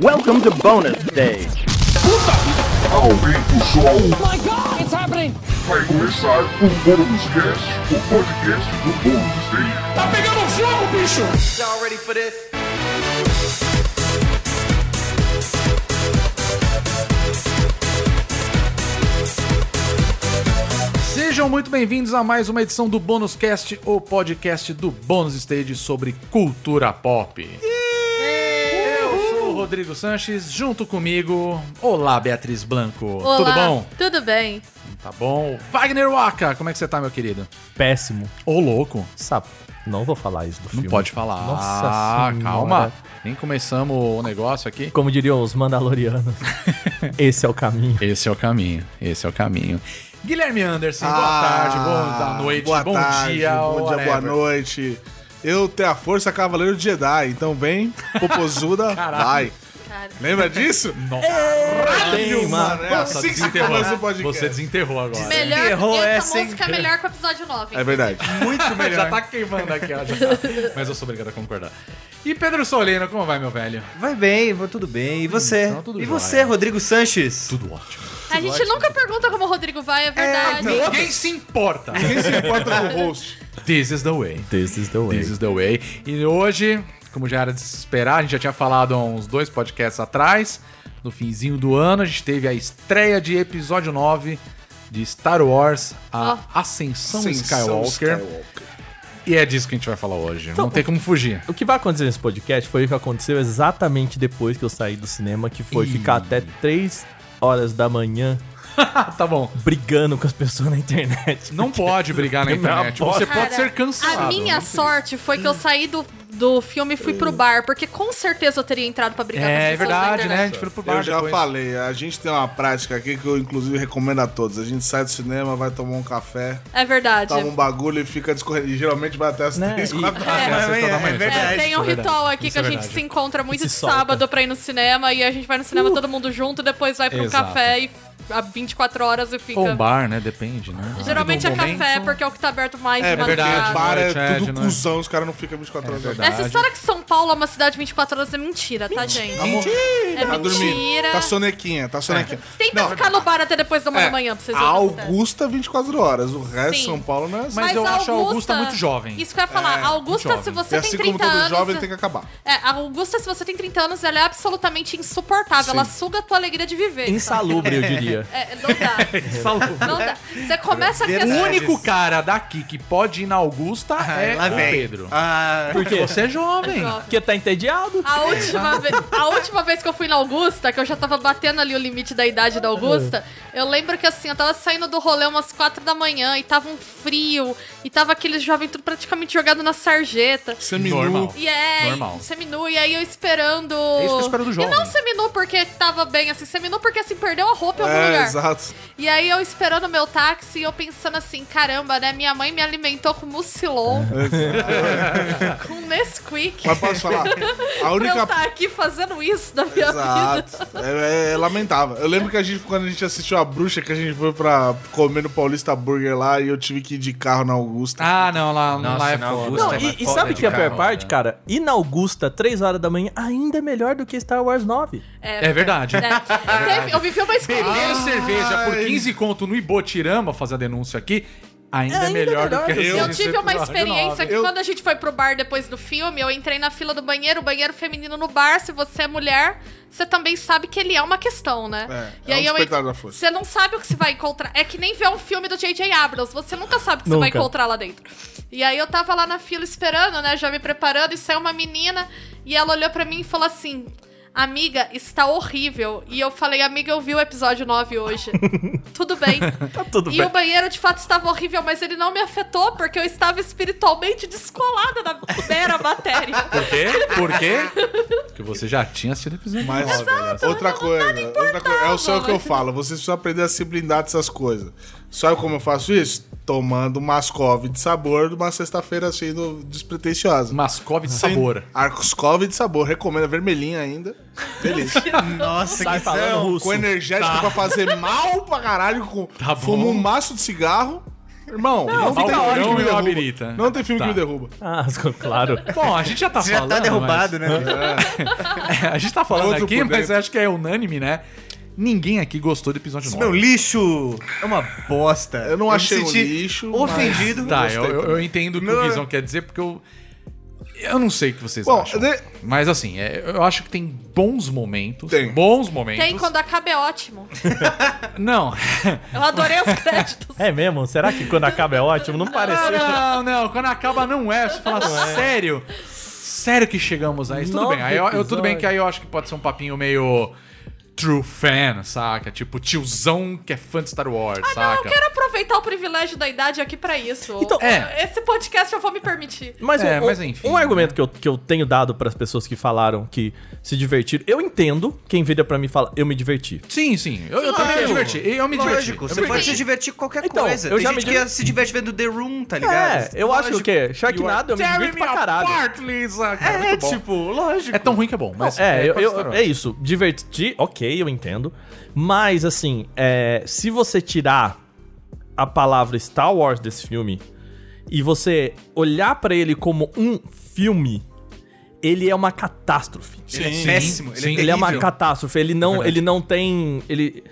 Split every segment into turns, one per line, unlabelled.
Welcome to bonus stage.
Aumenta o som,
my god, it's happening!
vai começar o Bônus Cast, o podcast do Bônus Stage.
Tá pegando fogo, bicho!
Y'all ready for this?
Sejam muito bem-vindos a mais uma edição do Bônus Cast, o podcast do Bônus Stage sobre cultura pop. O Rodrigo Sanches, junto comigo, olá Beatriz Blanco.
Olá,
Tudo bom?
Tudo bem.
Tá bom. Wagner Waka, como é que você tá, meu querido?
péssimo.
Ô, louco.
Sabe, não vou falar isso do
Não
filme.
pode falar.
Nossa
ah,
senhora.
calma. Nem começamos o negócio aqui.
Como diriam os Mandalorianos, esse é o caminho.
Esse é o caminho. Esse é o caminho. Guilherme Anderson, boa
Ah,
tarde, boa noite,
boa
bom
tarde,
dia,
bom dia, boa noite. Eu tenho a força Cavaleiro de Jedi, então vem, popozuda, vai.
Cara.
Lembra disso?
Tem, mano.
É assim que se começa o podcast.
Você desenterrou agora.
Melhor
Errou
essa música é melhor que o episódio 9.
É verdade.
Muito melhor. Já tá queimando aqui, ó. já tá. Mas eu sou obrigado a concordar. E Pedro Soleno, como vai, meu velho?
Vai bem, vai tudo bem. E você?
Então, tudo
e
jóia.
você, Rodrigo Sanches?
Tudo ótimo.
A gente nunca pergunta como o Rodrigo vai, é verdade.
Ninguém se importa.
Quem se importa com o host?
This is the way.
This is the way.
This is the way. E hoje, como já era de se esperar, a gente já tinha falado há uns dois podcasts atrás, no finzinho do ano, a gente teve a estreia de episódio 9 de Star Wars, a Ascensão, Skywalker. E é disso que a gente vai falar hoje. Não tem como fugir.
O que vai acontecer nesse podcast foi o que aconteceu exatamente depois que eu saí do cinema, que foi
Ih.
ficar até 3 horas da manhã
tá bom.
brigando com as pessoas na internet.
Não pode brigar na
Não
internet.
pode.
Você
Cara,
pode ser cancelado.
A minha sorte foi que eu saí do, do filme fui pro bar, porque com certeza eu teria entrado pra brigar com as
É
pessoas na
verdade, né? A
internet.
gente foi pro bar
Eu já
depois.
falei, a gente tem uma prática aqui que eu inclusive recomendo a todos. A gente sai do cinema, vai tomar um café,
É verdade.
toma um bagulho e fica discorrendo. E geralmente vai até as
Né?
3,
E-
4
É,
horas.
é, é,
é
verdade.
verdade.
É, tem um
Isso é verdade.
ritual aqui
Isso
que a
é
gente
verdade.
se encontra muito
Se
de
solta.
sábado pra ir no cinema e a gente vai no cinema todo mundo junto, depois vai pra um
Exato.
café e há 24 horas e fica.
Ou um bar, né? Depende, né?
Geralmente é café,
momento-
porque é o que tá aberto mais
É
de
verdade,
madrugada.
bar é
Noite, é, de
tudo
noite.
cuzão, os caras não ficam 24 horas.
Essa história que São Paulo é uma cidade 24 horas é mentira, tá, gente? É
Tá dormindo.
mentira.
Tá sonequinha, tá sonequinha.
Tenta
Não,
ficar no bar até depois da uma
É,
da manhã pra vocês
A
verem o que acontece.
Augusta 24 horas, o resto de
Sim.
São Paulo não é assim.
Mas eu acho a Augusta muito jovem.
Isso que eu ia falar.
É,
a Augusta,
muito
se
jovem.
você
E
tem
assim
30
como todo
anos.
jovem tem que acabar.
É, a Augusta, se você tem 30 anos, ela é absolutamente insuportável.
Sim.
Ela suga a tua alegria de viver. sabe?
Insalubre, eu diria.
É, não dá. não dá. Você começa a
O único cara daqui que pode ir na Augusta é
lá
o
vem.
Pedro.
Ah,
Porque você é jovem.
Porque tá entediado.
A última, vez, a última vez que eu fui na Augusta, que eu já tava batendo ali o limite da idade da Augusta, eu lembro que assim, eu tava saindo do rolê umas quatro da manhã e tava um frio, e tava aqueles jovens tudo praticamente jogado na sarjeta.
Seminu.
Normal.
E é,
Normal.
seminu, e aí eu esperando.
É isso que eu espero do
E
jovem.
não seminu porque tava bem assim, seminu porque assim, perdeu a roupa em algum
É,
lugar.
exato.
E aí eu esperando o meu táxi e eu pensando assim, caramba, né? Minha mãe me alimentou com mucilon, com Nesquik.
Mas posso falar? A
Pra eu
única.
estar aqui fazendo isso na minha vida.
Exato. É, é lamentável. Eu lembro que a gente, quando a gente assistiu a bruxa, que a gente foi pra comer no Paulista Burger lá e eu tive que ir de carro na Augusta.
Ah, não, lá,
Nossa,
lá é
na
foda.
Augusta
Não,
é
e, e sabe que é a pior parte, cara? Ir na Augusta, 3 horas da manhã, ainda é melhor do que Star Wars 9.
É verdade.
É. Eu vivi uma experiência.
Beber cerveja por
Ai.
15 conto no Ibotirama, fazer a denúncia aqui, ainda, é
Ainda
melhor do
melhor
que
do que
Eu
esse
tive uma experiência que
Eu-
quando a gente foi pro bar depois do filme, eu entrei na fila do banheiro, o banheiro feminino no bar, se você é mulher, você também sabe que ele é uma questão, né?
É, é um
eu
da força.
Você não sabe o que você vai encontrar. É que nem ver um filme do J.J. Abrams, você nunca sabe o que você vai encontrar lá dentro. E aí eu tava lá na fila esperando, né, já me preparando, e saiu uma menina, e ela olhou pra mim e falou assim... Amiga, está horrível. E eu falei, amiga, eu vi o episódio 9 hoje. tudo bem.
Tá tudo
E
bem.
o banheiro de fato estava horrível, mas ele não me afetou porque eu estava espiritualmente descolada da mera matéria.
Por quê? Por quê? Porque você já tinha assistido o episódio.
Mas
nove,
outra coisa, outra coisa, é o só o que eu falo. Vocês precisam aprender a se blindar dessas coisas. Sabe como eu faço isso? Tomando mascove de sabor numa sexta-feira assim, no- despretensiosa.
Mascove de
Sem-
sabor.
Arcoscove de sabor, recomendo, é vermelhinha ainda. Delícia.
Nossa,
Sai
que
falando russo.
com energético pra fazer mal pra caralho. Com,
Tá bom.
Fumo um maço de cigarro. Irmão, não,
fica
tem filme que me derruba. Não tem filme
Tá.
que me derruba.
Ah, claro.
Bom, a gente já tá
Você já
falando.
tá derrubado,
mas-
né?
a gente tá falando
Outro
aqui, mas acho que é unânime, né? Ninguém aqui gostou do episódio
Esse
9.
meu lixo é uma bosta.
Eu não
me
achei um
senti
lixo,
Ofendido.
mas-
Tá, eu, eu, eu entendo o que
Não,
o
é-
Guizão quer dizer, porque eu. Eu não sei o que vocês
Bom,
acham.
de-
Mas assim, é, eu acho que tem bons momentos.
Tem.
Bons momentos.
Tem quando acaba é ótimo.
Não.
Eu adorei os créditos.
É mesmo? Será que quando acaba é ótimo? Não pareceu.
Não, não, quando acaba não é. Você fala, sério? Sério que chegamos a isso? Tudo bem. Aí eu, eu- tudo bem que aí eu acho que pode ser um papinho meio true fan, saca? Tipo, tiozão que é fã de Star Wars,
Não, eu
saca?
quero aproveitar o privilégio da idade aqui pra isso.
Então-
É.
Esse podcast eu vou me permitir.
Mas,
É,
um,
mas enfim.
um argumento que eu, que eu tenho dado para as pessoas que falaram que se divertiram, eu entendo quem vira pra mim e fala, eu me diverti.
Sim, sim. Eu, eu também me diverti. Eu me diverti.
Lógico,
Eu
você
me
pode
diverti.
se divertir com qualquer
Então,
coisa.
eu
Tem
já
gente
me
que
div-
se diverte vendo The Room, tá ligado?
É, eu acho
Lógico.
que o quê? Sharknado eu me divirto
me
pra caralho.
apart, Lisa. Cara,
É,
bom.
tipo, lógico.
É tão ruim que é bom, mas
É, eu,
coisa
eu- é isso. Divertir, ok, eu entendo. Mas, assim, é, se você tirar a palavra Star Wars desse filme e você olhar pra ele como um filme, ele é uma catástrofe.
Ele é
Sim,
péssimo. Ele,
sim.
é
Ele é uma catástrofe. Ele não,
verdade.
ele não tem. Ele.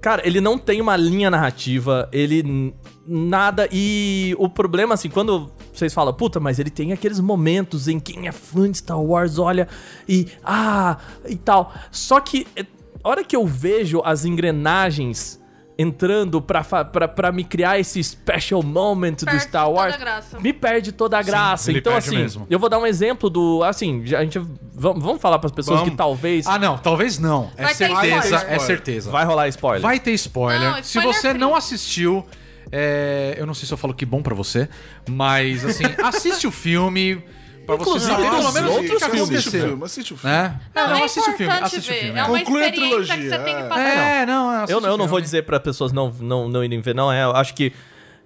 Cara, ele não tem uma linha narrativa, ele nada. E o problema, assim, quando vocês falam, puta, mas ele tem aqueles momentos em quem é fã de Star Wars olha e. Ah, e tal. Só que, é, a hora que eu vejo as engrenagens entrando pra, pra, pra me criar esse special moment do
Perde
Star
toda
Wars,
a graça.
me perde toda a graça. então, assim,
mesmo.
eu vou dar um exemplo do. Assim, a gente. Vamos, vamos falar pras pessoas
Vamos.
que talvez.
Ah, não, talvez não. É
Vai ter
certeza,
spoiler.
é certeza.
Vai rolar spoiler.
Vai ter spoiler.
Não,
Se
spoiler
você
free.
não assistiu, é, eu não sei se eu falo que bom pra você, mas assim, assiste o filme pra você
Inclusive,
saber
tem
pelo
os
menos o que,
outros
que
filmes.
Assiste o
aconteceu.
filme, assiste o filme.
Né?
Não, é
assiste o filme,
importante
assiste o
ver.
filme.
É uma
Conclui a
experiência que você
trilogia,
tem que
é.
passar.
É, não, assiste
Eu, eu
o
não vou dizer pra pessoas não, não, não irem ver, não. É, eu acho que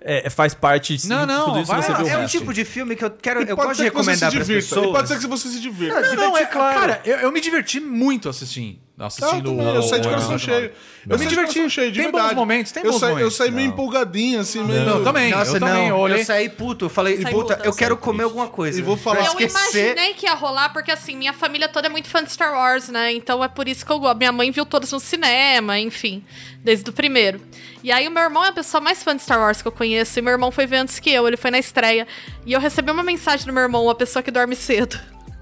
é, faz parte sim,
Não, não,
tudo isso
vai
você vê o
É um tipo de filme que eu quero.
E
Eu gosto de
você
recomendar
divirta.
pessoas.
E pode ser que você se divirta.
Não, não, é,
claro.
cara, eu, eu me diverti muito assistindo. Assistindo
Eu, também, eu saí de coração cheio.
Eu me diverti.
coração cheio, de
Tem bons momentos, tem
eu
bons
saí, Eu
momentos.
saí meio empolgadinho, assim, meio...
Não, também.
Nossa,
eu também,
não,
olhei.
eu saí puto. Eu falei, puta,
puta,
eu quero
triste.
comer alguma coisa.
E vou falar-
Eu
esquecer.
imaginei que ia rolar, porque assim, minha família toda é muito fã de Star Wars, né? Então é por isso que eu gosto. Minha mãe viu todos no cinema, enfim, desde o primeiro. E aí o meu irmão é a pessoa mais fã de Star Wars que eu conheço, e meu irmão foi ver antes que eu, ele foi na estreia. E eu recebi uma mensagem do meu irmão, uma pessoa que dorme cedo.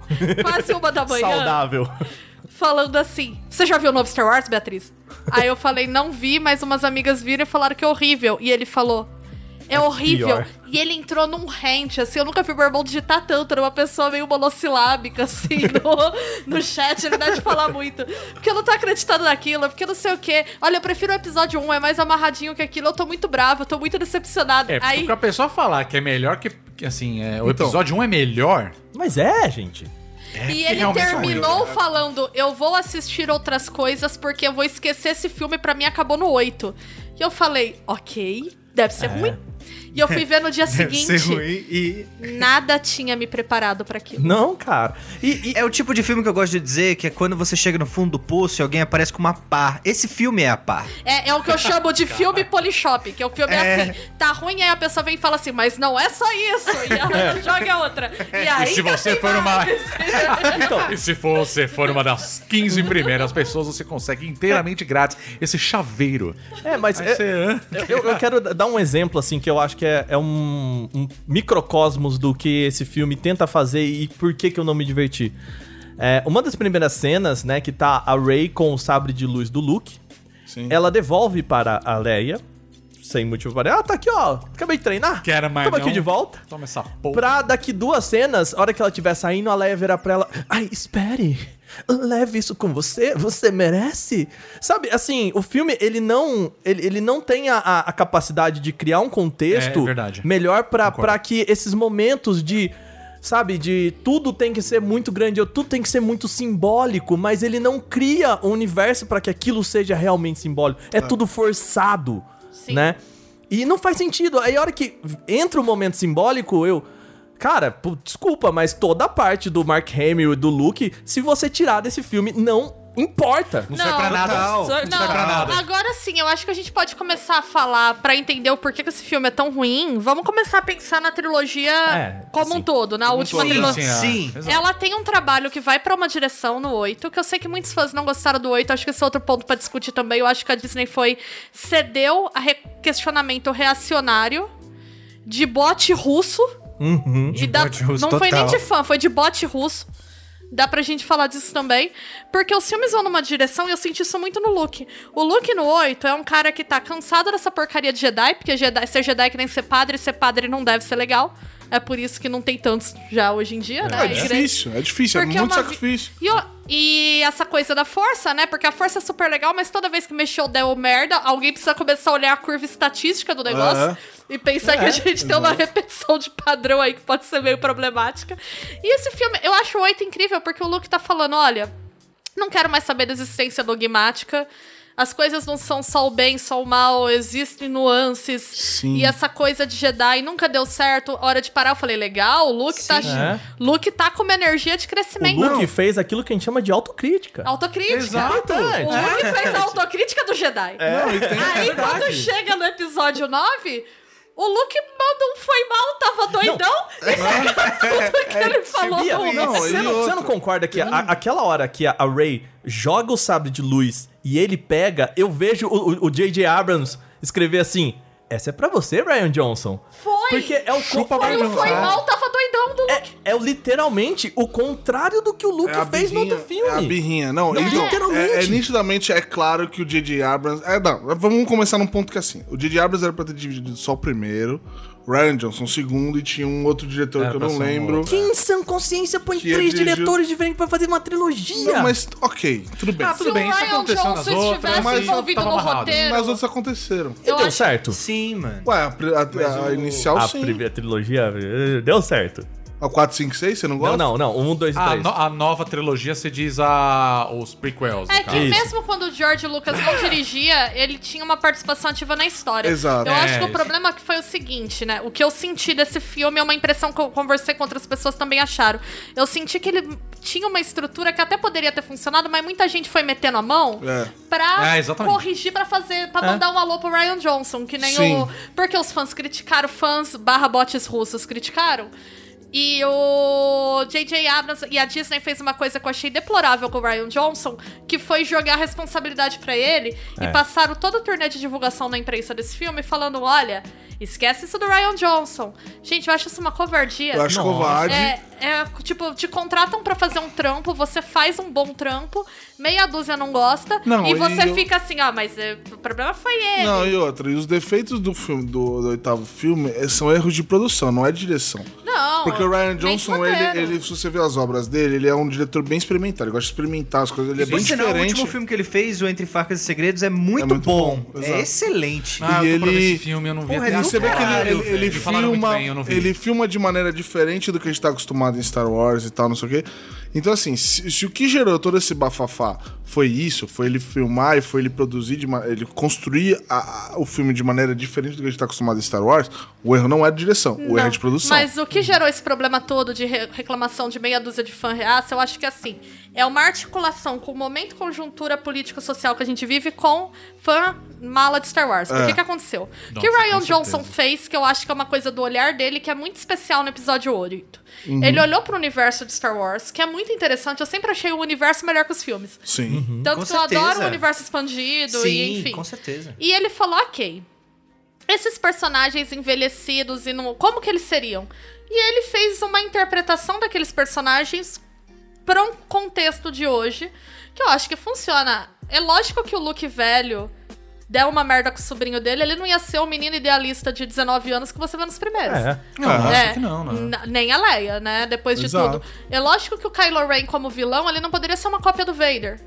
Quase uma da manhã.
Saudável.
Falando assim: Você já viu o novo Star Wars, Beatriz? Aí eu falei: Não vi, mas umas amigas viram e falaram que é horrível. E ele falou: É horrível.
pior.
E ele entrou num rant, assim. Eu nunca vi o meu irmão digitar tanto. Era uma pessoa meio monossilábica, assim, no, no chat. Ele deve falar muito. Porque eu não tô acreditando naquilo, porque não sei o quê. Olha, eu prefiro o episódio 1, é mais amarradinho que aquilo. Eu tô muito brava, eu tô muito decepcionada.
É, porque
Aí.
pra pessoa falar que é melhor que. que, assim, é, o
Então.
episódio 1 é melhor.
Mas é, gente.
E ele
é
terminou
né?
falando: Eu vou assistir outras coisas porque eu vou esquecer esse filme, pra mim acabou no 8. E eu falei: Ok, deve ser ruim. E eu fui ver no dia
Deve
seguinte:
e...
nada tinha me preparado pra aquilo.
Não, cara. E, e-
É o tipo de filme que eu gosto de dizer que é quando você chega no fundo do poço e alguém aparece com uma pá. Esse filme é a pá.
É, é o que eu chamo de filme polishop, que o filme é.
É.
assim: tá ruim, aí a pessoa vem e fala assim, mas não é só isso. E ela joga outra. E aí.
se você for uma- E se você for uma das 15 primeiras pessoas, você consegue inteiramente grátis esse chaveiro.
é, mas é-
Você,
eu, eu quero dar um exemplo, assim, que eu acho que é, é um, um microcosmos do que esse filme tenta fazer e por que, que eu não me diverti. É, uma das primeiras cenas, né, que tá a Rey com o sabre de luz do Luke,
Sim.
ela devolve para a Leia, sem motivo para Ah, tá aqui, ó, acabei de treinar.
Quero mais
Tamo
não.
aqui de volta.
Toma essa porra.
Pra daqui duas cenas, a hora que ela estiver saindo, a Leia virar pra ela. Ai, espere. Leve isso com você, você merece. Sabe, assim, o filme, ele não. Ele, ele não tem a, a- capacidade de criar um contexto
É verdade.
melhor pra que esses momentos de. Sabe, de tudo tem que ser muito grande, tudo tem que ser muito simbólico, mas ele não cria um universo pra que aquilo seja realmente simbólico. É tudo forçado,
Sim.
né? E não faz sentido. Aí a hora que entra o momento simbólico, eu. Cara, pô, desculpa, mas toda a parte do Mark Hamill e do Luke, se você tirar desse filme, não importa.
Não serve pra nada.
Total.
Não serve pra nada.
agora sim, eu acho que a gente pode começar a falar pra entender o porquê que esse filme é tão ruim. Vamos começar a pensar na trilogia
É,
como um
sim.
todo, na última
todo.
trilogia.
Sim.
exato.
Ela tem um trabalho que vai pra uma direção no 8, que eu sei que muitos fãs não gostaram do 8, acho que esse é outro ponto pra discutir também. Eu acho que a Disney foi cedeu a re- questionamento reacionário de bot russo.
Uhum.
e
russo
não foi nem
total.
de fã, foi de bot russo. Dá pra gente falar disso também. Porque os filmes vão numa direção e eu senti isso muito no Luke. O Luke no 8 é um cara que tá cansado dessa porcaria de Jedi, porque Jedi, ser Jedi é que nem ser padre, ser padre não deve ser legal. É por isso que não tem tantos já hoje em dia, né?
É
A igreja-
difícil, é difícil, é
Porque
muito
uma vi-
sacrifício.
E, o- e essa coisa da força, né? Porque a força é super legal, mas toda vez que mexeu deu merda, alguém precisa começar a olhar a curva estatística do negócio
Aham.
E pensar que a gente tem uma repetição de padrão aí que pode ser meio problemática. E esse filme, eu acho o 8 incrível porque o Luke tá falando: olha, não quero mais saber da existência dogmática. As coisas não são só o bem, só o mal, existem nuances.
Sim.
E essa coisa de Jedi nunca deu certo. Hora de parar, eu falei, legal, o Luke tá.
É.
Luke tá com uma energia de
O
crescimento.
Luke fez aquilo que a gente chama de autocrítica.
Autocrítica.
Exato.
O Luke fez a autocrítica do Jedi.
Não, e tem-
Aí quando chega no episódio 9, o Luke um foi mal, tava doidão. Pega tudo que ele falou.
Bia,
no-
não,
você, não, você não concorda que a- aquela hora que a, a Ray joga o sabre de luz e ele pega, eu vejo o o- o J.J. Abrams escrever assim: Essa é pra você, Ryan Johnson.
Foi.
Porque é o
Chupa
Foi o foi mal, tava doidão do Luke.
é, é o literalmente o contrário do que o Luke
É
fez no
birrinha,
outro filme.
É a birrinha. Não,
Não,
então,
literalmente.
É, é nitidamente, é claro que o J.J. Abrams... É, não, vamos começar num ponto que é assim. O J.J. Abrams era pra ter dividido só o primeiro, Ryan Johnson o segundo, e tinha um outro diretor
Era
que eu não
um
lembro.
outro,
Quem em sã consciência põe
Que
três
dirigiu-
diretores diferentes pra fazer uma trilogia?
Não, mas ok, tudo bem.
Ah, tudo
Se
bem,
o
isso
Ryan
aconteceu nas outras.
estivesse
mas
envolvido no roteiro-
Mas outros aconteceram.
Eu
Deu
acho-
certo.
Sim, mano.
Ué, a, pri- a- a inicial
A
sim.
primeira trilogia eh, deu certo.
A 4, 5, 6, você não gosta?
Não, não, não. Um, dois e
A,
três.
no- a nova trilogia se diz a, os prequels.
É que mesmo quando o George Lucas não dirigia, ele tinha uma participação ativa na história.
Exato.
Eu
É,
acho que o problema que foi o seguinte, né? O que eu senti desse filme é uma impressão que eu conversei com outras pessoas também acharam. Eu senti que ele tinha uma estrutura que até poderia ter funcionado, mas muita gente foi metendo a mão
É.
pra
É,
corrigir, pra fazer, para mandar um alô pro Ryan Johnson, que nem
Sim.
o... Porque os fãs criticaram, fãs barra bots russos criticaram. E o J.J. Abrams e a Disney fez uma coisa que eu achei deplorável com o Ryan Johnson, que foi jogar a responsabilidade pra ele
É.
e passaram todo o turnê de divulgação na imprensa desse filme falando: olha, esquece isso do Ryan Johnson. Gente, eu acho isso uma covardia.
Eu acho
Nossa.
covarde.
É, é, tipo, te contratam pra fazer um trampo, você faz um bom trampo, meia dúzia não gosta,
Não,
e
e
você
eu-
fica assim, ah, mas é, o problema foi ele.
Não, e outra, e os defeitos do filme, do, do oitavo filme, eh, são erros de produção, não é de direção.
Não,
Porque o Ryan Johnson, ele, ele, se você ver as obras dele, ele é um diretor bem experimental, ele gosta de experimentar as coisas, ele é
Por
bem
sinal, o
diferente.
último filme que ele fez, o Entre Facas e Segredos, é muito,
É muito
bom.
bom,
É excelente.
Ah, eu
E ele-
esse filme, eu não vi
Porra,
até
E você vê que ele, ele, ele filma,
bem,
ele filma de maneira diferente do que a gente tá acostumado em Star Wars e tal, não sei o quê. Então, assim, se, se o que gerou todo esse bafafá foi isso, foi ele filmar e foi ele produzir, de ele construir a- a- o filme de maneira diferente do que a gente tá acostumado em Star Wars, o erro não é de direção, o erro é
Não,
de produção.
Mas o que gerou esse problema todo de re- reclamação de meia dúzia de fã reaça, eu acho que assim, é uma articulação com o momento conjuntura político-social que a gente vive com fã mala de Star Wars. Por
É.
que que aconteceu? O que o Ryan Johnson fez, que eu acho que é uma coisa do olhar dele, que é muito especial no episódio 8.
Uhum.
Ele olhou pro universo de Star Wars, que é muito interessante. Eu sempre achei o universo melhor que os filmes.
Sim.
Tanto
Com
que eu adoro
certeza.
o universo expandido
Sim,
e enfim.
com certeza.
E ele falou, ok. Esses personagens envelhecidos e no, como que eles seriam? E ele fez uma interpretação daqueles personagens para um contexto de hoje que eu acho que funciona. É lógico que o Luke velho der uma merda com o sobrinho dele, ele não ia ser o menino idealista de 19 anos que você vê nos primeiros.
É.
Não,
É,
acho que não, né?
Nem a Leia, né? Depois de
Exato.
tudo. É lógico que o Kylo Ren, como vilão, ele não poderia ser uma cópia do Vader.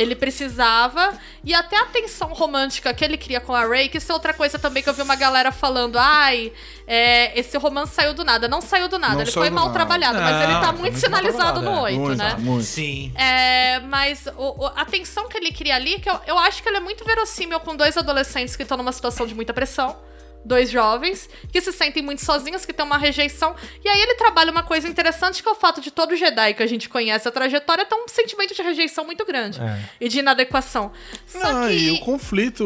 Ele precisava. E até a tensão romântica que ele cria com a Rey, que isso é outra coisa também que eu vi uma galera falando. Ai, é, esse romance saiu do nada. Não saiu do nada,
Não
ele foi mal
nada.
trabalhado, mas ele tá
foi
muito sinalizado no
é.
8,
Muito,
né?
muito.
Sim.
É, mas o- o- a tensão que ele cria ali, que eu, eu acho que ela é muito verossímil com dois adolescentes que estão numa situação de muita pressão. Dois jovens que se sentem muito sozinhos, que têm uma rejeição. E aí ele trabalha uma coisa interessante que é o fato de todo Jedi que a gente conhece a trajetória ter um sentimento de rejeição muito grande
É.
e de inadequação. Só
Ah,
que
e o conflito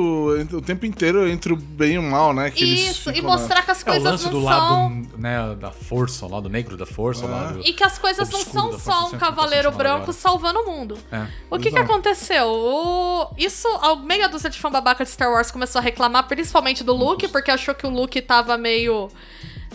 o tempo inteiro entre o bem e o mal, né? Que eles
isso, e
ficam na-
mostrar que as
É o
coisas
lance
não
do
são
lado né, da força, o lado negro da força, o lado...
E que as coisas não são só um
sempre
cavaleiro branco
agora.
salvando o mundo.
É.
O que que aconteceu? O... Isso, a meia dúzia de fã babaca de Star Wars começou a reclamar, principalmente do Luke, porque achou que o Luke tava meio...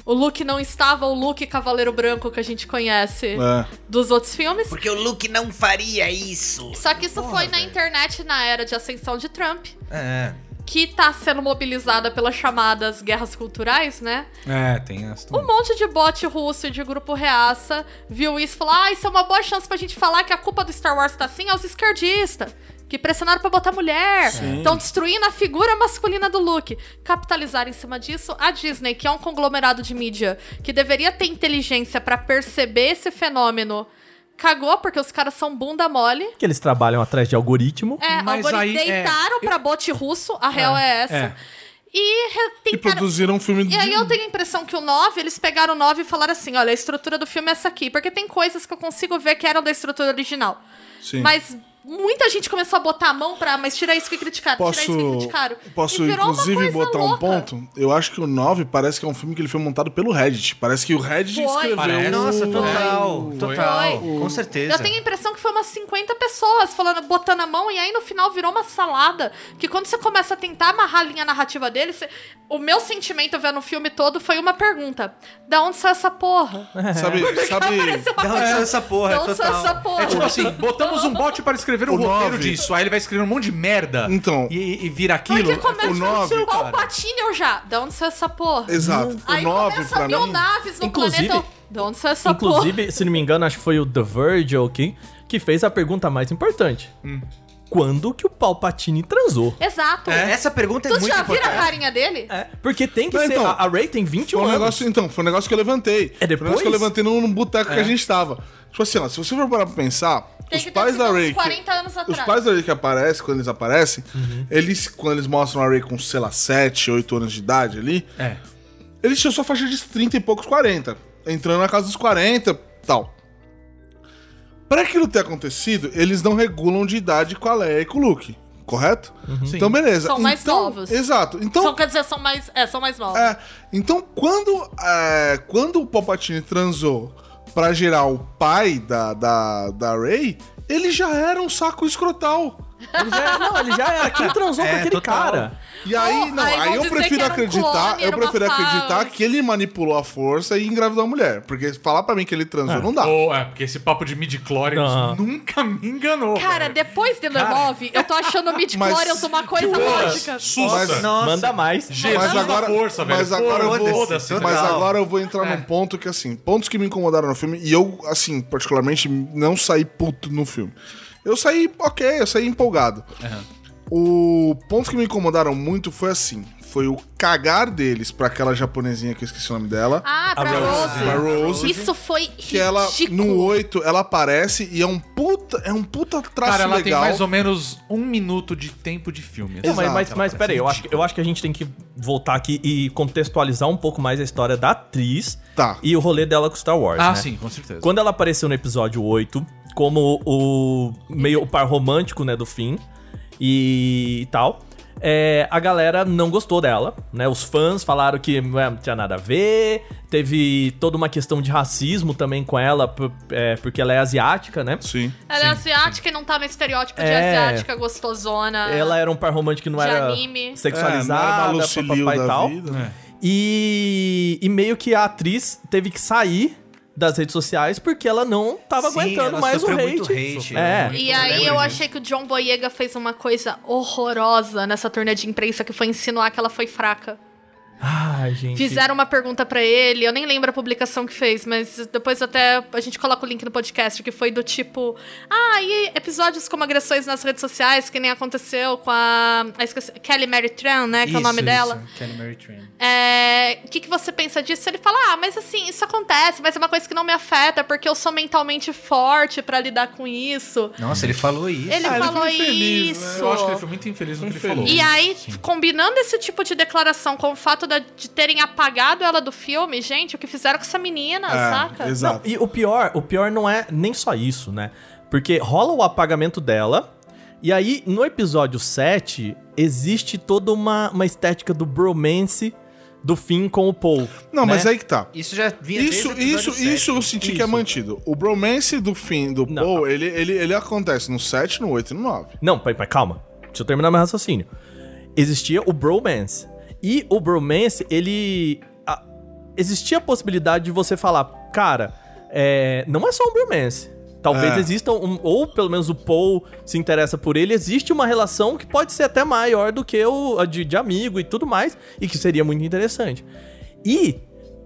O Luke não estava o Luke Cavaleiro Branco que a gente conhece
É.
dos outros filmes.
Porque o Luke não faria isso.
Só que isso foi na internet na era de ascensão de Trump,
É.
que tá sendo mobilizada pelas chamadas guerras culturais, né?
É, tem essa
Um monte de bot russo e de grupo reaça viu isso e falou: Ah, isso é uma boa chance pra gente falar que a culpa do Star Wars tá assim aos esquerdistas. Que pressionaram pra botar mulher. Estão destruindo a figura masculina do Luke. Capitalizar em cima disso, a Disney, que é um conglomerado de mídia que deveria ter inteligência pra perceber esse fenômeno, cagou porque os caras são bunda mole.
Que eles trabalham atrás de algoritmo.
É,
Mas
algori-
aí, é,
deitaram pra bot russo, a real é, essa.
é.
E re-
E
tentaram-
produziram um filme
e aí eu tenho a impressão que o 9, eles pegaram o 9 e falaram assim, olha, a estrutura do filme é essa aqui. Porque tem coisas que eu consigo ver que eram da estrutura original.
Sim.
Mas muita gente começou a botar a mão pra, mas tira isso que criticaram, tira isso que
Posso,
criticaram.
posso inclusive, botar um
louca.
ponto? Eu acho que o 9 parece que é um filme que ele foi montado pelo Reddit. Parece que o Reddit
Foi.
escreveu.
Parece.
Nossa, total. Total.
Foi.
Com certeza.
Eu tenho a impressão que foi umas 50 pessoas falando, botando a mão, e aí no final virou uma salada. Que quando você começa a tentar amarrar a linha narrativa dele, você- o meu sentimento vendo o filme todo foi uma pergunta: da onde saiu essa porra?
Sabe, sabe,
Da onde saiu essa porra?
Da onde saiu essa porra?
É tipo assim, botamos um bot para escrever o,
O
roteiro
nove.
disso. Aí ele vai escrever um monte de merda.
Então.
E, e vira aquilo.
Porque começa
o nove,
o
cara.
Palpatine eu já. Da onde saiu essa porra?
Exato.
Aí
o 9
começa mil
mim.
naves no
Inclusive-
planeta. Da onde saiu essa porra?
Inclusive, se não me engano, acho que foi o The Verge ou quem, que fez a pergunta mais importante. Quando que o Palpatine transou?
Exato.
Essa pergunta é
Tu
muito
já viram a
importante.
carinha dele?
É, porque tem que
Não,
ser.
então,
a, a Ray tem 21
Foi um
anos.
negócio, então, foi um negócio que eu levantei.
É
Foi um negócio
depois?
que eu levantei num, num boteco que a gente tava. Tipo assim, ó, se você for parar pra pensar,
Tem
os
que
pais da
uns
Ray.
40 anos
Os
atrás.
pais da Ray que aparecem, quando eles aparecem,
Uhum.
eles, quando eles mostram a Ray com, sei lá, 7, 8 anos de idade ali,
É.
eles tinham só faixa de 30 e poucos 40. Entrando na casa dos 40 tal. Pra aquilo ter acontecido, eles não regulam de idade com a Leia e com o Luke. Correto? Então, beleza.
São mais
Então-
novos.
Exato. Então,
São, quer dizer, são mais, é, são mais novos.
é, então quando, é, quando o Palpatine transou pra gerar o pai da, da, da Rey, ele já era um saco escrotal.
Ele já, é, não, ele já era. Quem transou
É,
com aquele
total.
cara?
E aí,
Oh,
não,
aí
eu prefiro
um
acreditar,
clone,
eu prefiro acreditar que ele manipulou a força e engravidou a mulher. Porque falar pra mim que ele transou não dá.
Ou, é, porque esse papo de midi-chlorians
Não.
nunca me enganou.
Cara,
velho.
depois de 9, eu tô achando o mid
Mas-
uma coisa lógica.
Sussa.
Mas-
Nossa.
Manda mais.
Jesus
mas
da
agora,
força, velho.
mas agora eu vou, mas agora eu vou entrar
É.
num ponto que assim, pontos que me incomodaram no filme e eu assim, particularmente não saí puto no filme. Eu saí, OK, eu saí empolgado. O pontos que me incomodaram muito foi assim, foi o cagar deles pra aquela japonesinha que eu esqueci o nome dela.
Ah, pra
A Rose.
Rose.
A Rose.
Isso foi
que ela,
ridículo.
no 8, ela aparece e é um puta, é um puta traço
Cara, ela tem
legal.
mais ou menos um minuto de tempo de filme.
Não, mas,
Exato.
mas, mas peraí, eu acho, que- eu acho que a gente tem que voltar aqui e contextualizar um pouco mais a história da atriz
Tá.
e o rolê dela com Star Wars.
Ah,
né?
sim, com certeza.
Quando ela apareceu no episódio 8, como o meio o par romântico, né, do fim e tal, é, a galera não gostou dela, né? Os fãs falaram que não tinha nada a ver, teve toda uma questão de racismo também com ela, por- é, porque ela é asiática, né?
Sim.
Ela é asiática e não tá no estereótipo de
É.
asiática gostosona.
Ela era um par romântico que não
De
era
anime.
É,
sexualizada,
não era
papapá e tal.
vida, né?
E, e meio que a atriz teve que sair das redes sociais porque ela não tava
Sim,
aguentando mais o hate.
muito hate,
É.
muito
E aí eu
disso.
achei que o John Boyega fez uma coisa horrorosa nessa turnê de imprensa que foi insinuar que ela foi fraca.
Ai, gente.
Fizeram uma pergunta pra ele, eu nem lembro a publicação que fez, mas depois até a gente coloca o link no podcast, que foi do tipo, ah, e episódios como agressões nas redes sociais, que nem aconteceu com a, a esqueci- Kelly Mary Tran, né, que é o nome dela.
Kelly Mary Tran.
É, O que, que você pensa disso? Ele fala, ah, mas assim, isso acontece, mas é uma coisa que não me afeta, porque eu sou mentalmente forte pra lidar com isso.
Nossa, ele falou isso.
Ele
Ah, ele
falou
foi infeliz, né?
isso.
Eu acho que ele foi muito infeliz no que ele falou.
E aí, combinando esse tipo de declaração com o fato da- de terem apagado ela do filme. Gente, o que fizeram com essa menina, saca?
É, exato.
E o pior, o pior não é nem só isso, né? Porque rola o apagamento dela, e aí no episódio 7 existe toda uma, uma estética do bromance do Finn com o Paul.
Não,
né?
mas aí que tá.
Isso já vinha
Isso,
desde o episódio
isso,
sete.
isso eu senti que é
Isso.
mantido. O bromance do fim do
Não.
Paul, ele, ele, ele acontece no 7, no 8 e no 9.
Não, pai, pai, calma. Deixa eu terminar meu raciocínio. Existia o bromance. E o bromance, ele. a- existia a possibilidade de você falar, cara, é, não é só um bromance. Talvez
É.
exista um. Ou pelo menos o Paul se interessa por ele. Existe uma relação que pode ser até maior do que o de, de amigo e tudo mais. E que seria muito interessante. E,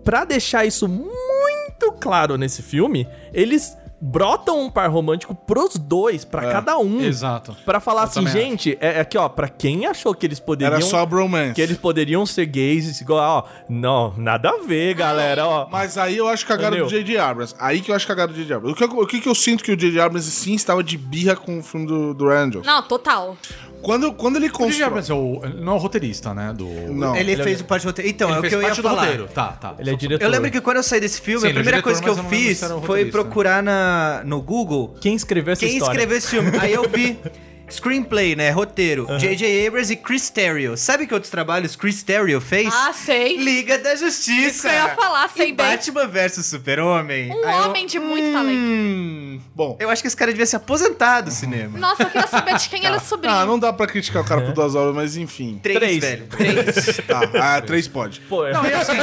pra deixar isso muito claro nesse filme, eles brotam um par romântico pros dois, pra
É.
cada um.
Exato.
Pra falar
Eu
assim, gente, é, é aqui, ó, pra quem achou que eles poderiam.
Era só bromance.
Que eles poderiam ser gays, igual, ó. Não, nada a ver, galera, ó.
Mas aí eu acho cagado do? J.J. Abrams. Aí que eu acho cagado do J.J. Abrams. O que, eu- o que, que eu sinto que o J.J. Abrams sim estava de birra com o filme do, do Johnson?
Não, total.
Quando, quando ele
é o- ele não é o roteirista, né? Do...
Não.
Ele,
Ele é-
fez o parte do roteiro. Então,
Ele
é o que eu ia falar.
roteiro. Tá, tá.
Ele é diretor.
Eu lembro que quando eu saí desse filme,
Sim,
a
é
primeira
diretor,
coisa que eu fiz foi procurar na, no Google
Quem escreveu essa
quem
história?
escreveu esse filme. Aí eu vi screenplay, né? Roteiro. J.J. Abrams e Chris Terrio. Sabe que outros trabalhos Chris Terrio fez?
Ah, sei.
Liga da Justiça.
Isso que eu ia falar, sei
e
bem.
Batman vs Super-Homem.
Um
Aí eu-
homem de muito talento.
Hum,
Bom,
eu acho que esse cara devia se aposentar do cinema.
Nossa, eu queria saber de quem ele é sobrinho.
ah, não dá pra criticar o cara por duas horas, mas enfim.
Três,
Três.
velho. Três.
Tá, ah, três pode.
Pô, é-
Não, e assim,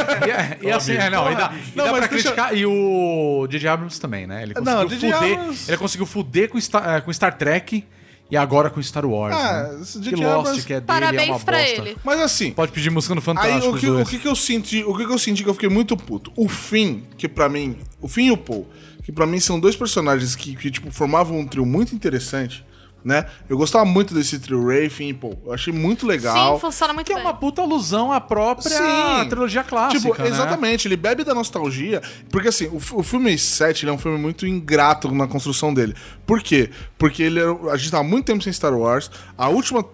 e, assim, é, não, e dá, e
Não,
dá
mas
pra
deixa-
criticar. E o J.J. Abrams também, né? Ele conseguiu
Não,
fuder.
Abrams-
Ele conseguiu fuder com Star, eh, com Star Trek e agora com Star Wars.
Ah,
né?
esse
Que. Lost, que é dele,
Parabéns
é uma
pra
bosta.
ele.
Mas assim,
Pode pedir música no
Aí
Fantástico.
o que, o que que eu senti, o que que eu senti que eu fiquei muito puto. O Finn, que pra mim, o Finn e o Paul, que pra mim são dois personagens que, que tipo formavam um trio muito interessante, né? Eu gostava muito desse trio e Paul. Eu achei muito legal.
Sim, funciona muito
Que é
bem.
uma puta alusão à própria
Sim.
trilogia clássica.
Tipo,
né?
exatamente, ele bebe da nostalgia. Porque assim, o, o filme 7 ele é um filme muito ingrato na construção dele. Por quê? Porque ele a gente tava muito tempo sem Star Wars. A última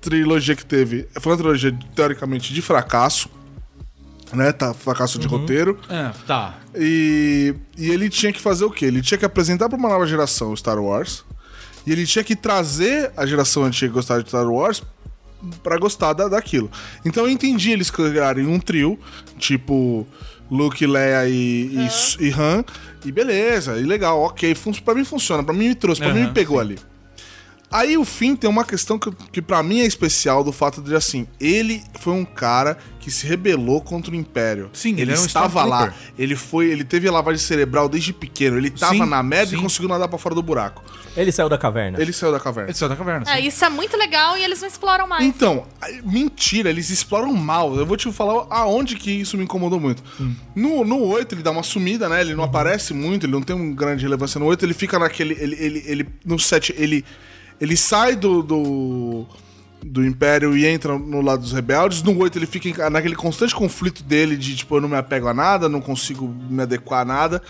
trilogia que teve foi uma trilogia, teoricamente, de fracasso. Né? Tá, fracasso de roteiro.
É, tá.
E, e ele tinha que fazer o quê? Ele tinha que apresentar pra uma nova geração o Star Wars. E ele tinha que trazer a geração antiga que gostava de Star Wars pra gostar da, daquilo. Então eu entendi eles criarem um trio, tipo Luke, Leia e, e, e Han. E beleza, e legal, ok. Pra mim funciona, pra mim me trouxe, pra mim me pegou ali. Aí o fim tem uma questão que, que para mim é especial do fato de assim, ele foi um cara que se rebelou contra o Império.
Sim, ele
ele
um
estava lá. Ele foi, ele teve lavagem cerebral desde pequeno. Ele tava
Sim,
na merda e
sim.
conseguiu nadar pra fora do buraco.
Ele saiu da caverna.
Ele saiu da caverna.
Ele saiu da caverna.
É,
sim.
isso é muito legal e eles não exploram mais.
Então, mentira, eles exploram mal. Eu vou te falar aonde que isso me incomodou muito. No, no 8, ele dá uma sumida, né? Ele não aparece muito, ele não tem uma grande relevância no 8, ele fica naquele. Ele, ele, ele, no 7, ele, ele sai do, do, do Império e entra no lado dos rebeldes. No 8, ele fica naquele constante conflito dele de tipo, eu não me apego a nada, não consigo me adequar a nada.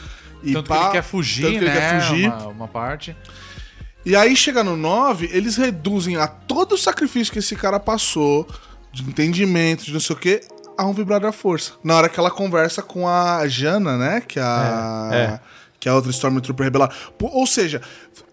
E
Tanto que
pá,
ele quer fugir,
tanto que
né?
ele quer fugir.
Uma, uma parte.
E aí chega no 9, eles reduzem a todo o sacrifício que esse cara passou, de entendimento, de não sei o quê, a um vibrar da força. Na hora que ela conversa com a Jana, né? Que é a.
É, é.
Que é a outra Stormtrooper rebelada. Pô, Ou seja,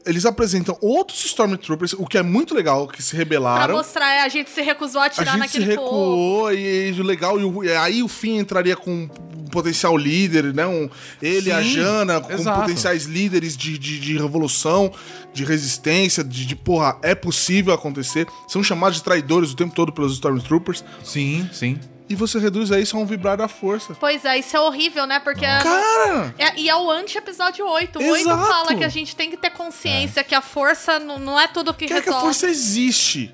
eles apresentam outros Stormtroopers, o que é muito legal, que se
Pra
rebelaram.
mostrar, é, a gente se recusou a
A
atirar
gente se
naquele povo.
recuou e, e legal, e, o- e aí o fim entraria com um potencial líder, né? Um, ele e a
Sim,
Jana, com
exato.
potenciais líderes de, de, de revolução, de resistência, de, de porra, é possível acontecer. São chamados de traidores o tempo todo pelos Stormtroopers.
Sim, sim.
E você reduz a isso a um vibrar da força.
Pois é, isso é horrível, né? Porque. é-
Cara!
é- e é o anti-episódio 8. O 8
Exato.
fala que a gente tem que ter consciência que a força não, não é tudo que
Quer que a
resolve.
força existe.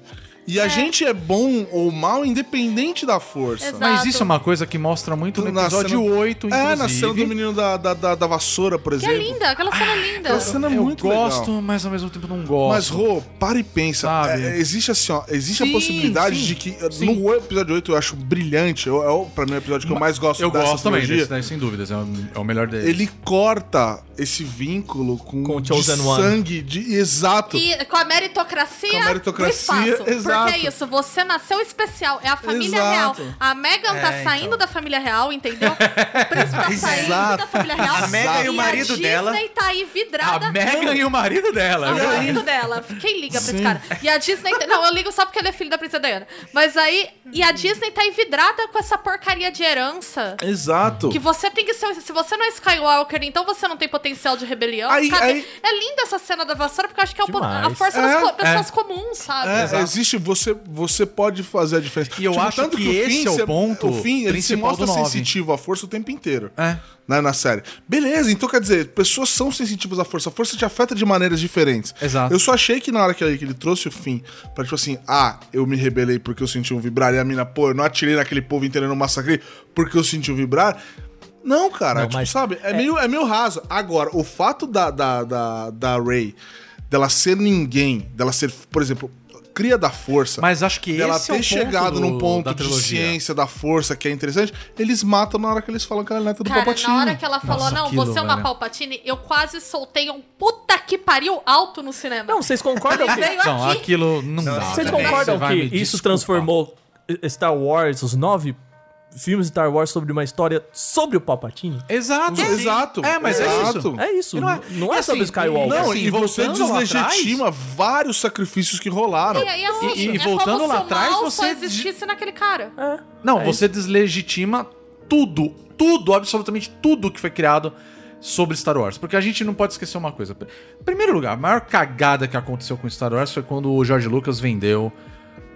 E a gente é bom ou mal independente da força.
Exato.
Mas isso é uma coisa que mostra muito no
Na
episódio
cena-
8,
É, na
inclusive.
cena do menino da, da, da, da vassoura, por
Que é
exemplo.
linda, aquela cena linda.
aquela cena é
eu
muito
gosto,
legal.
mas ao mesmo tempo não gosto.
Mas, Rô, para e pensa.
Sabe?
É, existe assim, ó. Existe
Sim,
a possibilidade
sim,
de que.
sim.
No episódio 8 eu acho brilhante. Eu, é o, pra mim, é o episódio que eu mais gosto
eu
dessa
gosto também desse daí, sem dúvidas. É o, é o melhor dele.
Ele corta esse vínculo com,
Com o
de
One.
sangue, de exato.
E com a meritocracia,
Com a meritocracia, exato. Exato.
que é isso, você nasceu especial, é a família
Exato.
real. A Megan tá
É,
saindo
então.
da família real, entendeu? O príncipe tá saindo
Exato.
da família real.
A Megan e o marido
a
dela-
Disney tá aí vidrada.
A Megan e o marido dela.
O marido dela. Quem liga pra esse cara? E a Disney. Não, eu ligo só porque ele é filho da princesa Diana. Mas aí. E a Disney tá envidrada com essa porcaria de herança.
Exato.
Que você tem que ser. Se você não é Skywalker, então você não tem potencial de rebelião.
Aí- aí-
É linda essa cena da vassoura, porque eu acho que é o a força
É,
das
é.
pessoas comuns, sabe?
É, existe, você, você pode fazer a diferença. Tipo,
E eu acho que esse é o ponto
O fim, ele se mostra sensitivo à força o tempo inteiro.
É.
Né, na série. Beleza, então quer dizer, pessoas são sensitivas à força. A força te afeta de maneiras diferentes.
Exato.
Eu só achei que na hora que ele, que ele trouxe o fim, pra tipo assim, ah, eu me rebelei porque eu senti um vibrar, e a mina, pô, eu não atirei naquele povo inteiro e não massacrei porque eu senti um vibrar. Não, cara,
Não,
tipo, sabe? É, Meio, é meio raso. Agora, o fato da, da, da, da Ray, dela ser ninguém, dela ser, por exemplo, cria da força.
Mas acho que
dela
esse
ter
é o ponto
chegado
do-
num ponto de ciência da força que é interessante, eles matam na hora que eles falam que ela é neta do
Cara,
Palpatine.
na hora que ela falou,
Nossa,
não,
aquilo,
você é uma
velho.
Palpatine, eu quase soltei um puta que pariu alto no cinema.
Não, vocês concordam que...
veio
Não,
aqui.
aquilo não, dá.
Vocês concordam que isso transformou Star Wars, os nove filmes de Star Wars sobre uma história sobre o Palpatine?
Exato.
Exato.
É, mas é
exato.
isso.
É isso,
E
não é, não é
assim,
sobre Skywalker.
Não,
Assim,
e você deslegitima vários sacrifícios que rolaram.
E aí é lógico,
e
é
voltando
como
lá atrás, você
existisse naquele cara.
Não,
É
você deslegitima tudo, tudo, absolutamente tudo que foi criado sobre Star Wars. Porque a gente não pode esquecer uma coisa. Em primeiro lugar, a maior cagada que aconteceu com Star Wars foi quando o George Lucas vendeu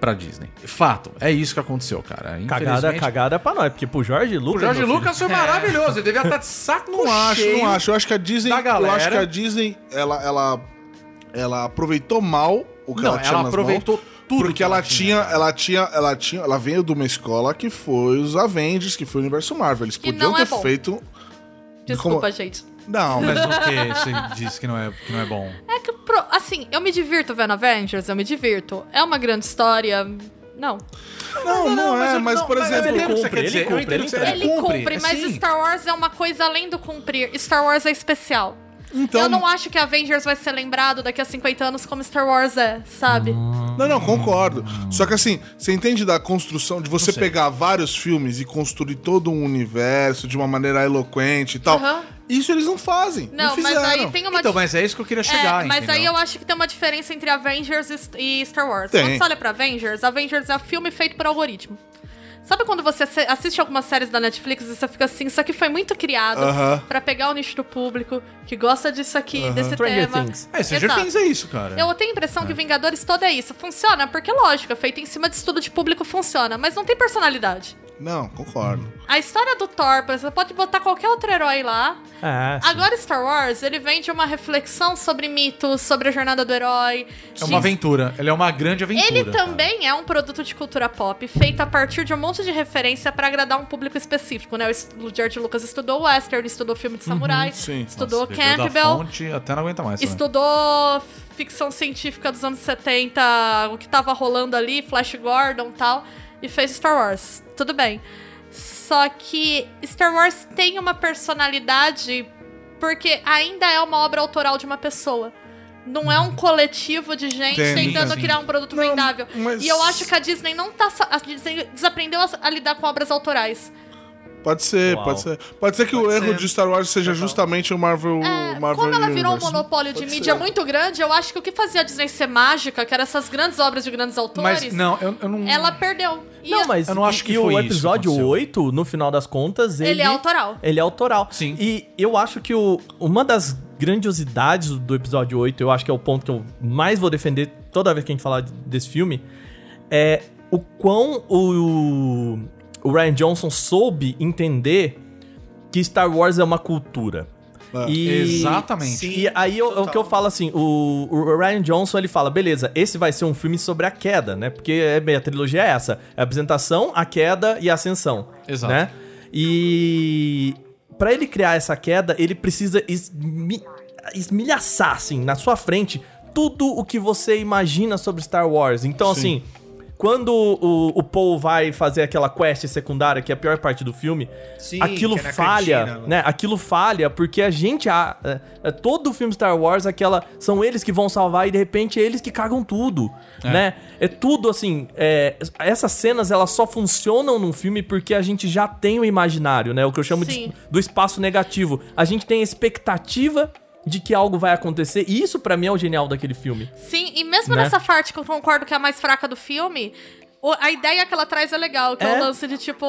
pra Disney. Fato, é isso que aconteceu, cara.
Cagada, cagada pra nós, porque pro Jorge Lucas...
O
filho,
Lucas foi maravilhoso, ele devia estar de saco
Não acho, não acho. Eu acho que a Disney. Eu acho que a Disney, ela, ela, ela aproveitou mal o que
Não,
ela tinha
ela
nas
aproveitou
mãos,
tudo
Porque
que
ela,
ela
tinha,
tinha,
ela tinha, ela tinha, ela veio de uma escola que foi os Avengers, que foi o universo Marvel. Eles
Que
podiam
não
ter
é bom.
feito.
Desculpa,
Como-
gente.
Não,
Mas
mas
o que você disse que não é, que não é bom?
É que, pro- assim, eu me divirto vendo Avengers, eu me divirto. É uma grande história. Não.
não, não, é.
eu-
Mas
não,
por
mas
exemplo,
você
cumpre, ele
dizer,
cumpre, ele
Ele cumpre, mas
sim.
Star Wars é uma coisa além do cumprir. Star Wars é especial.
Então-
Eu não acho que Avengers vai ser lembrado daqui a 50 anos como Star Wars é, sabe?
Não, não, concordo. Só que assim, você entende da construção, de você pegar vários filmes e construir todo um universo de uma maneira eloquente e tal.
Aham.
Isso eles não fazem. Não,
Não, mas
fizeram.
aí tem uma
Então, mas é isso que eu queria
É,
chegar,
mas
entendeu?
aí eu acho que tem uma diferença entre Avengers e e Star Wars.
Tem.
Quando você olha pra Avengers, Avengers é um filme feito por algoritmo. Sabe quando você assiste algumas séries da Netflix e você fica assim, isso aqui foi muito criado
Aham.
pra pegar o nicho do público que gosta disso aqui, desse
Stranger
tema.
Things.
É, Stranger
Exato.
Things é isso, cara.
Eu tenho a impressão que Vingadores todo é isso. Funciona, porque lógico, é feito em cima de estudo de público, funciona, mas não tem personalidade.
Não, concordo.
A história do Thor, você pode botar qualquer outro herói lá.
Ah, sim.
Agora, Star Wars, ele vem de uma reflexão sobre mitos, sobre a jornada do herói.
É uma aventura. Ele é uma grande aventura.
Ele
cara.
também é um produto de cultura pop, feito a partir de um monte de referência pra agradar um público específico, né? O George Lucas estudou western, estudou filme de samurai,
sim.
estudou
da
Campbell,
fonte, até não aguenta mais. também.
estudou ficção científica dos anos 70, o que tava rolando ali, Flash Gordon e tal, e fez Star Wars. Tudo bem. Só que Star Wars tem uma personalidade porque ainda é uma obra autoral de uma pessoa. Não é um coletivo de gente
Entendo,
tentando
sim.
criar um produto
Não,
vendável.
mas-
E eu acho que a Disney não tá. A Disney desaprendeu a, a lidar com obras autorais.
Pode ser,
Uau.
pode ser. Pode ser que o
Pode
erro
ser.
de Star Wars seja justamente o Marvel,
É,
Marvel
como ela virou um
Universe.
monopólio de
Pode
mídia
ser.
muito grande, eu acho que o que fazia a Disney ser mágica, que eram essas grandes obras de grandes autores,
Mas não, eu, eu não.
ela perdeu. E
Não, mas
Eu não acho
e-
que
e
foi
o
isso que
episódio
aconteceu.
8, no final das contas, ele,
ele é autoral.
Ele é autoral.
Sim.
E eu acho que o, uma das grandiosidades do episódio 8, eu acho que é o ponto que eu mais vou defender toda vez que a gente falar desse filme, é o quão o, o Ryan Johnson soube entender que Star Wars é uma cultura.
É.
E,
Exatamente.
E aí eu- é o que eu falo assim, o, o Ryan Johnson ele fala, beleza, esse vai ser um filme sobre a queda, né? Porque é, bem, a trilogia é essa, é a apresentação, a queda e a ascensão,
Exato.
né? E Pra ele criar essa queda, ele precisa esmi esmilhaçar assim na sua frente tudo o que você imagina sobre Star Wars. Então assim, quando o, o Paul vai fazer aquela quest secundária, que é a pior parte do filme,
Sim,
aquilo
é
falha,
cantina,
né? Aquilo falha porque a gente. A, é, é, todo o filme Star Wars, aquela. São eles que vão salvar e de repente é eles que cagam tudo, né? É tudo assim. é, essas cenas elas só funcionam num filme porque a gente já tem o imaginário, né? O que eu chamo de, do espaço negativo. A gente tem a expectativa de que algo vai acontecer. E isso pra mim é o genial daquele filme.
Sim, e mesmo
Né?
nessa parte que eu concordo que é a mais fraca do filme, a ideia que ela traz é legal, que é,
É.
o lance de tipo,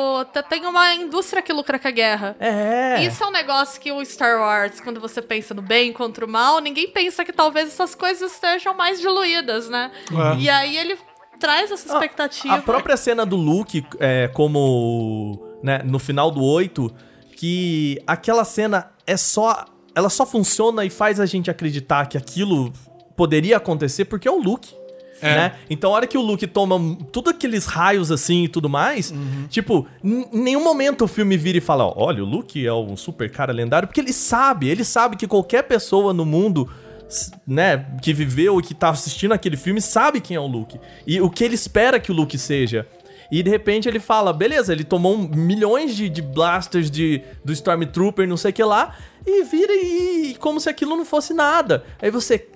tem uma indústria que lucra com a guerra.
É.
Isso é um negócio que o Star Wars, quando você pensa no bem contra o mal, ninguém pensa que talvez essas coisas estejam mais diluídas, né? E aí ele traz essa expectativa.
A própria cena do Luke, é, como né, no final do 8, que aquela cena é só. Ela só funciona e faz a gente acreditar que aquilo poderia acontecer porque é o Luke.
É.
Né? Então, a hora que o Luke toma tudo aqueles raios assim e tudo mais, tipo, em nenhum momento o filme vira e fala: ó, olha, o Luke é um super cara lendário, porque ele sabe, ele sabe que qualquer pessoa no mundo né, que viveu e que tá assistindo aquele filme sabe quem é o Luke. E o que ele espera que o Luke seja. E de repente ele fala, beleza, ele tomou milhões de, de blasters de, do Stormtrooper, não sei o que lá, e vira e, e como se aquilo não fosse nada. Aí você,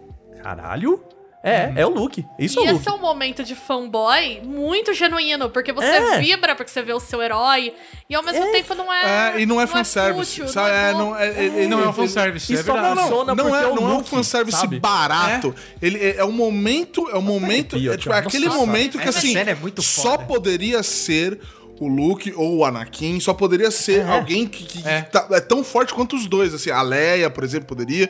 caralho? É, é o Luke. Isso
e
é o Luke.
esse é um momento de fanboy muito genuíno, porque você
É.
vibra porque você vê o seu herói, e ao mesmo
É.
tempo não é.
É, e não é fanservice.
fútil,
sabe? É,
bobo.
não, é, ele-
Não é um fanservice,
Isso
é verdade.
Não,
funciona
não, não é,
é o
não é um
Luke,
fanservice
sabe?
barato. Ele é, é um momento, é um momento,
arrepio
é, tipo, é aquele momento que assim,
cena é muito
só poderia ser o Luke ou o Anakin, só poderia ser alguém que, que- que
É.
tá- é tão forte quanto os dois, assim, a Leia, por exemplo, poderia,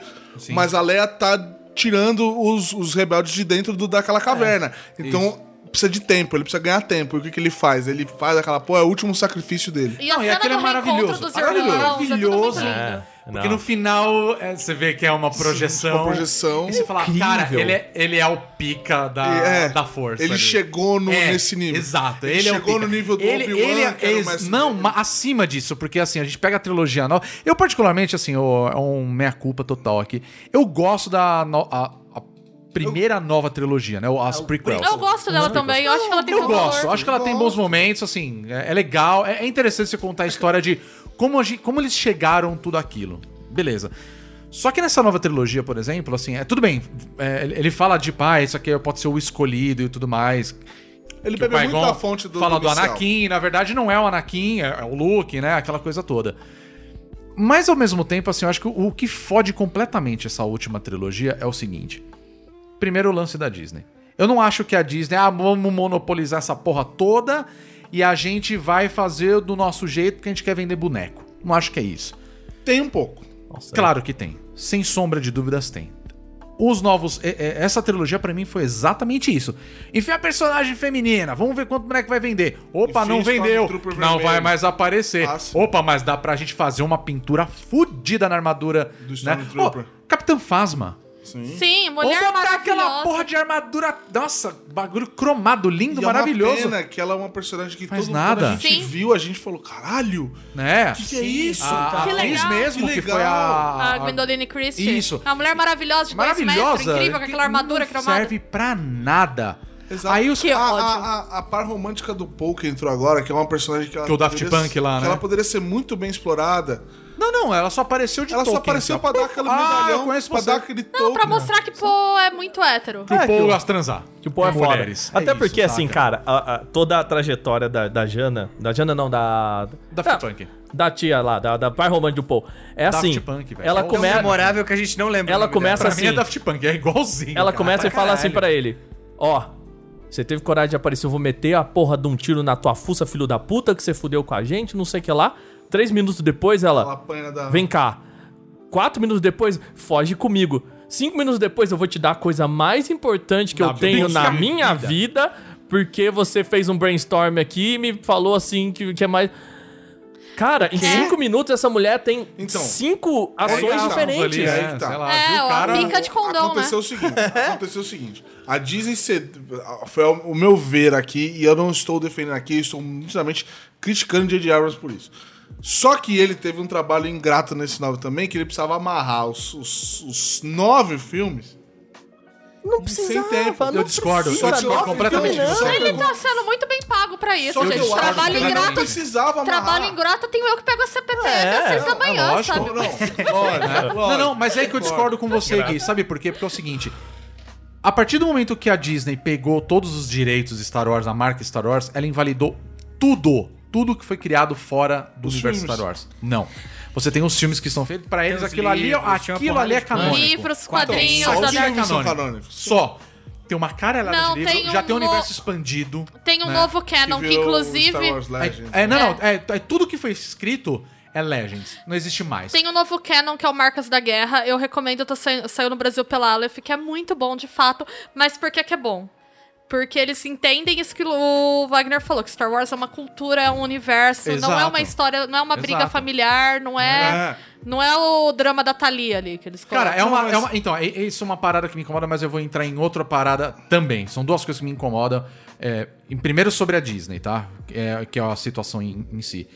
mas a Leia tá tirando os, os rebeldes de dentro do, daquela caverna. Então, precisa de tempo, ele precisa ganhar tempo. E o que, que ele faz? Ele faz aquela, pô, é o último sacrifício dele.
E a
Não, e
cena
aquele
do
é maravilhoso.
dos
Maravilhoso.
irmãos, é tudo muito
Maravilhoso.
É,
Porque
não.
no final é, você vê que é uma projeção.
Uma projeção.
E você fala,
Incrível.
cara, ele é, ele é o pica da,
É,
da força.
Ele
ali.
chegou no-
É,
nesse nível.
Exato.
Ele
Ele, é o
chegou
pica.
no nível do
ele,
Obi-Wan,
ele é,
que era o
ex-
mestre
Não, acima disso, porque assim, a gente pega a trilogia nova. Eu, particularmente, assim, o- é um meia-culpa total aqui. Eu gosto da no- a, primeira nova trilogia, né? o- As prequels.
Eu gosto dela também, eu acho que ela tem
Eu gosto,
valor.
acho que ela tem bons momentos, assim, é, é legal, é, é interessante você contar a história de como, gente- como eles chegaram tudo aquilo. Beleza. Só que nessa nova trilogia, por exemplo, assim, é tudo bem. é, ele- fala de pai, isso aqui pode ser o escolhido e tudo mais.
Ele bebeu muito da fonte do
Fala do,
inicial.
Anakin, na verdade não é o Anakin, é, é o Luke, né? Aquela coisa toda. Mas ao mesmo tempo, assim, eu acho que o, o que fode completamente essa última trilogia é o seguinte. Primeiro o lance da Disney. Eu não acho que a Disney, ah, vamos monopolizar essa porra toda e a gente vai fazer do nosso jeito porque a gente quer vender boneco. Não acho que é isso.
Tem um pouco.
Nossa,
Claro que tem. Sem sombra de dúvidas tem. Os novos. é- é- Essa trilogia pra mim foi exatamente isso. Enfiar personagem feminina, vamos ver quanto boneco vai vender. Opa, não vendeu. Não vai mais aparecer.
Ah.
Opa, mas dá pra gente fazer uma pintura fudida na armadura
Do
né? Ô, Capitão Phasma.
Sim,
Ou
mulher
botar aquela porra de armadura. Nossa, bagulho cromado, lindo,
E
maravilhoso.
É uma pena que ela é uma personagem que
Faz
todo
nada.
quando a gente
Sim.
viu, a gente falou, caralho,
Né?
que que é isso?
A,
Que legal.
mesmo,
Que
que, foi a.
A Gwendoline Christie.
Isso.
A mulher maravilhosa de dois
maravilhosa.
metros, incrível, com
que
aquela armadura
não
cromada.
serve pra nada.
Exato.
Aí os
Que
a, a, a, a par romântica do Paul que entrou agora, que é uma personagem que ela
Que o Daft Punk lá,
que
né?
ela poderia ser muito bem explorada.
Não, não, ela só apareceu de
Ela só
token,
apareceu
assim,
pra dar aquele
Ah,
medalhão,
eu conheço
pra
você.
dar aquele
Não,
token.
pra mostrar que, pô, é muito hétero.
Que o
É, o-
gosta de transar.
Que o Paul é foda.
mulheres.
Até
É
porque,
isso,
assim,
saca?
cara, a- a- toda a trajetória da, da Jana. Da Jana não, da.
Daft
da,
Punk.
Da tia lá, da, da pai romântica do Paul. É
Daft
assim.
Punk, velho.
ela
É
começa.
memorável que a gente não lembra.
Ela começa.
Pra mim é
assim.
Daft Punk, é igualzinho.
Ela
cara.
começa e fala assim pra ele: Ó, você teve coragem de aparecer, eu vou meter a porra de um tiro na tua fuça, filho da puta, que você fudeu com a gente, não sei o que lá. Três minutos depois
Ela da...
Vem cá. Quatro minutos depois, foge comigo. Cinco minutos depois, eu vou te dar a coisa mais importante que
Na
eu tenho
vida.
na minha vida, porque você fez um brainstorm aqui e me falou assim que, que é mais. Cara, em cinco minutos essa mulher tem
Então,
cinco ações
aí tá,
diferentes.
Ali,
Aí
é,
que tá.
lá,
É,
viu o
ó,
cara...
pica de condão,
aconteceu
né?
o seguinte, aconteceu o seguinte. A Disney foi o meu ver aqui e eu não estou defendendo aqui, eu estou nitidamente criticando J.J. Abrams por isso. Só que ele teve um trabalho ingrato nesse novo também, que ele precisava amarrar os, os- os nove filmes
Não precisava,
tempo.
não
Eu discordo,
precisa,
eu discordo completamente
filmes,
disso.
não.
Ele tá sendo muito bem pago pra isso,
Só
gente. Trabalho
não
ingrato.
precisava amarrar.
Trabalho ingrato tem eu que pego a CPT
É,
às seis da
é
manhã,
lógico.
sabe?
Não,
Mas-
lógico,
Não, não, mas é aí que eu discordo com você, Gui. Sabe por quê? Porque é o seguinte. A partir do momento que a Disney pegou todos os direitos de Star Wars, a marca Star Wars, ela invalidou tudo. Tudo que foi criado fora do
Os
universo
filmes.
Star Wars. Não. Você tem os filmes que estão feitos pra eles, aquilo ali, aquilo ali é canônico.
Livros,
Então,
quadrinhos,
só os filmes são
canônico.
canônicos.
Só. Tem uma caralhada
Não,
de livro,
tem
já
um
tem um
no-
universo expandido.
Tem um
né?
novo canon que,
virou
inclusive.
Star Wars Legends.
É, é, não,
É.
não. É, é tudo que foi escrito é Legends. Não existe mais.
Tem um novo canon que é o Marcas da Guerra. Eu recomendo, tá sa- saiu no Brasil pela Aleph, que é muito bom de fato. Mas por que, que é bom? Porque eles entendem isso que o Wagner falou, que Star Wars é uma cultura, é um universo, não é
Exato.
uma história, não é uma briga
Exato.
familiar, não é,
É.
não é o drama da Thalia ali que eles
Cara,
colocam.
é uma, é uma. Então, é, é isso é uma parada que me incomoda, mas eu vou entrar em outra parada também. São duas coisas que me incomodam. É, em primeiro sobre a Disney, tá? É, que é a situação em, em si.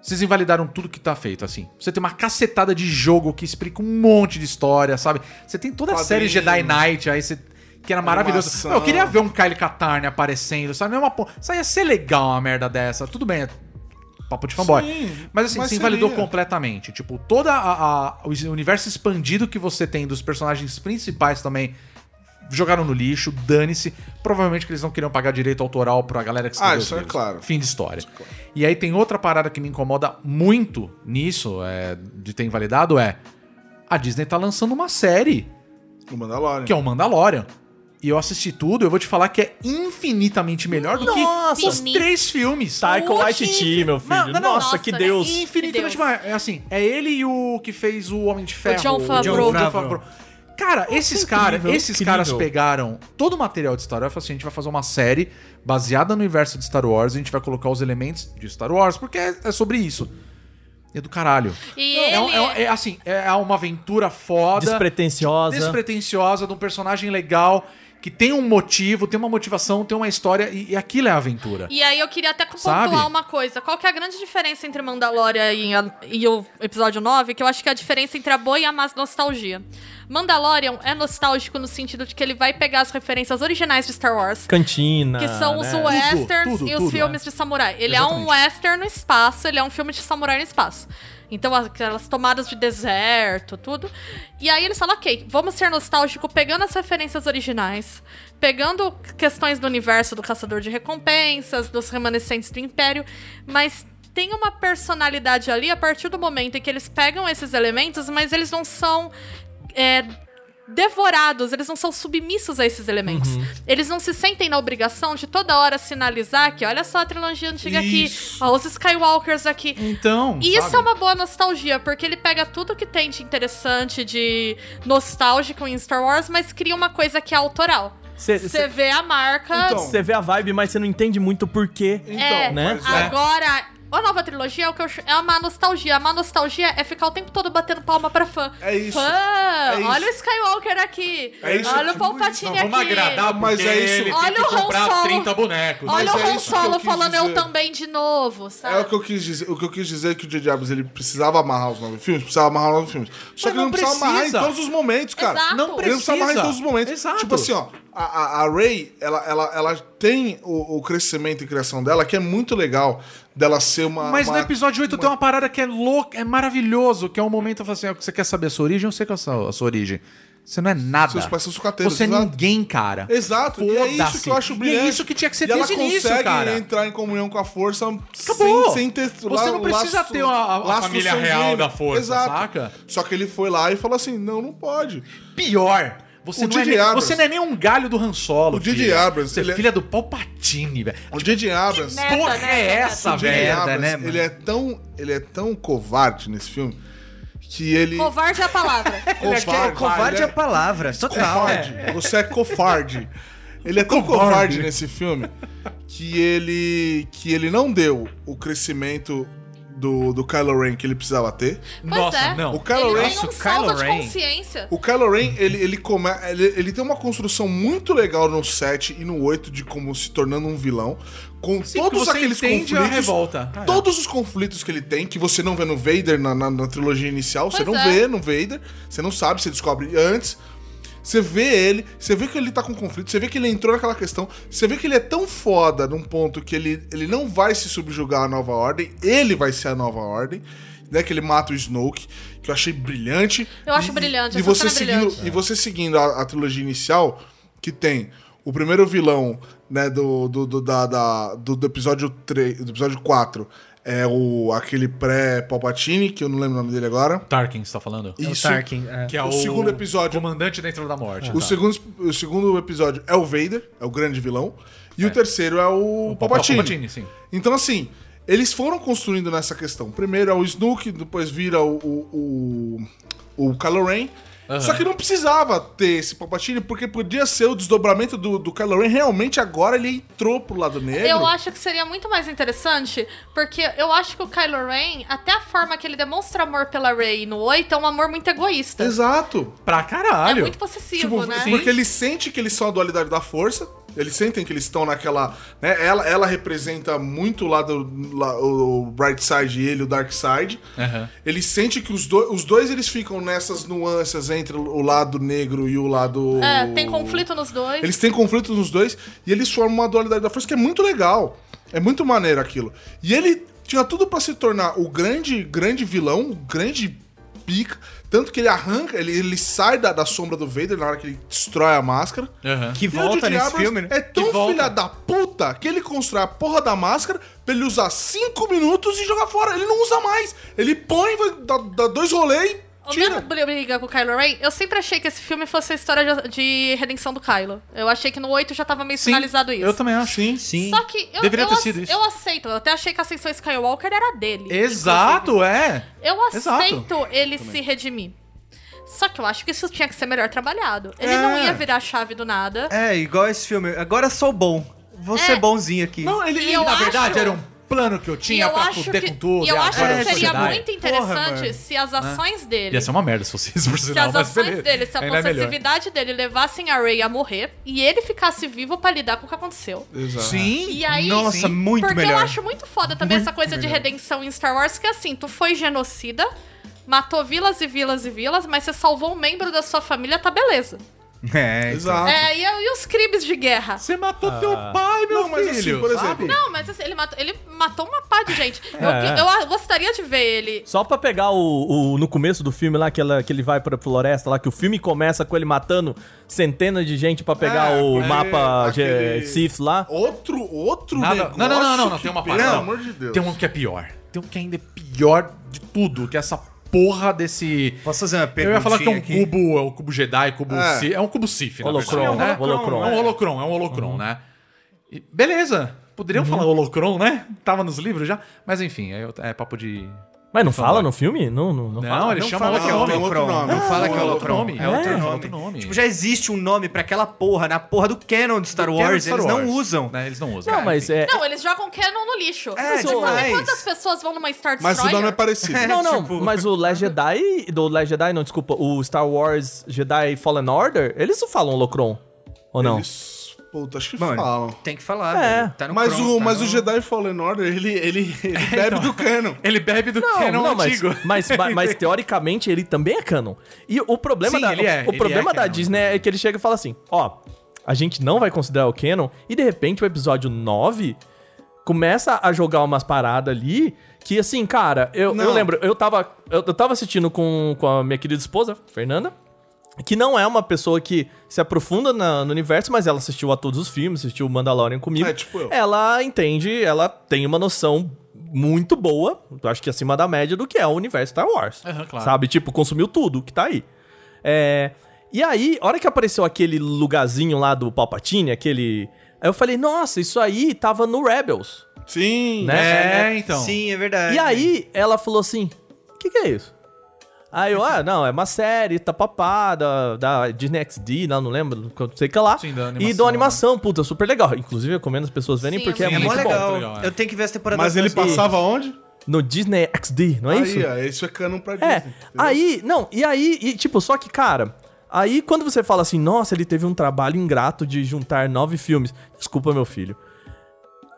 Vocês invalidaram tudo que tá feito, assim. Você tem uma cacetada de jogo que explica um monte de história, sabe? Você tem toda a série. Jedi Knight, aí você. Que era maravilhoso.
Animação.
Eu queria ver um Kyle Katarn aparecendo, sabe? Não é uma po- Isso ia ser legal uma merda dessa. Tudo bem, é papo de fanboy.
Sim,
mas assim,
mas
se invalidou
seria.
completamente. Tipo, a- o universo expandido que você tem dos personagens principais também jogaram no lixo, dane-se. Provavelmente que eles não queriam pagar direito autoral pra galera que
Ah,
os
isso é claro.
Fim de história. E aí tem outra parada que me incomoda muito nisso, é, de ter invalidado, é a Disney tá lançando uma série,
O Mandalorian.
que é o Mandalorian. E eu assisti tudo, eu vou te falar que é infinitamente melhor do
Nossa!
que os três filmes.
Taika Waititi, meu filho.
Não, não, não.
Nossa,
Nossa,
que
né?
Deus.
Infinitamente
Deus.
mais. É assim, é ele e o que fez o Homem de Ferro.
John Favreau.
John Favreau. Cara, esses,
incrível,
cara, esses
incrível.
caras pegaram todo o material de Star Wars e falaram assim: a gente vai fazer uma série baseada no universo de Star Wars, a gente vai colocar os elementos de Star Wars, porque é, é sobre isso. E é do caralho.
E
É,
ele
é é assim, é uma aventura foda,
Despretensiosa.
despretensiosa, de um personagem legal, que tem um motivo, tem uma motivação, tem uma história, e, e aquilo é a aventura.
E aí eu queria até pontuar
Sabe?
uma coisa. Qual que é a grande diferença entre Mandalorian e, a- e o episódio 9? Que eu acho que é a diferença entre a boa e a má nostalgia. Mandalorian é nostálgico no sentido de que ele vai pegar as referências originais de Star Wars.
Cantina.
Que são os
né?
westerns
Tudo,
e os
tudo,
filmes de samurai. Ele é um
Exatamente.
western no espaço, ele é um filme de samurai no espaço. Então, aquelas tomadas de deserto, tudo. E aí eles falam, ok, vamos ser nostálgico pegando as referências originais, pegando questões do universo do Caçador de Recompensas, dos remanescentes do Império, mas tem uma personalidade ali a partir do momento em que eles pegam esses elementos, mas eles não são. é, devorados, eles não são submissos a esses elementos. Eles não se sentem na obrigação de toda hora sinalizar que olha só a trilogia antiga
Isso.
aqui, ó, os Skywalkers aqui.
Então.
E isso
sabe?
é uma boa nostalgia, porque ele pega tudo que tem de interessante, de nostálgico em Star Wars, mas cria uma coisa que é autoral.
Cê-
Você
cê-
vê a marca.
Então,
Você vê a vibe, mas você não entende muito o porquê.
Então,
é,
né?
agora. A nova trilogia é o que eu ch- é uma nostalgia. A má nostalgia é ficar o tempo todo batendo palma pra fã.
É isso.
Fã,
É isso.
olha o Skywalker aqui.
É isso
olha o
que-
Palpatine aqui.
vamos agradar,
Mas é isso.
ele
Olha
tem que
o Han
comprar
Solo.
30 bonecos.
Olha
Mas
o
é
Han
que eu
Solo
quis
falando eu
dizer.
também de novo, sabe?
É o que eu quis dizer. O que eu quis dizer é que o J.J. Abrams ele precisava amarrar os nove filmes, precisava amarrar os nove filmes. Só
Mas
que ele não precisava amarrar em
precisa.
todos os momentos, cara.
Exato.
Não
Ele não precisa
precisa.
amarrar em todos os momentos.
Exato.
Tipo assim, ó, a, a, a Ray, ela, ela, ela tem o, o crescimento e criação dela, que é muito legal dela ser uma.
Mas
uma-
no episódio 8 tem uma parada que é louca, é maravilhoso, que é um momento que eu falo assim, ó, você quer saber a sua origem? Eu sei qual é a sua, a sua origem. Você não é nada.
Seus pais são sucateiros,
Você é
exato.
ninguém, cara.
Exato, e é isso que eu acho
E
brilhante.
é isso que tinha que ser
e ela
desde o início,
consegue
cara.
entrar em comunhão com a força
Acabou.
sem, sem ter
Você não precisa ter a- a- família real da força,
Exato.
saca?
Só que ele foi lá e falou assim, não, não pode.
Pior. Você,
O
não é, nem,
Abrams.
você não é nem um galho do Han Solo.
O
filha.
Abrams,
Você
ele
é
é-
filha do Palpatine, velho.
O J.J. Abrams...
né?
Porra
Neta,
é essa,
O
velho?
Abrams,
né, mano?
ele é tão ele é tão covarde nesse filme que ele
Covarde é a palavra.
covarde,
Covarde
ele
é a palavra, total.
covarde. Você é covarde. Ele é tão
Covarde.
covarde nesse filme que ele que ele não deu o crescimento do, do Kylo Ren que ele precisava ter.
Pois
Nossa,
é.
não.
O Kylo
ele
Ren,
tem um salto
Kylo
de
Ren-
consciência.
o Kylo Ren, ele, ele, come, ele, ele tem uma construção muito legal no 7 e no 8 de como se tornando um vilão. Com
Sim,
todos
você
aqueles conflitos.
revolta.
Todos os conflitos que ele tem, que você não vê no Vader na, na- na trilogia inicial, você
Pois
não
é.
vê no Vader, você não sabe, você descobre antes. Você vê ele, você vê que ele tá com conflito, você vê que ele entrou naquela questão, você vê que ele é tão foda num ponto que ele, ele não vai se subjugar à nova ordem, ele vai ser a nova ordem, né? Que ele mata o Snoke, que eu achei brilhante.
Eu acho
E-
brilhante,
E você
é
seguindo,
brilhante.
e você seguindo a, a trilogia inicial, que tem o primeiro vilão, né, do, do, do, da, da- do, do episódio 3, do episódio 4, é o aquele pré-Palpatine, que eu não lembro o nome dele agora.
Tarkin, você tá falando?
Isso.
Tarkin, é.
Que é
O
o,
segundo episódio.
Comandante dentro da morte.
O, segundo, o segundo episódio é o Vader, é o grande vilão. E o terceiro é o, Palpatine.
Palpatine, sim.
Então, assim, eles foram construindo nessa questão. Primeiro é o Snoke, depois vira o, o, o, o Kylo Ren. Só que não precisava ter esse Palpatine, porque podia ser o desdobramento do, do Kylo Ren. Realmente, agora ele entrou pro lado negro.
Eu acho que seria muito mais interessante, porque eu acho que o Kylo Ren, até a forma que ele demonstra amor pela Rey no 8, é um amor muito egoísta.
Exato.
Pra
É
caralho.
muito possessivo,
Tipo,
né?
porque ele sente que eles são a dualidade da força. Eles sentem que eles estão naquela. Né? Ela, ela representa muito o lado. lá, o Bright Side e ele, o Dark Side.
Aham.
Ele sente que os, do, os dois eles ficam nessas nuances entre o lado negro e o lado.
É, tem conflito nos dois.
Eles têm conflitos nos dois e eles formam uma dualidade da força que é muito legal. É muito maneiro aquilo. E ele tinha tudo pra se tornar o grande, grande vilão, o grande pica. Tanto que ele arranca, ele, ele sai da, da sombra do Vader na hora que ele destrói a máscara.
Aham.
Que
E
volta nesse
Abrams
filme, né?
É tão
Que volta.
filha da puta que ele constrói a porra da máscara pra ele usar 5 minutos e jogar fora. Ele não usa mais. Ele põe, vai, dá, dá dois rolês e
O meu
tira.
briga com o Kylo Ren, eu sempre achei que esse filme fosse a história de, de redenção do Kylo. Eu achei que no 8 já tava meio finalizado isso.
Eu também acho.
Sim.
Sim.
Só que eu,
Deveria
eu
ter sido isso.
eu aceito. Eu até achei que a Ascensão Skywalker era dele.
Exato, é.
Eu
Exato.
aceito ele se redimir. Só que eu acho que isso tinha que ser melhor trabalhado. Ele
É.
não ia virar a chave do nada.
É, igual esse filme. Agora sou bom. Vou
É.
ser bonzinho aqui.
Não, ele.
E eu
Na
acho-
verdade, era um plano que eu tinha
eu
pra fuder
que,
com tudo.
e eu acho que seria muito interessante
mano.
se as ações dele.
Ia ser uma merda se fosse isso, por
Se
sinal,
as
mas
ações
beleza.
dele, se a
é melhor.
possessividade dele levassem a Rey a morrer e ele ficasse vivo pra lidar com o que aconteceu.
Exato.
Sim.
E aí,
Nossa,
Sim.
muito
porque
melhor.
eu acho muito foda também essa coisa de redenção em Star Wars, que é assim, tu foi genocida, matou vilas e vilas e vilas, mas você salvou um membro da sua família, tá beleza.
É,
Exato.
É, e, e os crimes de guerra?
Você matou teu pai, meu
Não, mas assim,
filho.
por
sabe?
exemplo,
Não, mas assim, ele matou, ele matou uma pá de gente. Eu,
É.
eu gostaria de ver ele.
Só pra pegar o, o- no começo do filme lá, que, ela, que ele vai pra floresta lá, que o filme começa com ele matando centenas de gente pra pegar
É,
o
é,
mapa
aquele-
de Sith lá.
Outro, outro
Nada-
negócio.
Não, não, não, não, não, tem uma
Pelo
parada.
amor de Deus.
Tem um que é pior. Tem um que ainda é pior de tudo, que é essa porra desse.
Posso fazer uma
Eu
pergunta?
ia falar que é um cubo, é um cubo Jedi, cubo
É.
É um cubo na
Holocron,
verdade, né?
né? Holocron.
É um holocron, é um holocron, né? E- beleza. Poderiam falar holocron, né? Tava nos livros já. Mas enfim, é, é papo de.
Mas não fala no filme? Não, não, não,
Não,
fala.
ele
Não
chama
fala
outro
que é
nome.
Não fala que é
outro
Holocron.
nome.
É outro
É?
nome.
Outro nome.
Tipo, já existe um nome pra aquela porra, na porra do canon de Star
Do
Wars.
Star
Eles
Wars,
não usam.
Né? Eles não usam.
Não,
É,
mas é...
Não, eles jogam Canon no lixo.
É,
sabe
demais.
quantas pessoas vão numa Star
Mas
Destroyer?
o nome é parecido.
É.
Não, não,
tipo-
mas o Last Jedi, do Last Jedi, não, desculpa, o Star Wars Jedi Fallen Order, eles não falam Holocron, ou não?
Eles, puta, acho que
Mano,
falam.
tem que falar.
É.
velho. Tá no
Mas,
Cron,
o,
tá
mas
no-
o Jedi Fallen Order, ele, ele, ele bebe do canon.
Ele bebe do
Não,
canon
não, mas,
antigo.
mas, mas, mas teoricamente ele também é canon. E o problema
Sim,
da,
ele é,
o
ele
problema
é
da
canon.
Disney é que ele chega e fala assim: ó, a gente não vai considerar o canon, e de repente o episódio 9 começa a jogar umas paradas ali que, assim, cara, eu,
Não.
eu lembro, eu tava, eu, eu tava assistindo com, com a minha querida esposa, Fernanda. Que não é uma pessoa que se aprofunda na- no universo, mas ela assistiu a todos os filmes, assistiu o Mandalorian comigo.
É, tipo eu.
Ela entende, ela tem uma noção muito boa, eu acho que acima da média, do que é o universo Star Wars.
Aham, claro.
Sabe? Tipo, consumiu tudo que tá aí. É, E aí, a hora que apareceu aquele lugarzinho lá do Palpatine, aquele. Aí eu falei, nossa, isso aí tava no Rebels.
Sim.
Né?
É, então.
Sim, é verdade.
E aí, ela falou assim: o que, que é isso? Aí eu, ah, não, é uma série, tá papá, da, da Disney XD, não, não lembro, não sei o que lá.
Sim, da
E
animação,
do animação, puta, super legal. Inclusive, eu recomendo as pessoas verem
Sim,
porque é,
é
É
muito
mó
bom.
legal.
legal, é.
Eu tenho que ver as temporadas
Mas ele passava onde?
No Disney XD, não é isso?
Aí, ó, isso é canon pra Disney.
É,
entendeu?
aí, não, e aí, e, tipo, só que, cara, aí quando você fala assim, nossa, ele teve um trabalho ingrato de juntar nove filmes, desculpa, meu filho.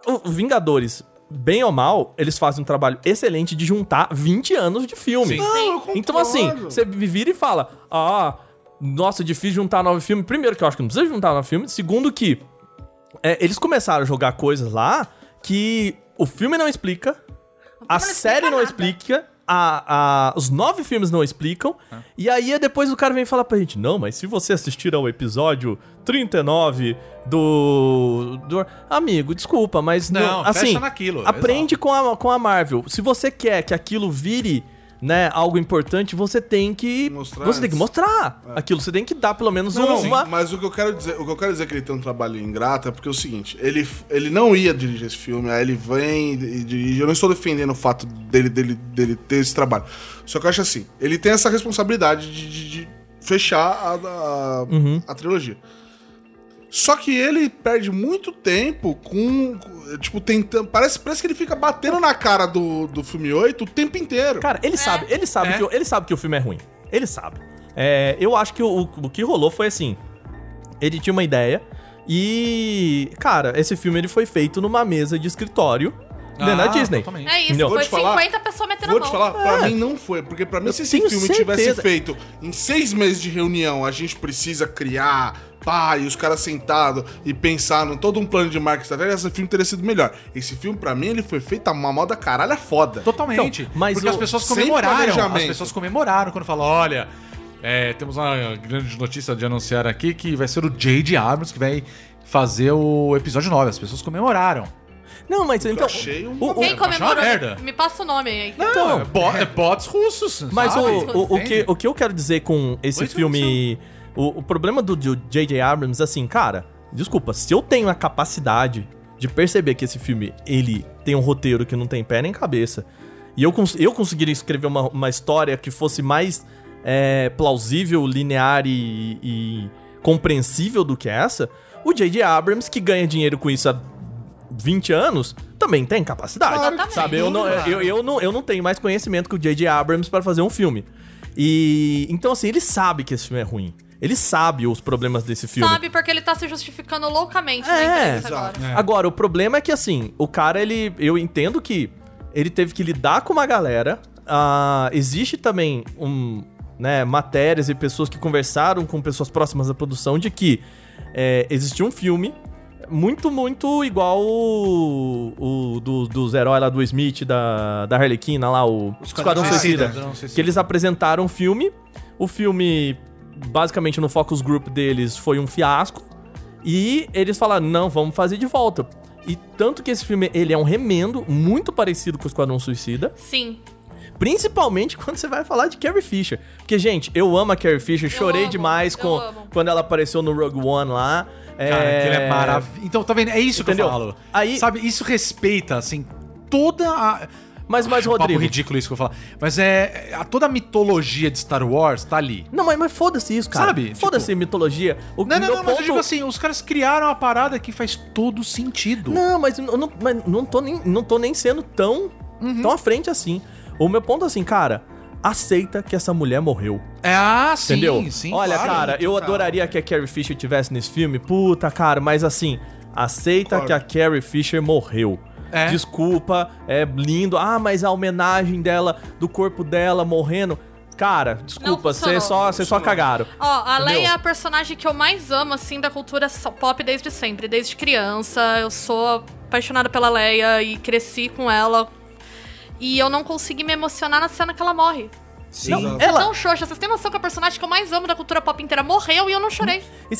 O Vingadores, bem ou mal, eles fazem um trabalho excelente de juntar 20 anos de filme.
Sim.
Não.
Então, assim, você vira e fala, ah, nossa, difícil juntar nove filmes. Primeiro que eu acho que não precisa juntar nove filmes. Segundo que é, eles começaram a jogar coisas lá que o filme não explica, a
não
série
explica
não
nada.
explica, a, a- os nove filmes não explicam. E aí depois o cara vem falar pra gente: Não, mas se você assistir ao episódio 39 do. do amigo, desculpa, mas
Não,
assim,
fecha naquilo,
Aprende com a, com a Marvel. Se você quer que aquilo vire. Né, algo importante, você tem que.
Mostrar
você tem que
antes.
mostrar aquilo. Você tem que dar pelo menos
Não,
uma.
sim, mas o que eu quero dizer, o que eu quero dizer que ele tem um trabalho ingrato é porque é o seguinte, ele, ele não ia dirigir esse filme, aí ele vem e dirige. Eu não estou defendendo o fato dele, dele, dele ter esse trabalho. Só que eu acho assim, ele tem essa responsabilidade de, de- de fechar a, a,
Uhum.
a trilogia. Só que ele perde muito tempo com. Tipo, tentando. Parece, parece que ele fica batendo na cara do, do filme 8 o tempo inteiro.
Cara, ele sabe, ele sabe,
É.
que, o- ele sabe que o filme é ruim. Ele sabe. É, eu acho que o, o que rolou foi assim. Ele tinha uma ideia e, cara, esse filme ele foi feito numa mesa de escritório da
Ah,
Disney.
totalmente.
É isso,
Entendeu?
foi
Vou te falar-
50 pessoas metendo
Vou te falar, pra mim não foi. Porque pra mim,
Eu
se esse filme tivesse
certeza.
feito em seis meses de reunião, a gente precisa criar, pá, e os caras sentados e pensar em todo um plano de marketing estratégico, esse filme teria sido melhor. Esse filme, pra mim, ele foi feito a uma moda caralho foda.
Totalmente.
Então, mas
Porque
o-
as pessoas comemoraram. As pessoas comemoraram quando falam, olha, é, temos uma grande notícia de anunciar aqui que vai ser o J.J. Abrams que vai fazer o episódio 9. As pessoas comemoraram.
Não, mas então.
achei um-
o- o-
Quem comemorou?
merda.
Me passa o nome aí.
Não, é, bo é bots russos.
Mas
sabe?
o, o, o que, o que eu quero dizer com esse
Pois é,
filme. O, o problema do do J.J. Abrams, assim, cara, desculpa, se eu tenho a capacidade de perceber que esse filme ele tem um roteiro que não tem pé nem cabeça, e eu, cons eu conseguiria escrever uma, uma história que fosse mais é, plausível, linear e, e compreensível do que essa, o J.J. Abrams, que ganha dinheiro com isso há 20 anos, também tem capacidade.
Exatamente.
Sabe? Eu não, eu, eu, não, eu não tenho mais conhecimento que o J.J. Abrams para fazer um filme. E então, assim, ele sabe que esse filme é ruim. Ele sabe os problemas desse filme.
Sabe, porque ele tá se justificando loucamente
É,
agora.
Agora, o problema é que, assim, o cara, ele. Eu entendo que ele teve que lidar com uma galera. ah, existe também um. Né, matérias e pessoas que conversaram com pessoas próximas da produção de que é, existia um filme muito, muito igual o, o do- dos heróis lá do Smith, da, da Harlequina lá, o Esquadrão Suicida.
Esquadrão Suicida.
Que eles apresentaram um filme. O filme, basicamente, no focus group deles foi um fiasco. E eles falaram, não, vamos fazer de volta. E tanto que esse filme, ele é um remendo muito parecido com o Esquadrão Suicida.
Sim.
Principalmente quando você vai falar de Carrie Fisher. Porque, gente, eu amo a Carrie Fisher. Chorei
amo,
demais com,
amo.
quando ela apareceu no Rogue One lá.
Cara, que ele é maravilhoso. Então, tá vendo? É isso
Entendeu?
que eu falo.
Aí-
Sabe, isso respeita, assim, toda a...
Mas, mas,
Acho um
Rodrigo...
papo ridículo isso que eu vou falar. Mas é... a- Toda a mitologia de Star Wars tá ali.
Não, mas, mas foda-se isso, cara.
Sabe?
Foda-se mitologia. O
Não, não,
meu
não, mas eu
ponto-
digo assim, os caras criaram uma parada que faz todo sentido.
Não, mas eu não, mas não, tô, nem, não tô nem sendo tão,
Uhum.
tão à frente assim. O meu ponto assim, cara, aceita que essa mulher morreu.
É, ah, sim,
Entendeu?
sim.
Olha,
claro.
cara, eu adoraria que a Carrie Fisher tivesse nesse filme. Puta, cara, mas assim, aceita
Claro.
que a Carrie Fisher morreu.
É.
Desculpa, é lindo. Ah, mas a homenagem dela, do corpo dela morrendo. Cara, desculpa, vocês só, só cagaram.
Ó, a? Leia é a personagem que eu mais amo, assim, da cultura pop desde sempre, desde criança. Eu sou apaixonada pela Leia e cresci com ela. E eu não consegui me emocionar na cena que ela morre.
Sim.
Não,
É
ela,
tão xoxa. Vocês têm noção que a personagem que eu mais amo da cultura pop inteira morreu e eu não chorei.
E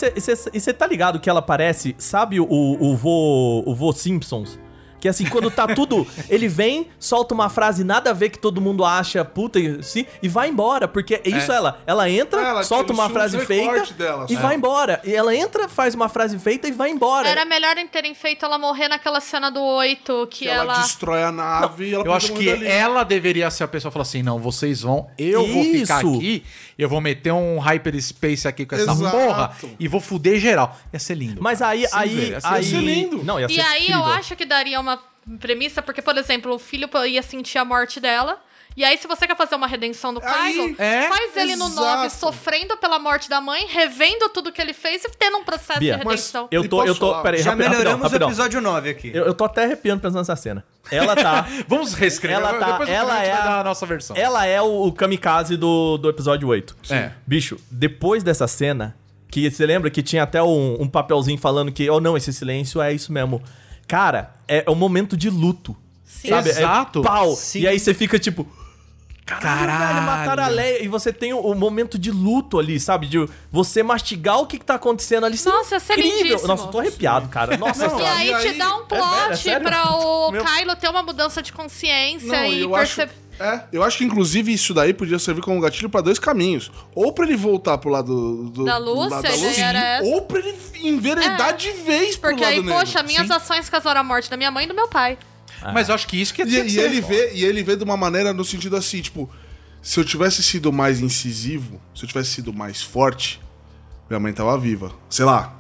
você tá ligado que ela parece, sabe o, o vô, o vô Simpsons? Que assim, quando tá tudo. ele vem, solta uma frase nada a ver que todo mundo acha puta assim, e vai embora. Porque é isso ela. Ela entra,
É, ela
solta uma frase feita
dela,
e
só.
vai embora. E ela entra, faz uma frase feita e vai embora.
Era melhor em terem feito ela morrer naquela cena do 8, que,
Que ela,
ela.
destrói a nave e ela
Eu acho que
ali.
ela deveria ser a pessoa que fala assim: não, vocês vão, eu vou ficar
Isso.
aqui, eu vou meter um hyperspace aqui com essa
Exato.
porra e vou fuder geral. Ia ser lindo.
Mas
cara.
aí.
Sim,
aí,
velho, ia ser
aí
ser lindo.
Não, ia ser
E aí
incrível.
eu acho que daria uma premissa, porque, por exemplo, o filho ia sentir a morte dela E aí, se você quer fazer uma redenção do Kylo,
é,
faz ele no
exato.
9 sofrendo pela morte da mãe, revendo tudo que ele fez e tendo um processo
Bia,
de
mas
redenção.
Eu tô, eu tô, peraí,
Já
rapidão,
melhoramos
rapidão,
o episódio 9 aqui.
Eu, eu tô até arrepiando pensando nessa cena. Ela tá.
Vamos reescrever.
Ela tá-
Depois
ela é a-
a nossa versão.
ela é o, o kamikaze do, do episódio 8.
É.
Bicho, depois dessa cena, que você lembra que tinha até um, um papelzinho falando que, oh não, esse silêncio é isso mesmo. Cara, é, é um momento de luto.
Sim.
Sabe?
Exato.
É pau.
Sim.
E aí você fica tipo. Caralho,
Caralho.
velho, mataram a Leia. E você tem o, o momento de luto ali, sabe? De você mastigar o que, que tá acontecendo ali. É
Nossa, isso é
incrível. Nossa, eu tô arrepiado, cara. Nossa
Não,
E aí,
E
te
aí-
dá um
É,
plot
é sério?
pra o
Meu-
Kylo ter uma mudança de consciência
Não,
e
eu acho,
perceber.
É, eu acho que inclusive isso daí podia servir como gatilho pra dois caminhos. Ou pra ele voltar pro lado do,
Da
do
Lúcia,
lado
a ideia era essa.
ou pra ele enveredar
É.
de vez pro
Porque
lado
aí,
negro.
poxa, minhas
Sim.
ações causaram a morte da minha mãe e do meu pai.
Mas eu acho que isso que
E,
tinha que
e ele vê, e ele vê de uma maneira no sentido assim, tipo, se eu tivesse sido mais incisivo, se eu tivesse sido mais forte, minha mãe tava viva. Sei lá.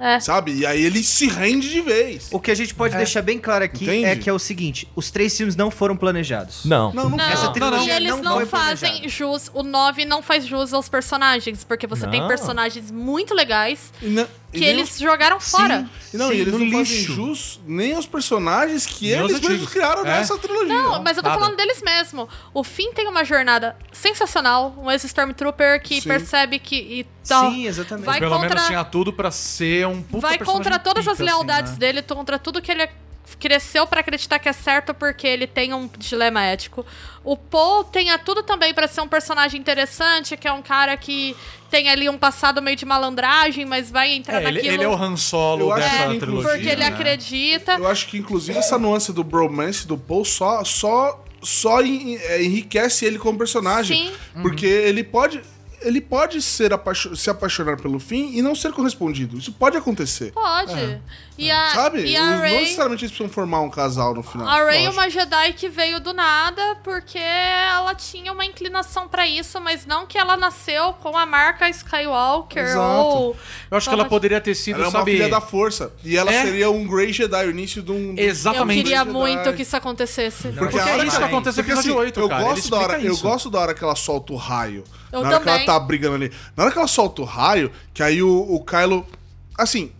É.
Sabe? E aí ele se rende de vez.
O que a gente pode deixar bem claro aqui
Entende?
é que é o seguinte: os três filmes não foram planejados.
Não.
Não, não,
Não,
Essa trilogia
e eles
não
não,
foi
fazem jus. O 9 não faz jus aos personagens, porque você tem
Não.
personagens muito legais
e
que
nem
eles
os-
jogaram fora.
E não,
Sim,
e eles não fazem
lixo.
jus nem aos personagens que eles mesmos criaram
É.
nessa trilogia.
Não, mas eu tô
nada.
falando deles mesmo. O Finn tem uma jornada sensacional, um ex-Stormtrooper que
Sim.
percebe que. E tal,
Sim, exatamente.
Vai
Pelo
contra-
menos tinha tudo pra ser um puta
vai contra todas as
pica,
lealdades
assim, né?
dele, contra tudo que ele cresceu pra acreditar que é certo porque ele tem um dilema ético. O Paul tem a tudo também pra ser um personagem interessante, que é um cara que tem ali um passado meio de malandragem, mas vai entrar
É, ele,
naquilo
ele é o Han Solo dessa
que,
trilogia.
inclusive,
porque ele
né?
acredita.
Eu acho que, inclusive, essa nuance do bromance do Paul só, só, só é, enriquece ele como personagem.
Sim.
Porque ele pode. Ele pode ser apaixo- se apaixonar pelo fim e não ser correspondido. Isso pode acontecer.
Pode. E a,
Sabe?
e a
Os- Não
Ray.
necessariamente eles precisam formar um casal no final.
A Rey é uma Jedi que veio do nada porque ela tinha uma inclinação pra isso, mas não que ela nasceu com a marca Skywalker
Exato.
ou.
Eu acho que ela poderia ter sido,
Ela é uma
sabe...
filha da força. E ela
É.
seria um Grey Jedi, o início de um. um-
Eu
Exatamente.
queria
Jedi.
muito que isso acontecesse.
Porque,
Porque
a hora
isso
que-
acontece no
porque,
episódio
assim,
8,
eu
cara,
Gosto da hora,
explica
eu
isso.
gosto da hora que ela solta o raio.
Eu
na hora que
também.
ela tá brigando ali. Na hora que ela solta o raio, que aí o, o Kylo. Assim,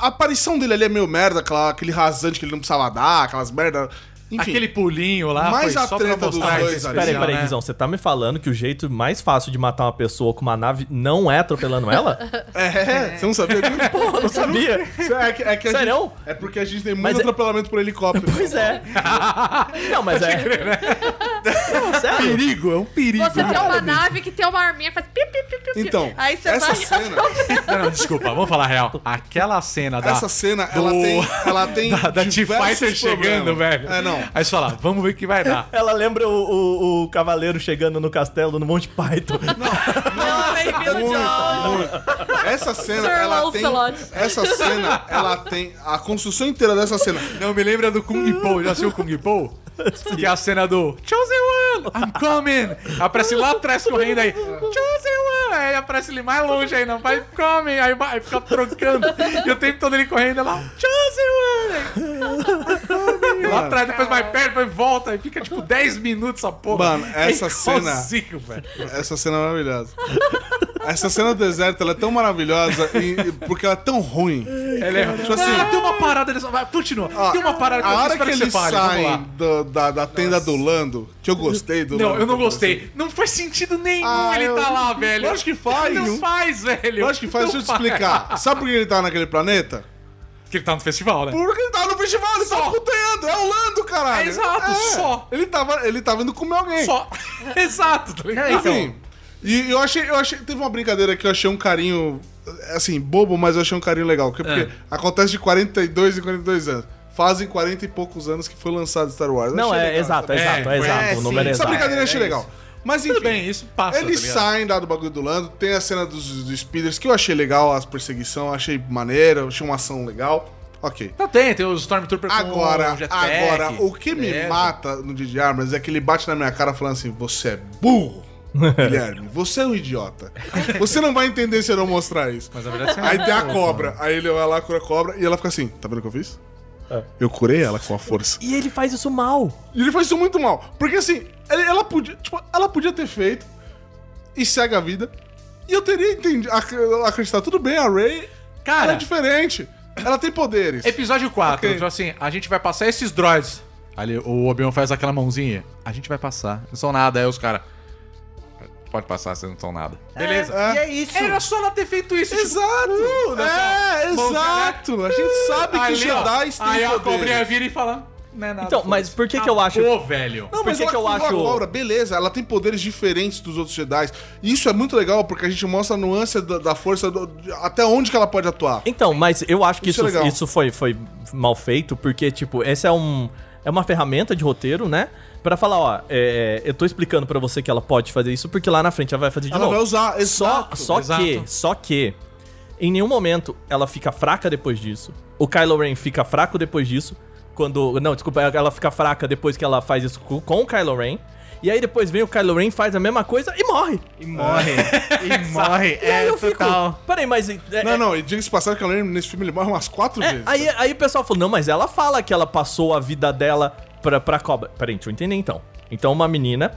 a aparição dele ali é meio merda, aquela, aquele rasante que ele não precisava dar, aquelas merda. Enfim.
Aquele pulinho lá
Mas
foi
a
só pra mostrar
dois.
Peraí,
especial,
peraí,
né?
Guizão, você tá me falando que o jeito mais fácil de matar uma pessoa com uma nave não é atropelando ela?
É, você não sabia disso?
Porra, não sabia.
É, que, é, que
Sério?
gente, é porque a gente tem muito
Mas é-
atropelamento por helicóptero.
Pois é. Não, mas é. Não, sério.
Perigo, é um perigo.
Você tem uma nave que tem uma arminha que faz pi, pi, pi, pi.
Então,
Aí você
essa
vai.
cena,
Não, não, desculpa, vamos falar a real. Aquela cena da...
essa cena,
do-
ela tem, ela tem
da, da T-Fighter chegando, velho.
É, não.
Aí você fala, vamos ver o que vai dar.
Ela lembra o, o, o cavaleiro chegando no castelo no Monte Python.
Essa cena,
Sir
ela tem. Essa cena, ela tem. A construção inteira dessa cena.
Não, me lembra do Kung Po. Já assistiu o Kung Po? Que é a cena do Chosen One, I'm coming. Aparece lá atrás correndo aí. Chosen. Aí aparece ele mais longe aí, não. Vai, coming. Aí, vai- aí fica trocando. E o tempo todo ele correndo lá. Chosen One. E lá atrás, depois vai perto, depois volta. E fica tipo 10 minutos essa porra.
Mano, essa
É
cena-
velho.
Essa cena é maravilhosa. Essa cena do deserto, ela é tão maravilhosa e, porque ela é tão ruim.
Ele é,
Tipo assim,
ah, tem uma parada dele. Vai, continua.
ó,
tem uma parada que
a
eu
hora que
que,
eles saem do- da, da tenda do Lando, que eu gostei do
Não,
Lando.
eu não gostei. Não faz sentido nenhum
Ah,
ele
eu-
tá lá, velho.
Lógico que faz.
Não faz, velho.
Eu acho que faz,
Não
deixa eu te explicar. Sabe por que ele tá naquele planeta?
Que ele tá no festival, né?
Porque ele tava no festival, ele tava putanhando. É o Lando, caralho.
É, exato, só.
Ele tava, ele tava indo comer alguém.
Só. Exato, tá ligado?
Enfim. E eu achei, eu achei. Teve uma brincadeira que eu achei um carinho. Assim, bobo, mas eu achei um carinho legal. que- Porque
É.
acontece de 42 em 42 anos. Fazem 40 e poucos anos que foi lançado Star Wars. Eu
Não, é
legal
exato, é
essa-
exato, é
É,
exato.
é,
o número é
Essa
exato.
brincadeira eu achei
é
legal. Mas enfim.
Tudo bem, isso passa,
Eles
tá
saem lá do bagulho do Lando, tem a cena dos, dos speeders que eu achei legal, as perseguição, achei maneira, achei uma ação legal. Ok.
Tá, tem, tem os Stormtrooper com
Agora,
jetpack,
agora, o que me
beleza.
mata no DJ Armas é que ele bate na minha cara falando assim: você é burro, Guilherme, você é um idiota. Você não vai entender se eu não mostrar isso.
Mas na verdade você
Aí tem a
é
cobra, aí ele vai lá, cura a cobra e ela fica assim: tá vendo o que eu fiz? Eu curei ela com a força.
E ele faz isso mal.
E ele faz isso muito mal. Porque assim, ela podia, tipo, ela podia ter feito e segue a vida. E eu teria entendido, ac- acreditado, tudo bem, a Ray
Cara-
ela é diferente. Ela tem poderes.
Episódio 4,
Ok.
tipo assim, a gente vai passar esses droids. Ali o Obi-Wan faz aquela mãozinha. A gente vai passar. Não são nada. Aí os caras. Pode passar, vocês não são nada. Beleza.
É.
E é isso.
Era só ela ter feito isso. tipo,
Exato!
uh,
é, exato! A gente sabe que os Jedi têm
Aí a cobrinha vira e fala. Não é nada.
Então, mas por que que eu acho-
Pô, velho.
Não,
Por
mas
que que eu acho-
cobra, beleza, ela tem poderes diferentes dos outros Jedi. E isso é muito legal, porque a gente mostra a nuance da, da força, do- de- até onde que ela pode atuar.
Então, mas eu acho que
Isso
isso,
é legal.
isso foi, foi mal feito, porque, tipo, esse é um. É uma ferramenta de roteiro, né? Pra falar, ó, é, eu tô explicando pra você que ela pode fazer isso, porque lá na frente ela vai fazer de
Ela
novo.
vai usar,
Só,
exato.
só
exato.
que, só que, em nenhum momento ela fica fraca depois disso. O Kylo Ren fica fraco depois disso. Quando. Não, desculpa, ela fica fraca depois que ela faz isso com, o Kylo Ren. E aí depois vem o Kylo Ren, faz a mesma coisa e morre.
E morre. e morre.
E aí
É,
eu fico.
total.
Peraí, mas. é- é-
Não, não, e diga-se passagem que ela nesse filme ele morre umas quatro
É,
vezes.
aí, aí o pessoal falou, não, mas ela fala que ela passou a vida dela pra, pra cobra. Peraí, deixa eu entender então. Então uma menina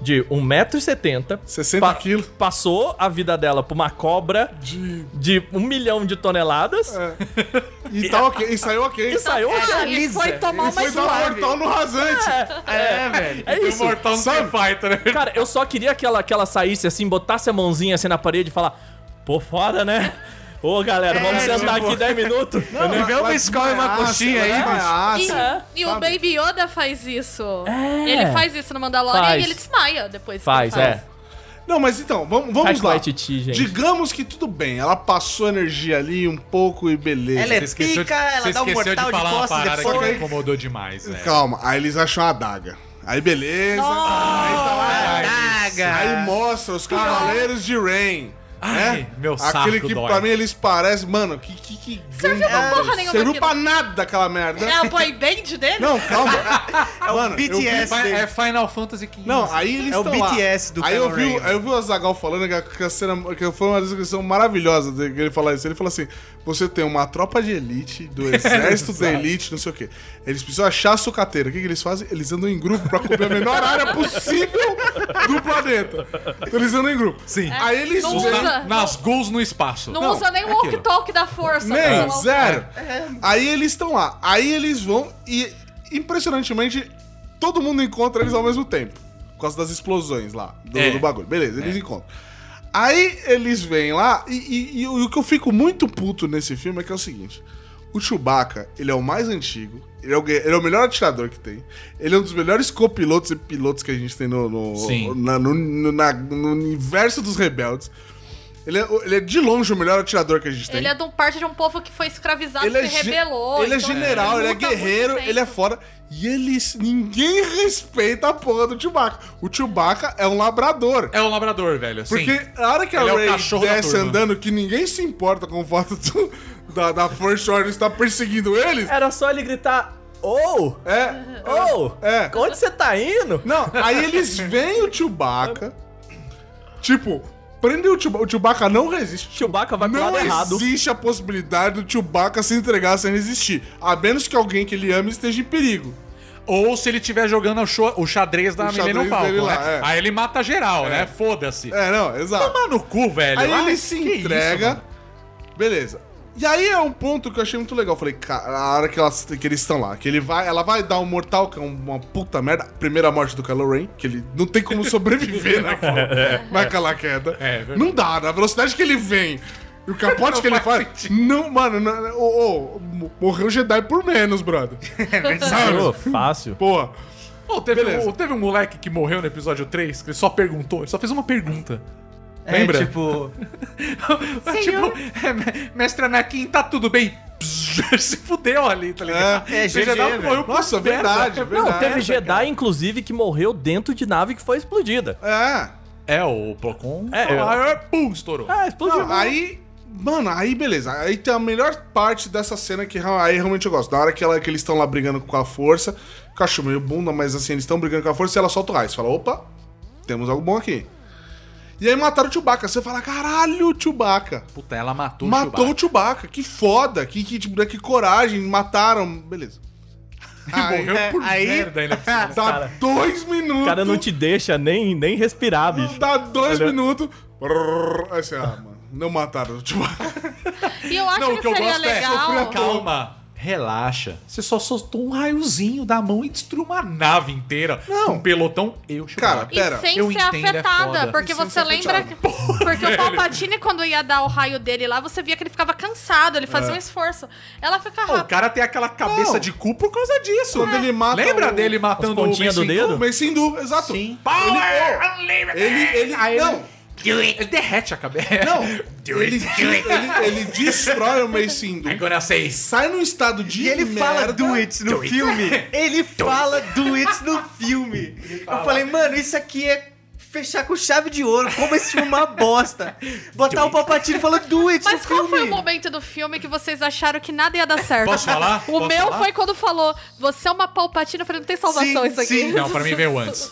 de 1,70m...
60 quilos.
Passou a vida dela pra uma cobra
De...
de um milhão de toneladas
E tá ok, e saiu ok.
e saiu...
E
lisa.
foi tomar
E
uma
foi dar um
suave.
mortal no rasante.
É, velho.
É isso.
Mortal no Street Fighter, né?
Cara, eu só queria que ela, que ela saísse assim, botasse a mãozinha assim na parede e falar... Pô, foda, né? Ô, galera, vamos
É,
sentar
tipo-
aqui 10 minutos.
Me vê uma escola e uma coxinha aí, bicho.
E,
É,
e o Baby Yoda faz isso.
É.
Ele faz isso no Mandalorian
Faz.
e ele desmaia depois. que
Faz,
ele
é.
Não, mas então, vamos, vamos
Faz
lá.
a Titi, gente.
Digamos que tudo bem, ela passou energia ali um pouco e beleza.
Ela é
Você esqueceu,
pica, ela
você
dá um mortal de
falar uma
costas
parada
depois.
que incomodou demais, velho.
Calma, aí eles acham a adaga. Aí beleza. Aí, tá lá,
Daga.
aí mostra os cavaleiros de Rain.
Ai,
né?
meu saco
Aquele que
dói.
pra mim eles parecem. Mano, que. que, que
Serviu pra porra nenhuma
Serviu pra nada aquela merda.
É a boy band dele?
Não, calma.
É o
Mano, eu vi-
BTS
Fi-
dele.
É Final Fantasy XV.
Não, aí eles
É o
estão lá.
BTS do
aí eu vi, aí eu vi o Azagal falando que a, que a cena que foi uma descrição maravilhosa de que ele falar isso. Ele falou assim: você tem uma tropa de elite, do exército da elite, não sei o quê. Eles precisam achar a sucateira. O que, que eles fazem? Eles andam em grupo pra cobrir a menor área possível do planeta. Então eles andam em grupo.
Sim.
Aí eles
Não
veem-
usa.
Nas gols no espaço.
Não,
Não,
usa nem o
é aquilo.
walk-talk da força.
Nem,
o-
zero. Aí eles estão lá. Aí eles vão e, impressionantemente, todo mundo encontra eles ao mesmo tempo. Por causa das explosões lá, do,
É.
do bagulho. Beleza, eles encontram. Aí eles vêm lá e, e- e o que eu fico muito puto nesse filme é que é o seguinte. O Chewbacca, ele é o mais antigo, ele é o, ele é o melhor atirador que tem, ele é um dos melhores copilotos e pilotos que a gente tem no, no, na- no, no- na- no universo dos rebeldes. Ele é, ele é de longe o melhor atirador que a gente tem.
Ele é de um parte de um povo que foi escravizado,
Ele é,
se
ge-
rebelou.
ele é
então
general, ele é
luta há muito
guerreiro, ele é fora. E eles. Ninguém respeita a porra do Chewbacca. O Chewbacca é um labrador.
É um labrador, velho. Sim.
Porque a hora que a
Ele é o
Ray
da
desce andando, que ninguém se importa com o fato do- da, da First Order estar perseguindo eles.
Era só ele gritar, ô,
É.
ô,
É.
onde você tá indo?
Não, aí eles veem o Chewbacca. Tipo, prendem o Chewbacca. O Chewbacca não resiste.
Chewbacca vai pro
Não
lado errado.
existe a possibilidade do Chewbacca se entregar sem resistir. A menos que alguém que ele ame esteja em perigo.
Ou se ele estiver jogando o, o xadrez da
O
Millennium Falcon, né?
é.
Aí ele mata geral, né? Foda-se.
É, não, exato.
Toma no cu, velho.
Aí
Ai,
ele se
isso,
entrega.
mano?
beleza. E aí é um ponto que eu achei muito legal. Eu falei, cara, a hora que, elas, que eles estão lá, que ele vai, ela vai dar um mortal, que é uma puta merda. Primeira morte do Kylo Ren, que ele não tem como sobreviver naquela, naquela queda.
É, verdade.
não dá, na velocidade que ele vem. E o capote que ele faz. Não, mano, não, ô, ô, morreu Jedi por menos, brother.
Ô, fácil.
Porra.
Pô, teve,
Beleza.
um, teve um moleque que morreu no episódio 3, que ele só perguntou, ele só fez uma pergunta.
É,
Lembra?
tipo...
tipo, é, me- mestre Anakin, tá tudo bem? Se fudeu ali, tá ligado?
É, é,
O Jedi
GG,
morreu por
Nossa,
merda.
verdade,
Não,
verdade.
teve Jedi, inclusive, que morreu dentro de nave que foi explodida.
É.
É, o Procon.
É,
ah, pum, estourou.
Ah, explodiu.
Não, aí, mano, aí beleza. Aí tem a melhor parte dessa cena que aí realmente eu gosto. Na hora que, ela, que eles estão lá brigando com a força, acho meio bunda, mas assim, eles estão brigando com a força e ela solta o raio. Você fala, opa, temos algo bom aqui. E aí mataram o Chewbacca. Você fala, caralho, Chewbacca.
Puta, ela matou,
Matou
o
o Chewbacca. Que foda. Que, que, tipo, que coragem. Mataram. Beleza. Aí,
Morreu por
aí-
merda ainda.
dá dois minutos.
O cara não te deixa nem, nem respirar, bicho.
Dá dois
Olha.
minutos. Brrr, Aí você, ah, mano. Não mataram o Chewbacca.
E eu acho
Não,
que
que eu
seria
gosto é,
legal.
calma. Relaxa. Você só soltou um raiozinho da mão e destruiu uma nave inteira.
Não.
Um pelotão. Eu,
Cara.
E
Pera,
sem
eu
ser
entendo, é
afetada,
foda.
porque
sem
você lembra. que- porque o Palpatine, quando ia dar o raio dele lá, você via que ele ficava cansado, ele
É.
fazia um esforço. Ela fica
Pô, o
rápida.
cara tem aquela cabeça
Não.
de cu por causa disso.
Quando ele mata
Lembra
o-
dele matando
as pontinhas
Mace
do dedo?
O Mace exato.
Sim.
Power Unlimited!
Ele, ele,
Aí
não,
Ele derrete a cabeça.
não. Ele, ele, ele destrói o Mace
gonna say
Sai num estado de
E ele
merda.
fala do it no
Do it.
filme. Ele fala do it no filme. Eu falei, mano, isso aqui é fechar com chave de ouro. Como esse filme é uma bosta. Botar o Palpatine falando do it
Mas
no
qual
filme.
foi o momento do filme que vocês acharam que nada ia dar certo?
Posso falar?
O
Posso
meu
falar?
foi quando falou, você é uma palpatina, eu falei, não tem salvação
Sim,
isso aqui.
sim.
Não, pra mim veio antes.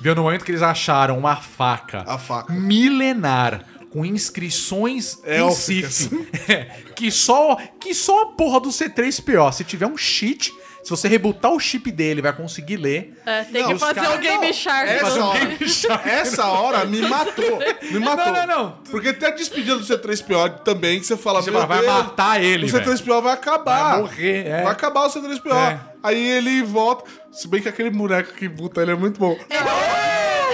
Veio no momento que eles acharam uma faca.
A faca.
Milenar. Com inscrições
Élficas.
em Sif. É, que só, que só a porra do C3PO. Se tiver um cheat, se você rebutar o chip dele, vai conseguir ler.
É, tem
Não,
que fazer
caras-
o Game
não,
Shark.
essa hora, essa hora me matou. Me matou.
não, não.
Porque tem a despedida do C3PO também, que você fala,
Você fala, vai
Deus,
matar ele,
O
velho.
C3PO vai acabar.
Vai morrer, é.
Vai acabar o C3PO.
É.
Aí ele volta. Se bem que aquele boneco que buta ele é muito bom.
É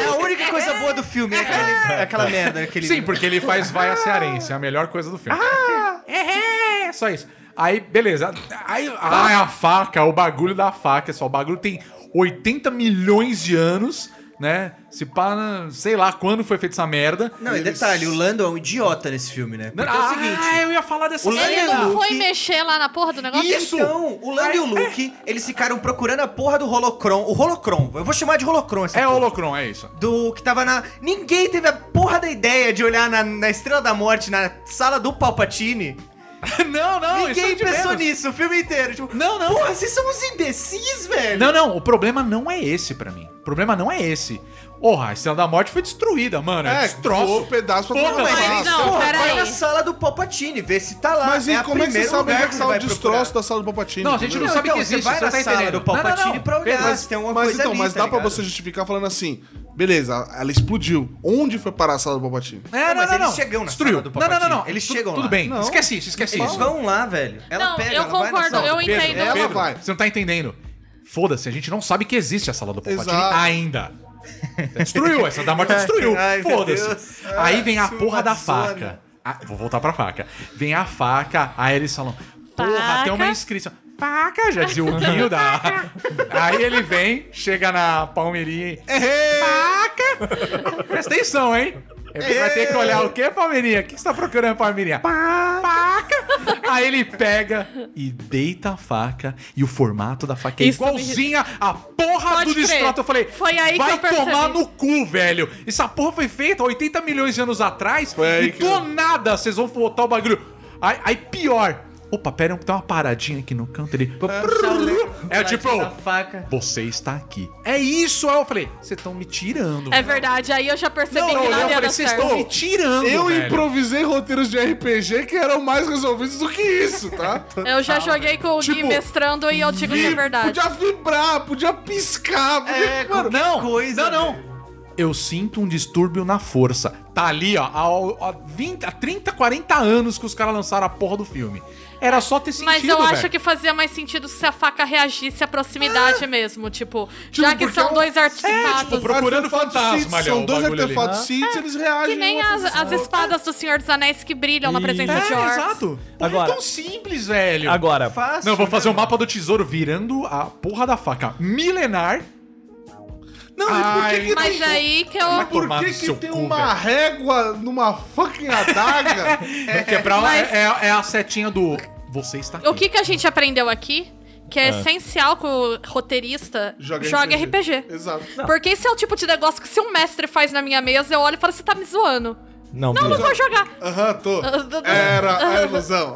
a única coisa boa do filme, é aquele- é aquela merda. Aquele...
Sim, porque ele faz vaia cearense. É a melhor coisa do filme. Ah, é, é, só isso. Aí, beleza. Aí, ai, a faca, o bagulho da faca. Só, o bagulho tem 80 milhões de anos, né? Se pá, sei lá quando foi feita essa merda.
Não, e detalhe, o Lando é um idiota nesse filme, né? Porque é o
ah,
seguinte...
eu ia falar dessa
o Lando
Ele
é
não
Luke.
foi mexer lá na porra do negócio?
Isso!
Então, o Lando e o Luke, eles ficaram procurando a porra do Holocron. O Holocron, eu vou chamar de Holocron essa
É
porra.
holocron, é isso.
Do que tava na. Ninguém teve a porra da ideia de olhar na, na Estrela da Morte, na sala do Palpatine.
não, não, isso é
Ninguém pensou
menos.
nisso o filme inteiro. Tipo,
Não, não.
porra, vocês são uns imbecis, velho.
Não, não, o problema não é esse pra mim. O problema não é esse. Porra, a Estrela da Morte foi destruída, mano. É,
É,
destroço.
voou pedaço pra todo
Mas eles,
Não,
porra,
pera
vai
aí.
na sala do Palpatine, vê se tá lá.
Mas e
a
como é que você sabe onde é que
você
tá o
vai
destroço da sala do Palpatine?
Não, a gente
entendeu?
não sabe
então,
que
você
existe,
vai
você
na
tá
sala
entendendo.
do Palpatine
Não, não, não.
pra olhar
Pedro,
se tem alguma
Mas
coisa
então,
ali,
mas
tá
dá pra
ligado?
você justificar falando assim, beleza, ela explodiu. Onde foi parar a sala do Palpatine?
É,
mas
não, não,
eles
não.
chegam na
Destruiu.
sala do
Não, não, não, não.
Palpatine. Eles
Tu-
chegam
Tudo
lá.
bem.
Não.
Esquece isso, esquece
Eles
isso.
vão lá, velho. Ela
Não,
pega,
eu
ela vai na
concordo, eu
do-
entendo.
Pedro,
Ela vai.
Você não tá entendendo. Foda-se, a gente não sabe que existe a sala do Palpatine
Exato.
ainda. Destruiu, essa da morte destruiu. Foda-se. Aí vem a porra da faca. Ah, vou voltar pra faca. Vem a faca, aí eles falam: Porra,
Faca.
tem uma inscrição. Faca, já dizia o Guinho da. Aí ele vem, chega na Palmeirinha e. Faca! Presta atenção, hein? Ele vai ter que olhar o quê, Palmeirinha? O que você tá procurando, Palmeirinha? Faca! Aí ele pega e deita a faca e o formato da faca é
Isso me-
igualzinha a porra
Pode
do
crer.
Destroto. Eu falei,
Foi aí que
vai
eu percebi.
tomar no cu, velho. Essa porra foi feita 80 milhões de anos atrás
Foi aí
e
que
do
eu-
nada vocês vão botar o bagulho. Aí, aí pior. Opa, pera, tem uma paradinha aqui no canto ali. É tipo, você está aqui. É isso. Aí eu falei, vocês estão me tirando.
É verdade, aí eu já percebi
Não,
que
não, eu
nada ia
falei, vocês estão me tirando,
Eu
velho.
improvisei roteiros de RPG que eram mais resolvidos do que isso, tá?
Eu já joguei com o Gui
Tipo,
mestrando e eu digo que é verdade.
Podia vibrar, podia piscar. Podia,
É,
mano,
Não,
coisa.
não, não. Eu sinto um distúrbio na força. Tá ali, ó, há, há 20, há 30, 40 anos que os caras lançaram a porra do filme. Era só ter sentido,
Mas eu acho
velho.
que fazia mais sentido se a faca reagisse à proximidade mesmo. Tipo, já que são
é
dois
É,
artefatos.
tipo, procurando fantasma
São dois artefatos Sith, eles reagem.
que nem as, as espadas do Senhor dos Anéis que brilham na presença
É,
de orcs.
exato. Pô,
Agora-
é tão simples, velho.
Agora,
Fácil,
Não, vou
né,
fazer o
mano?
mapa do tesouro virando a porra da faca milenar.
Não, e por que
Ai,
que
Mas
tem...
aí que eu.
Por que, que tem
cu,
uma régua numa fucking adaga?
é, pra,
Mas-
é, é a setinha do... Você está aqui.
O que, que a gente aprendeu aqui? Que é essencial que o roteirista
Joga
jogue
RPG.
RPG.
Exato.
Porque esse é o tipo de negócio que se um mestre faz na minha mesa, eu olho e falo, você tá me zoando.
Não,
Não, não vou jogar.
Aham, tô. Era a ilusão.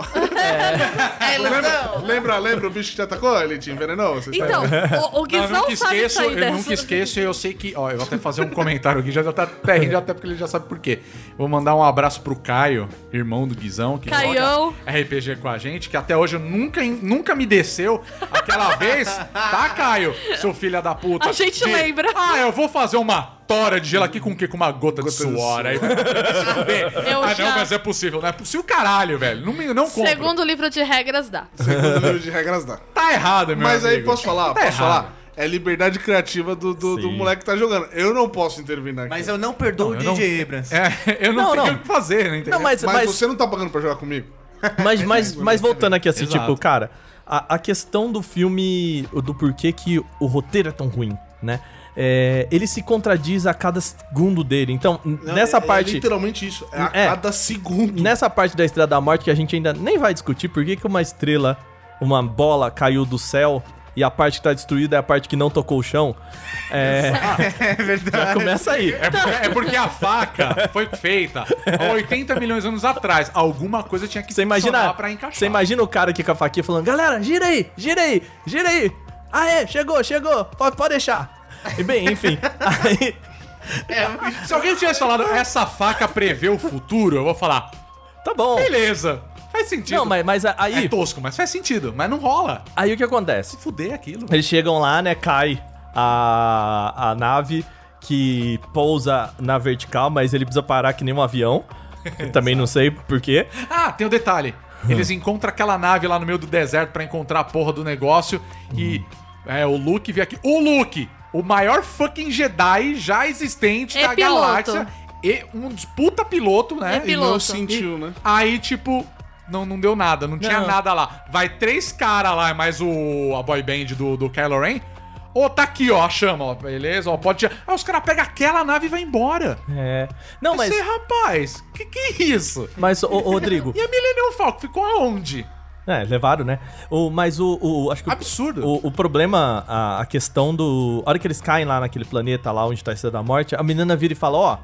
É
Lembra,
ilusão.
lembra, lembra o bicho que te atacou? Ele te envenenou? Vocês
Então,
sabem?
o, o
Não, eu
Guizão
nunca
sabe
esqueço,
sair
eu
dessa.
nunca esqueço e eu sei que. Ó, eu vou até fazer um comentário aqui, já tá até rindo, até porque ele já sabe por quê. Vou mandar um abraço pro Caio, irmão do Guizão, que
Caião.
joga RPG com a gente, que até hoje nunca, nunca me desceu aquela vez. Tá, Caio, seu filho da puta.
A gente lembra.
Ah, eu vou fazer uma tora de gelo aqui com o quê? Com uma gota, de
Gota de
suor.
suor.
Aí.
Eu
ah,
já-
não, mas é possível. Não é possível caralho, velho. Não, não compro.
Segundo livro de regras, dá.
Segundo livro de regras dá.
Tá errado, meu
Mas aí
amigo.
posso falar?
Tá
posso
errado.
falar? É liberdade criativa do, do, do moleque que tá jogando. Eu não posso intervir aqui.
Mas eu não perdoo
Não,
o
eu
DJ Abrams.
É, eu não,
Não,
tenho
não.
o que fazer, né? entendeu?
Não, mas,
Mas,
mas,
você não tá pagando pra jogar comigo?
mas, mas, mas voltando aqui assim,
Exato.
tipo, cara, a, a questão do filme, do porquê que o roteiro é tão ruim, né? É, ele se contradiz a cada segundo dele. Então,
Não,
nessa
é-
parte.
É literalmente isso. É a
É.
cada segundo.
Nessa parte da Estrela da Morte que a gente ainda nem vai discutir por que, que uma estrela, uma bola caiu do céu e a parte que tá destruída é a parte que não tocou o chão. É,
É verdade.
já começa aí.
É porque, é porque a faca foi feita há 80 milhões de anos atrás. Alguma coisa tinha que funcionar pra encaixar.
você imagina o cara aqui com a faquinha falando: "Galera, gira aí, gira aí, gira aí". Aê, chegou, chegou. Pode, pode deixar. E bem, enfim. Aí,
Se alguém tivesse falado essa faca prevê o futuro, eu vou falar,
tá bom.
beleza, faz sentido.
Não, mas, mas aí,
É tosco, mas faz sentido. Mas não rola.
aí o que acontece?
Se fuder aquilo.
Eles chegam lá, né? Cai a, a nave que pousa na vertical, mas ele precisa parar que nem um avião. Eu também não sei porquê.
Ah, tem um detalhe. Eles encontram aquela nave lá no meio do deserto pra encontrar a porra do negócio e é, o Luke vê aqui. O Luke, o maior fucking Jedi já existente
É
da
piloto.
galáxia e um puta piloto, né?
É
E
piloto.
não sentiu, né?
Aí, tipo, não, não deu nada, não, tinha
Não.
nada lá. Vai três caras lá, mais o a boy band do, do Kylo Ren. Ô, tá aqui, ó, a chama, ó, beleza? Ó, pode tirar. Aí os caras pegam aquela nave e vai embora.
É. Não, mas.
Você, rapaz, que que é isso?
Mas, ô, ô, Rodrigo.
E a Millennium Falcon ficou aonde?
É, levaram, né? O, mas o, o- Acho que
Absurdo.
O, o problema, a, a questão do. A hora que eles caem lá naquele planeta lá onde tá a Estrela da Morte, a menina vira e fala: Ó,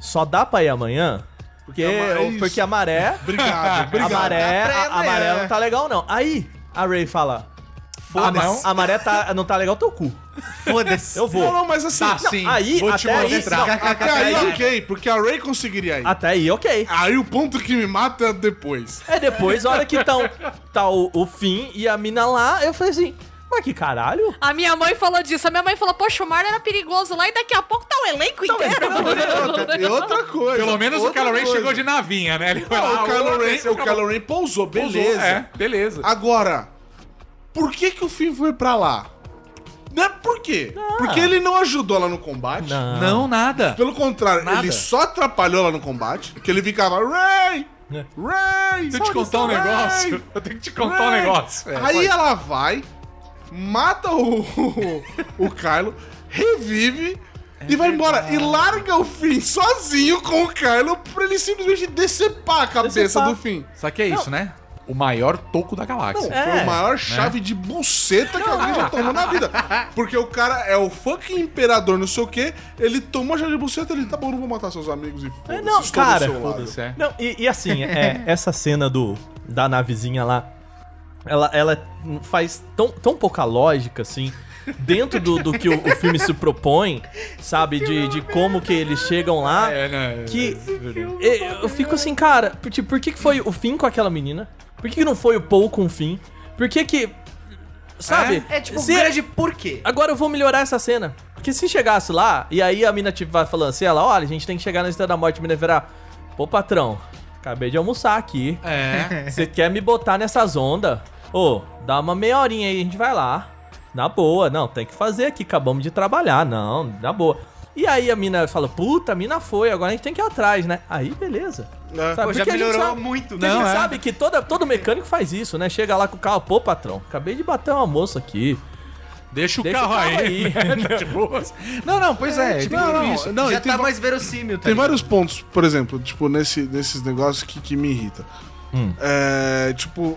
só dá pra ir amanhã. Porque,
a maré-
porque a maré.
Obrigado,
A
obrigado.
maré,
pra ir
a, a maré não tá legal, não. Aí a Ray fala: Foda-se,
não?
a maré tá, não tá legal teu cu.
Foda-se.
Eu vou.
Não, não, mas assim.
Tá,
não,
sim.
aí,
Vou te
até aí, não,
Até aí, ok, porque a Ray conseguiria ir.
Até aí, ok.
Aí o ponto que me mata é depois.
É depois, a hora que tão, tá o, o fim e a mina lá, eu falei assim: Mas que caralho?
A minha mãe falou disso. A minha mãe falou, poxa, o mar era perigoso lá e daqui a pouco tá o elenco inteiro.
E outra coisa.
Pelo menos o Kylo Ren chegou de navinha, né? Ele foi
Não,
lá,
o Kylo Ren, o Kylo Ren pousou,
Pousou,
beleza.
É, beleza.
Agora, por que que o Finn foi pra lá? Não é por quê? Porque ele não ajudou ela no combate.
Não, nada.
Pelo contrário,
Nada.
ele só atrapalhou ela no combate. Porque ele ficava, Ray!
É.
Ray!
Deixa eu te contar um negócio. Eu tenho que te contar um
Ray!
negócio. É,
Aí
pode-
ela vai, mata o, o, o Kylo, revive e vai embora. E larga o Finn sozinho com o Kylo pra ele simplesmente decepar a cabeça
Decepar.
do Finn.
Só que é isso, né? O maior toco da
Não,
galáxia.
foi
É.
a maior chave de buceta que alguém já tomou na vida. Porque o cara é o fucking imperador, não sei o quê. Ele tomou a chave de buceta ele tá bom, não vou matar seus amigos e foda-se,
não, cara.
Foda-se, é.
Não, e, e assim, é, essa cena do da navezinha lá, ela, ela faz tão, tão pouca lógica, assim, dentro do, do que o, o filme se propõe, sabe? De, de como que eles chegam lá.
É, né?
Que eu, eu fico assim, cara, por, tipo, por que, que foi o fim com aquela menina? Por que, que não foi o Paul com o fim? Por que que. Sabe?
É tipo,
Se-
grande por quê?
Agora eu vou melhorar essa cena. Porque se chegasse lá, e aí a mina tipo, vai falando assim, ela, olha, a gente tem que chegar na Estrela da Morte, a mina virar, pô, patrão, acabei de almoçar aqui.
É.
Você quer me botar nessas ondas? Ô, dá uma meia horinha aí, a gente vai lá. Na boa, não, tem que fazer aqui, acabamos de trabalhar, não, na boa. E aí a mina fala, puta, a mina foi, agora a gente tem que ir atrás, né? Aí, beleza.
É.
Sabe?
Pô, já
Porque a gente
melhorou
sabe-
muito, né?
a gente
Não, é.
sabe que toda, todo mecânico faz isso, né? Chega lá com o carro, pô, patrão, acabei de bater uma moça aqui.
Deixa o
Deixa
carro
o carro
aí.
aí.
né? Não, não, pois é.
tipo,
tem tudo
não,
isso.
não,
já
tem
tá mais verossímil, tá
Tem
ligado?
vários pontos, por exemplo, tipo, nesse, nesses negócios que, que me irrita. É, tipo,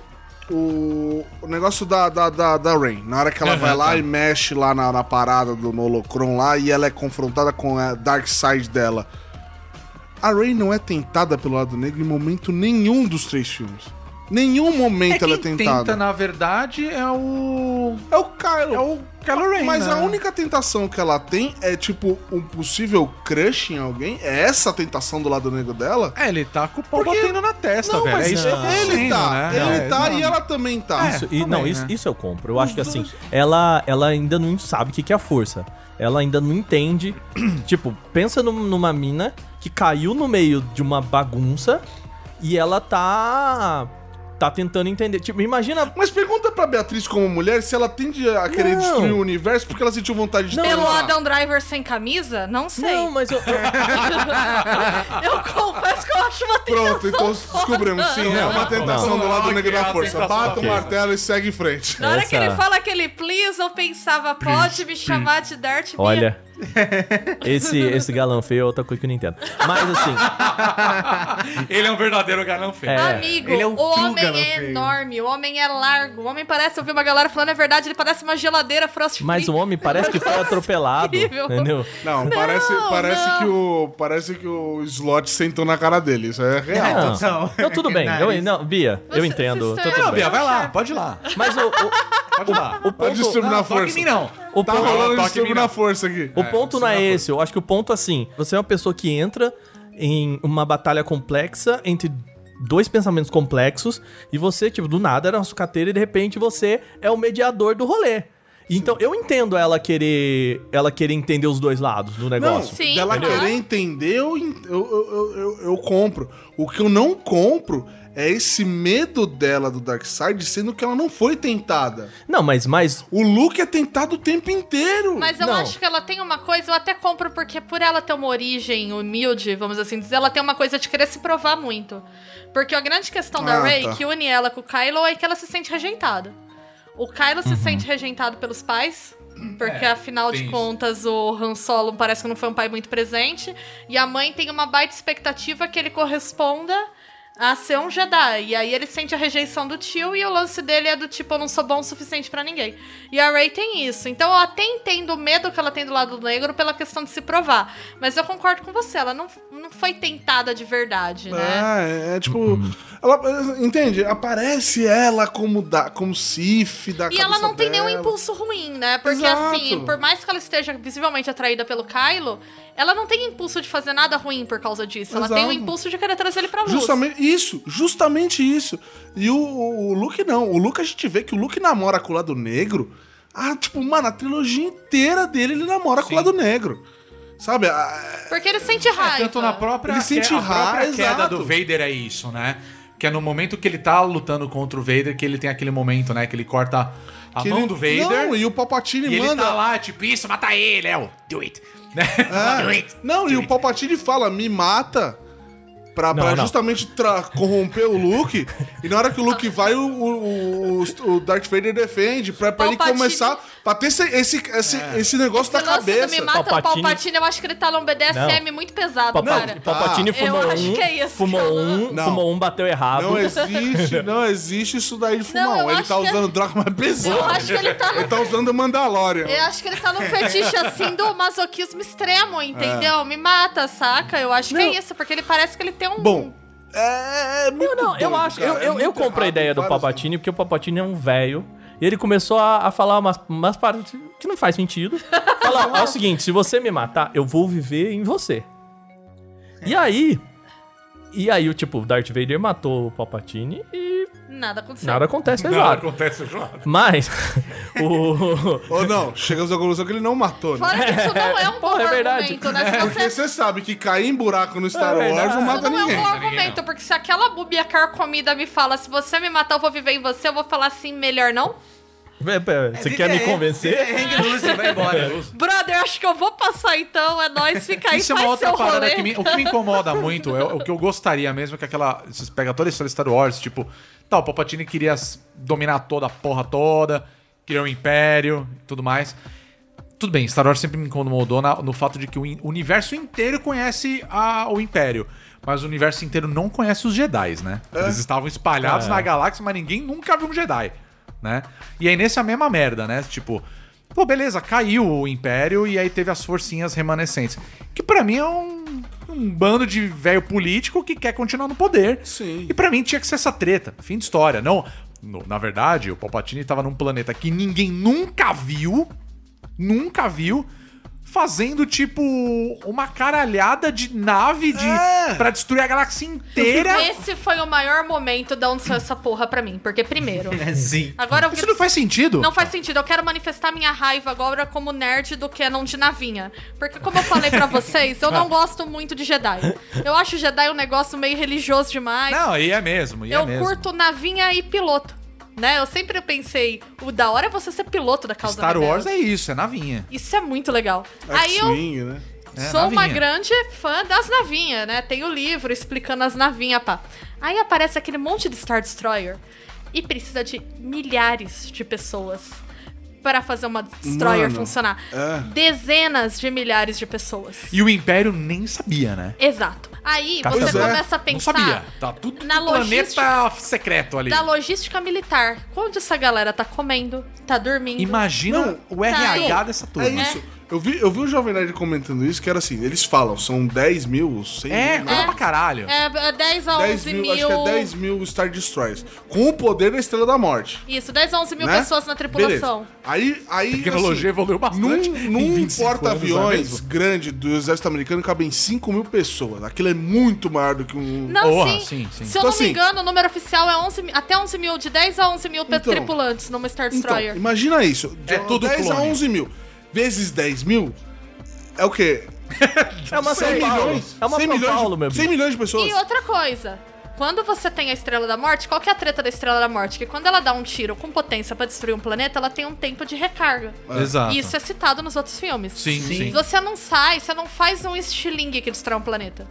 o, o negócio da, da, da, da Rain. Na hora que ela
Aham,
vai lá
tá.
e mexe lá na, na parada do no Holocron lá e ela é confrontada com a Dark Side dela. A Rey não é tentada pelo lado negro em momento nenhum dos três filmes. Nenhum momento ela é
quem
tentada.
tenta, na verdade, é o...
É o Kylo.
É o Kylo Ren,
Mas
né?
a única tentação que ela tem é, tipo, um possível crush em alguém. É essa a tentação do lado negro dela?
É, ele tá com o pau
Porque-
batendo na testa,
Não,
velho.
mas
é isso que eu tô
ele tá.
né?
Ele
É,
tá
não.
e ela também tá.
Isso, e,
também,
não,
né?
isso, isso eu compro. Eu acho que assim, ela, ela ainda não sabe o que que é a força. Ela ainda não entende. tipo, pensa num- numa mina que caiu no meio de uma bagunça e ela tá. Tá tentando entender. Tipo, imagina.
Mas pergunta pra Beatriz como mulher se ela tende a querer
Não.
destruir o universo porque ela sentiu vontade de
Não.
Pelo. Adam Driver sem camisa? Não sei.
Não, mas eu. eu-
confesso que eu acho uma
Pronto,
tentação
então
foda.
descobrimos. Sim, é uma tentação
não.
do lado negro da força. Bata o
ok.
martelo e segue em frente.
Na hora que
Essa-
ele fala aquele please, eu pensava, pode me chamar de Darth.
Olha. Esse, esse galão feio é outra coisa que eu não entendo. Mas assim.
Ele é um verdadeiro galão feio.
É.
Amigo,
Ele é um
o homem é
feio.
enorme, o homem é largo, o homem parece, eu vi uma galera falando, é verdade, ele parece uma geladeira Frost
Mas o homem parece que foi atropelado.
Incrível.
Entendeu?
Não, parece, parece
não.
que o parece que o slot sentou na cara dele. Isso é real.
Não,
Não.
não, tudo bem. Eu, não, Bia, eu
Você-
entendo.
você
Tá tudo
Não,
bem.
Bia, vai lá, pode ir lá.
Mas o, o,
Pode ir lá.
o
Pode
ponto.
distúrbio na
Não, toque em
força.
mim não.
O
Tá
ponto,
rolando distúrbio
mim,
na
não.
força aqui.
o ponto não é esse. Eu acho que o ponto, assim, você é uma pessoa que entra em uma batalha complexa entre dois pensamentos complexos e você, tipo, do nada era uma sucateira e de repente você é o mediador do rolê. Então, eu entendo ela querer ela querer entender os dois lados do
Não,
negócio.
Sim,
dela
entendeu?
querer entender, eu, eu, eu, eu, eu compro. O que eu não compro é esse medo dela do Darkseid, sendo que ela não foi tentada.
Não, mas, mas
O Luke é tentado o tempo inteiro.
Mas eu
Não.
acho que ela tem uma coisa, eu até compro, porque por ela ter uma origem humilde, vamos assim dizer, ela tem uma coisa de querer se provar muito. Porque a grande questão da
Ah,
Rey,
tá.
que une ela com o Kylo, é que ela se sente rejeitada. O Kylo
Uhum.
se sente rejeitado pelos pais, porque afinal de
isso.
contas o Han Solo parece que não foi um pai muito presente. E a mãe tem uma baita expectativa que ele corresponda a ser um Jedi. E aí ele sente a rejeição do tio e o lance dele é do tipo, eu não sou bom o suficiente pra ninguém. E a Rey tem isso. Então eu até entendo o medo que ela tem do lado negro pela questão de se provar. Mas eu concordo com você, ela não, não foi tentada de verdade, né?
É, é tipo. Ela, entende? Aparece ela como, da, como Sif da
E ela não tem nenhum impulso ruim, né? Porque
Exato.
assim, por mais que ela esteja visivelmente atraída pelo Kylo, ela não tem impulso de fazer nada ruim por causa disso. Ela tem o
Exato.
impulso de querer trazer ele pra luz.
Justamente isso, justamente isso. E o, o, o Luke não. O Luke a gente vê que o Luke namora com o lado negro. Ah, tipo, mano, a trilogia inteira dele ele namora com o lado negro. Sabe? Ah,
Porque ele sente raiva.
Tanto na própria,
Ele sente
que- a própria
raiva,
queda
exato.
do Vader é isso, né? Que é no momento que ele tá lutando contra o Vader que ele tem aquele momento, né? Que ele corta a
que
mão
ele-
do Vader
Não, e o Palpatine
e ele
manda.
tá lá, tipo, isso, mata ele, é o do it. Né?
É.
Do it.
Não, e o Palpatine fala, me mata. Pra,
Não,
pra
não.
justamente tra- corromper o Luke. e na hora que o Luke vai, o, o, o- o Darth Vader defende. Pra, pra ele começar. Pra ter esse, esse, esse, esse negócio
Esse lance do
cabeça.
me mata
Palpatine-
o Palpatine, eu acho que ele tá num BDSM muito pesado,
Papa-
cara.
Palpatine
Ah.
fumou
Eu acho
um,
que é isso,
fumou
cara.
um,
Não.
fumou um, bateu errado.
Não existe, não existe isso daí de fumar.
Não, eu
ele
acho
tá
que é-
usando droga mais pesada.
Eu acho que ele tá
Ele tá usando Mandalorian.
Eu acho que ele tá num fetiche assim do masoquismo extremo, entendeu? Me mata, saca? Eu acho que
Não.
é isso, porque ele parece que ele tem um.
Bom, é, é muito
Não, não, eu acho.
cara,
eu
é
eu, eu compro a ideia do Palpatine, porque o Palpatine é um velho. E ele começou a, a falar umas, umas partes que não faz sentido. Falar, é o seguinte, se você me matar, eu vou viver em você. E aí... E aí, o tipo, o Darth Vader matou o Palpatine e
Nada aconteceu.
nada acontece,
Não,
exato.
acontece João.
Mas, o...
Ou não, chegamos à conclusão que ele não matou, né?
Fora que isso não é um bom
Porra, é verdade.
argumento, né? Se
Porque
você.
você sabe que cair em buraco no Star
É
Wars
verdade.
não
Isso
mata
não é um
ninguém.
bom argumento, porque se aquela búbia carcomida me fala, se você me matar, eu vou viver em você, eu vou falar assim, melhor não?
Pera, pera, Você quer me convencer?
Hang loose, vai embora.
Brother, acho que eu vou passar então, é nóis, fica aí,
Isso é uma
faz
outra
seu
parada
rolê.
que me, o que me incomoda muito, é, o o que eu gostaria mesmo é que aquela. Vocês pegam toda a história de Star Wars, tipo, tá, o Palpatine queria dominar toda a porra toda, queria um império e tudo mais. Tudo bem, Star Wars sempre me incomodou na- no fato de que o universo inteiro conhece a- o Império. Mas o universo inteiro não conhece os Jedi, né? Eles estavam espalhados
É.
na galáxia, mas ninguém nunca viu um Jedi, né? E aí nesse é a mesma merda, né? Tipo, pô, beleza, caiu o Império e aí teve as forcinhas remanescentes. Que pra mim é um. Um bando de velho político que quer continuar no poder.
Sim.
E pra mim tinha que ser essa treta. Fim de história. Não, no- na verdade, o Palpatine tava num planeta que ninguém nunca viu, nunca viu, fazendo tipo uma caralhada de nave de
É.
para destruir a galáxia inteira.
Esse foi o maior momento da onde saiu essa porra pra mim. Porque, primeiro,
É sim.
agora eu
Isso não faz sentido.
Não faz sentido. Eu quero manifestar minha raiva agora como nerd do Canon de navinha. Porque, como eu falei pra vocês, eu não gosto muito de Jedi. Eu acho Jedi um negócio meio religioso demais.
Não, e é mesmo, e
eu
é mesmo.
curto navinha e piloto. Né? Eu sempre pensei, o da hora é você ser piloto da causa
Star Wars é isso, é navinha.
Isso é muito legal. Aí eu
né?
É,
Sou uma
navinha.
grande fã das navinhas, né? Tem o livro explicando as navinhas, pá. Aí aparece aquele monte de Star Destroyer e precisa de milhares de pessoas para fazer uma Destroyer
Mano,
funcionar.
é.
Dezenas de milhares de pessoas.
E o Império nem sabia, né?
Exato. Aí
Tá
você
é,
começa a
Não
pensar
sabia. Tá tudo
na
planeta secreto ali.
da logística militar. Onde essa galera tá comendo, tá dormindo.
Imagina
Não,
o RH
tá aí.
dessa turma.
É isso. Eu vi, eu vi o Jovem Nerd comentando isso, que era assim, eles falam, são 10 mil, 100
É,
mil,
coisa
É.
pra caralho.
É, é 10 a 11
10 mil,
mil.
acho que é 10 mil Star Destroyers. Com o poder da Estrela da Morte.
Isso, 10 a 11 mil
né?
pessoas na tripulação.
Beleza. Aí, aí,
A tecnologia
assim,
evoluiu bastante.
Num, num
25 anos, não é
porta-aviões
mesmo?
grande do exército americano cabem 5 mil pessoas. Aquilo é muito maior do que um.
Não,
Porra,
sim.
sim, sim.
Se eu
Então,
não me
assim-
engano, o número oficial é 11, mi- até 11 mil, de 10 a 11 mil
Então.
tripulantes numa Star
Então,
Destroyer.
imagina isso. De
É tudo
10 a
clone.
11 mil. Vezes 10 mil é o quê?
É uma
100
São Paulo.
milhões?
É uma
100
São
milhões,
Paulo,
de,
meu
100
bicho.
milhões de pessoas.
E outra coisa. Quando você tem a Estrela da Morte, qual que é a treta da Estrela da Morte? Que quando ela dá um tiro com potência pra destruir um planeta, ela tem um tempo de recarga.
Exato.
E isso é citado nos outros filmes.
Sim, sim.
Você não sai, você não faz um estilingue que destrói um planeta.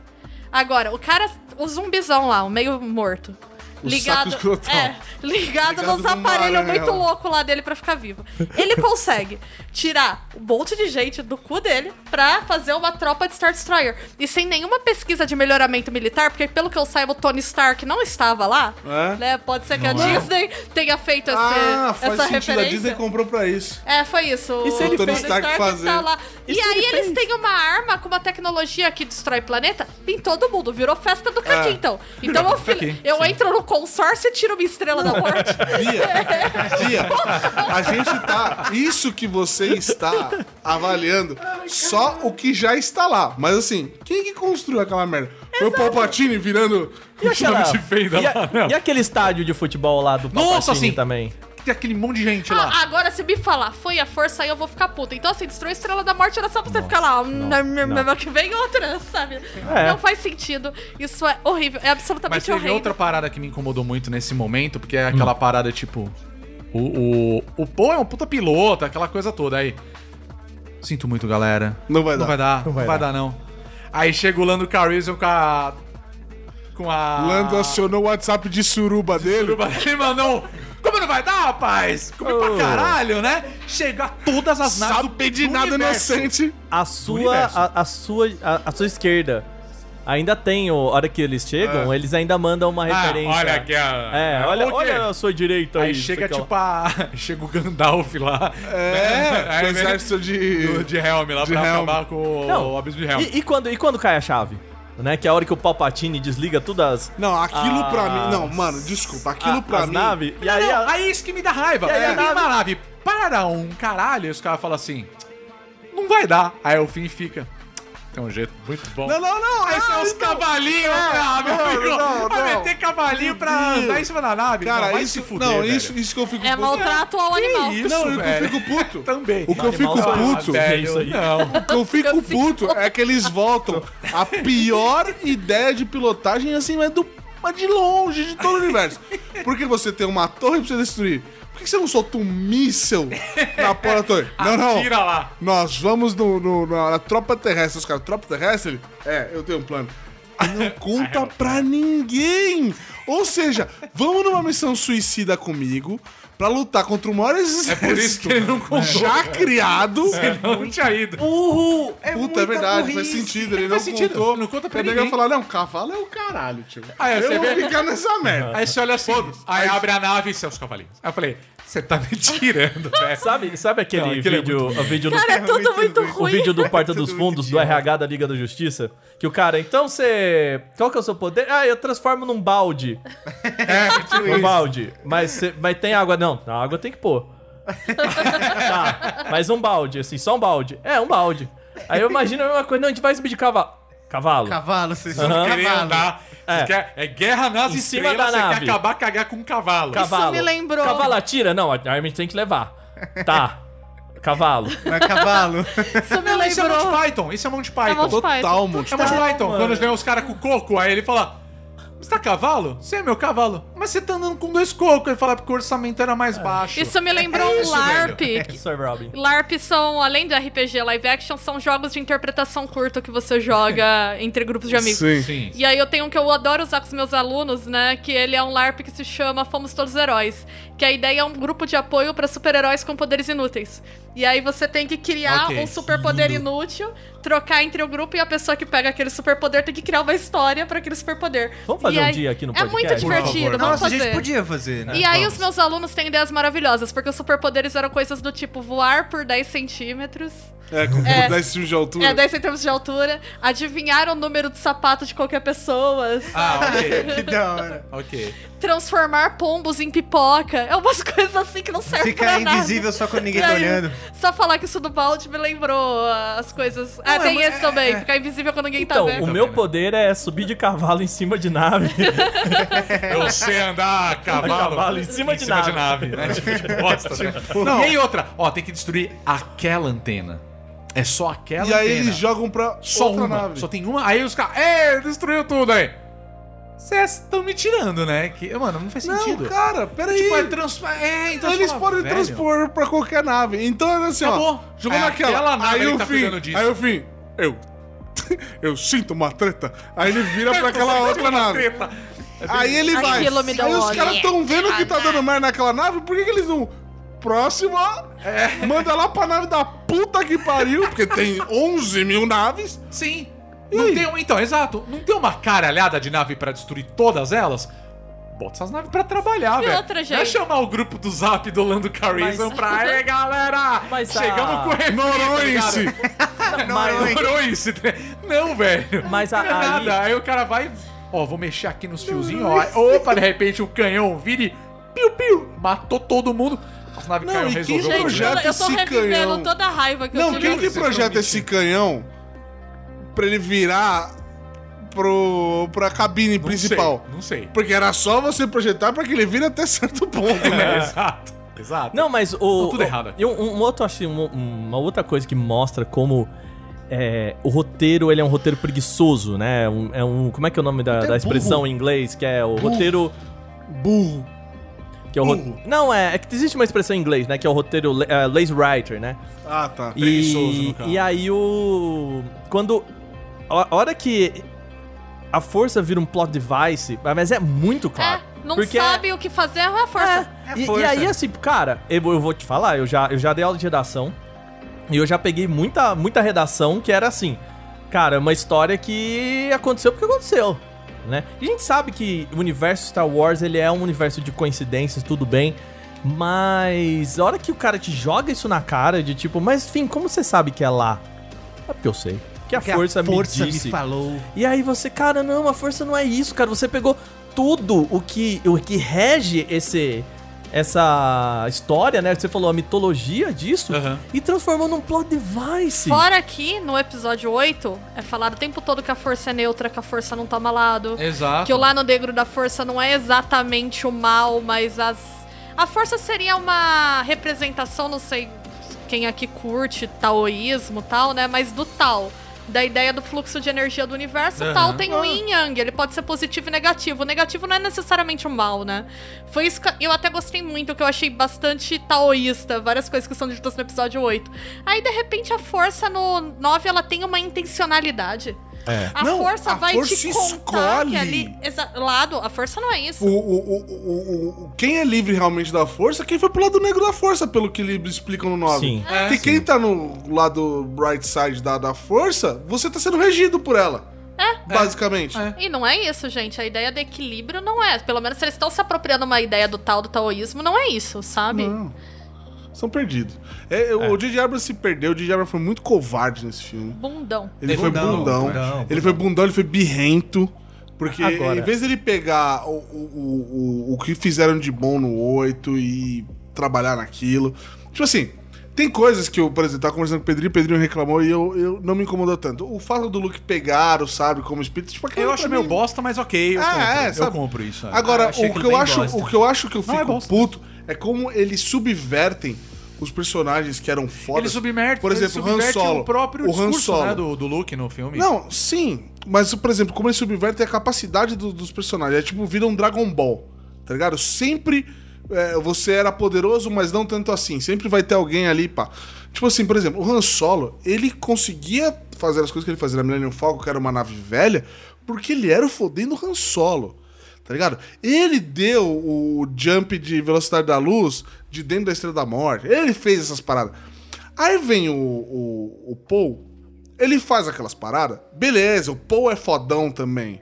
Agora, o cara, o zumbizão lá, o meio morto.
O
ligado, é, ligado,
Ligado
nos
numa
aparelhos
aranha
muito louco lá dele pra ficar vivo. Ele consegue tirar um monte de gente do cu dele pra fazer uma tropa de Star Destroyer. E sem nenhuma pesquisa de melhoramento militar, porque pelo que eu saiba, o Tony Stark não estava lá.
É?
Né? Pode ser que a
Não é.
Disney tenha feito esse,
Ah, faz
essa
sentido. A
referência.
Disney comprou pra isso.
É, foi isso.
E se ele
o Tony
fez-
Stark fazer?
tá lá.
E
E, aí
ele
eles têm uma arma com uma tecnologia que destrói planeta em todo mundo. Virou festa do Caqui,
É.
então. Então,
Caqui,
eu entro no consórcio tiro uma estrela da morte.
Bia, Bia, a gente tá. Isso que você está avaliando, só o que já está lá. Mas assim, quem que construiu aquela merda? Foi o Palpatine virando.
E, aquela, e, a- e aquele estádio de futebol lá do
Nossa,
Palpatine
sim.
também?
Tem aquele monte de gente lá.
Ah, agora, se me falar, foi a força, aí eu vou ficar puta. Então, assim, destruir a estrela da morte era só pra você ficar lá.
não.
Que vem outra, sabe?
É.
Não faz sentido. Isso é horrível. É
Mas
absolutamente
teve
horrível.
outra parada que me incomodou muito nesse momento, porque é aquela parada tipo. O, o, o Poe é um puta piloto, aquela coisa toda. Aí. Sinto muito, galera.
Não vai
Não
dar.
vai dar, não
vai
vai, dar. não. Aí chega o Lando Calrissian com a. Com a.
Lando acionou o WhatsApp de suruba dele.
Ele mandou. Como não vai dar, rapaz? Come
Oh.
pra caralho, né? Chega todas as naves do
Sabe de
do
nada
universo.
inocente.
A sua, a, a sua, a, a sua esquerda ainda tem, o, a hora que eles chegam, eles ainda mandam uma
É. Ah,
referência.
olha aqui, ó.
É, olha,
O quê?
olha a sua direita aí.
Aí chega tipo a. Chega o Gandalf lá.
É,
Aí
o exército de.
do- de Helm lá
De
pra
Helm.
acabar com
Não,
o abismo de Helm.
E, e quando, e quando cai a chave? Né? Que é a hora que o Palpatine desliga todas
Não, aquilo
Ah,
pra mim. Não, mano, desculpa. Aquilo
a-
pra
as
mim.
naves. E aí,
não,
a-
aí isso que me dá raiva.
E aí a
É, tem
nave-
nave para um caralho, e os caras falam assim: não vai dar. Aí o fim fica. Tem um jeito muito bom.
Não, não, não.
Aí
ah,
são os
então-
cavalinhos,
É,
ah, meu
não,
amigo.
não,
vai
não.
meter cavalinho pra andar em cima da nave.
Cara,
não,
isso.
fuder,
não,
velho.
isso, isso que eu fico
É
puto.
maltrato ao animal.
isso,
Não, o que eu fico puto.
Também.
O que eu fico puto.
aí.
Não.
O que eu fico puto é que eles voltam a pior ideia de pilotagem, assim, mas, do, mas de longe, de todo o universo. Porque você tem uma torre pra você destruir. Por que você não solta um míssel na porta da torre? Não, não.
Tira lá.
Nós vamos no, no- na, na tropa terrestre. Os caras, tropa terrestre? É, eu tenho um plano. E não conta pra ninguém. Ou seja, vamos numa missão suicida comigo. Pra lutar contra o maior exército.
É por isso que ele não contou.
Já criado.
Não tinha ido.
Burro! É
Puta,
muita
é verdade, faz
burrice.
sentido. Ele não
Faz sentido,
contou.
não conta pra
Ele
ninguém.
ia falar, não, cavalo é o caralho, tio.
É,
eu
você
vou
vê?
ficar nessa merda.
Aí você olha assim, aí abre a nave e seus cavalinhos. Aí eu falei, você tá me tirando, velho.
Sabe, sabe aquele
Não, aquele é
vídeo, o vídeo do,
Cara, é tudo muito
o
ruim.
vídeo do Porta dos Fundos do. RH da Liga da Justiça? Que o cara, então você. Qual que é o seu poder? Ah, eu transformo num balde.
É,
Um balde. Mas, cê- mas tem água? Não, a água tem que pôr. tá, mas um balde, assim, só um balde. É, um balde. Aí eu imagino a mesma coisa, não, a gente vai subir de cavalo. Cavalo.
Cavalo, vocês
Aham.
são
querer
cavalo.
andar.
É.
Quer- é guerra nas
Em cima
estrelas,
da
você
nave.
quer acabar cagar com um cavalo.
Cavalo.
me lembrou-
Cavalo atira? Não, a arma a gente tem que levar. Tá. Cavalo.
Mas cavalo.
Isso me
Não, isso é Monty
lembrou.
Python, isso é Monty
É
Python.
Monty Python.
Total, monte.
É Monty Python,
mano.
quando vem os caras com coco, aí ele fala: Você tá cavalo? Você é meu cavalo. Mas você tá andando com dois cocos. Ele fala porque o orçamento era mais baixo.
Isso me lembrou um
isso,
LARP.
Sir Robin.
LARP são, além de RPG live action, são jogos de interpretação curta que você joga entre grupos de amigos.
Sim.
Sim.
E aí eu tenho um que eu adoro usar com os meus alunos, né? Que ele é um LARP que se chama Fomos Todos Heróis. Que a ideia é um grupo de apoio pra super-heróis com poderes inúteis. E aí você tem que criar
Ok.
um superpoder inútil, trocar entre o grupo e a pessoa que pega aquele superpoder tem que criar uma história pra aquele superpoder.
Vamos fazer
E
um
aí-
dia aqui no
É muito
podcast?
Divertido, vamos
Nossa, a
fazer.
gente podia fazer, né?
E aí os meus alunos têm ideias maravilhosas, porque os superpoderes eram coisas do tipo voar por 10 centímetros,
É, com
É.
10 centímetros de altura.
é 10 centímetros de altura, adivinhar o número de sapato de qualquer pessoa,
Ah, ok.
Que da hora.
ok.
transformar pombos em pipoca, é umas coisas assim que não servem
Fica
pra nada.
invisível só quando ninguém tá olhando.
Só falar que isso do balde me lembrou as coisas. Ah,
Não, é
tem
mu-
esse
é-
também,
é.
ficar invisível quando ninguém
Então,
tá vendo.
o meu poder é subir de cavalo em cima de nave.
Eu sei andar a cavalo,
Cavalo em cima de nave.
né? Tipo, que bosta, né?
Não.
E aí outra, ó, tem que destruir aquela antena. É só aquela
E aí
antena.
eles jogam pra
Só
outra
uma,
nave.
só tem uma. Aí os caras, é, destruiu tudo aí. Vocês estão me tirando, né? Que, mano, não faz sentido.
Não, cara, peraí.
Tipo, é trans... É, então
Eles
fala,
podem
velho,
transpor pra qualquer nave. Então é assim,
Acabou.
ó. Jogou
É
naquela.
aquela nave
aí o
tá
fim. Aí o fim. Eu. Eu sinto uma treta. Aí ele vira pra aquela outra nave.
Treta.
Aí ele vai. Aí os caras estão vendo que tá dando merda naquela nave, por que, que eles não. Próximo, ó, manda lá pra nave da puta que pariu, porque tem 11 mil naves.
Sim. Não tem, um- então, exato. Não tem uma caralhada de nave pra destruir todas elas? Bota essas naves pra trabalhar,
E
velho.
outra,
Vai
gente?
chamar o grupo do Zap do Lando Carrizon
Mas-
pra... Aí, galera!
Mas a-
Chegamos com o refri,
Noronense.
tá Noronense. Não, velho.
Mas a-
Não é nada. Aí o cara vai... Ó, vou mexer aqui nos fiozinhos, ó. Opa, de repente o canhão vira e... Piu, piu. Matou todo mundo. As naves
Não,
canhão
e quem
resolveu
eu,
projeta
problema.
eu tô
esse
revivendo
canhão.
toda a raiva que eu
Não,
tive.
quem que projeta esse canhão pra ele virar pro, pra cabine
Não
principal?
sei, Não sei.
Porque era só você projetar pra que ele vire até certo ponto,
É,
né?
exato. Exato.
Não, mas o.
Não, tudo errado.
E um, um outro, acho, um- uma outra coisa que mostra como é, o roteiro ele é um roteiro preguiçoso, né? Um- é um. Como é que é o nome da, da expressão em inglês? Que é o roteiro. Burro. Que é o. Não, é, é que existe uma expressão em inglês, né? Que é o roteiro é, lazy writer, né?
Ah, tá.
Preguiçoso, no
E,
caso.
e aí o. Quando. A hora que a força vira um plot device, mas é muito claro.
É, não
Porque
sabe o que fazer, é a força.
e, e
força.
aí, assim, cara, eu, eu vou te falar, eu já, eu já dei aula de redação. E eu já peguei muita, muita redação que era assim. Cara, uma história que aconteceu porque aconteceu. Né? E a gente sabe que o universo Star Wars ele é um universo de coincidências, tudo bem. Mas a hora que o cara te joga isso na cara, de tipo, mas enfim, como você sabe que é lá? É porque eu sei. Que a força,
a força
me disse.
me falou.
E aí você, cara, não, a força não é isso, cara. Você pegou tudo o que, o que rege esse essa história, né? que Você falou a mitologia disso
Aham.
e transformou num plot device.
Fora que, no episódio 8, é falado o tempo todo que a força é neutra, que a força não toma lado.
Exato.
Que o lado negro da força não é exatamente o mal, mas as. A força seria uma representação, não sei quem aqui curte taoísmo e tal, né? Mas do tal. Da ideia do fluxo de energia do universo, o
Aham.
tal tem o yin e yang, ele pode ser positivo e negativo. O negativo não é necessariamente o mal, né? Foi isso que eu até gostei muito, que eu achei bastante taoísta, várias coisas que são ditas no episódio 8. Aí, de repente, a força no 9 ela tem uma intencionalidade.
É.
A
Não,
força
a
vai
força
te contar
escolhe.
que ali. Lado, a força não é isso.
O, o, o, o, o- quem é livre realmente da força é quem foi pro lado negro da força, pelo que eles explicam no 9.
Sim.
É,
Porque quem tá no lado bright side da, da força, você tá sendo regido por ela.
É.
Basicamente.
E não é isso, gente. A ideia de equilíbrio não é. Pelo menos se eles estão se apropriando uma ideia do tal do taoísmo, não é isso, sabe?
Não. São perdidos. É, O J.J. Abrams se perdeu. O J.J. Abrams foi muito covarde nesse filme.
Bundão.
Ele
É
foi
bundão,
bundão.
bundão,
Ele foi bundão, ele foi birrento. Porque
Agora-
em vez dele pegar o, o, o, o, o que fizeram de bom no 8 e trabalhar naquilo. Tipo assim, tem coisas que eu, por exemplo, tava conversando com o Pedrinho, o Pedrinho reclamou e eu, eu não me incomodou tanto. O fato do Luke pegar o sabre como espírito, tipo, aquilo
Eu acho
mim-
meio bosta, mas ok, eu
Ah,
compro.
é,
eu compro isso. é.
Agora,
Ah,
o, que eu acho,
bosta.
o que eu acho que eu
Não, é
fico
bosta.
puto é como eles subvertem os personagens que eram fodas.
Ele submete,
por exemplo,
ele
o Han
subverte
Solo.
o próprio
o Han
discurso
Solo.
né, do, do Luke no filme.
Não, sim. Mas, por exemplo, como eles subvertem a capacidade do- dos personagens. É tipo, vira um Dragon Ball. Tá ligado? Sempre é, você era poderoso, mas não tanto assim. Sempre vai ter alguém ali, pá. Tipo assim, por exemplo, o Han Solo, ele conseguia fazer as coisas que ele fazia na Millennium Falcon, que era uma nave velha, porque ele era o fodendo Han Solo. Tá ligado? Ele deu o jump de velocidade da luz de dentro da Estrela da Morte. Ele fez essas paradas. Aí vem o, o, o Paul, ele faz aquelas paradas. Beleza, o Paul é fodão também.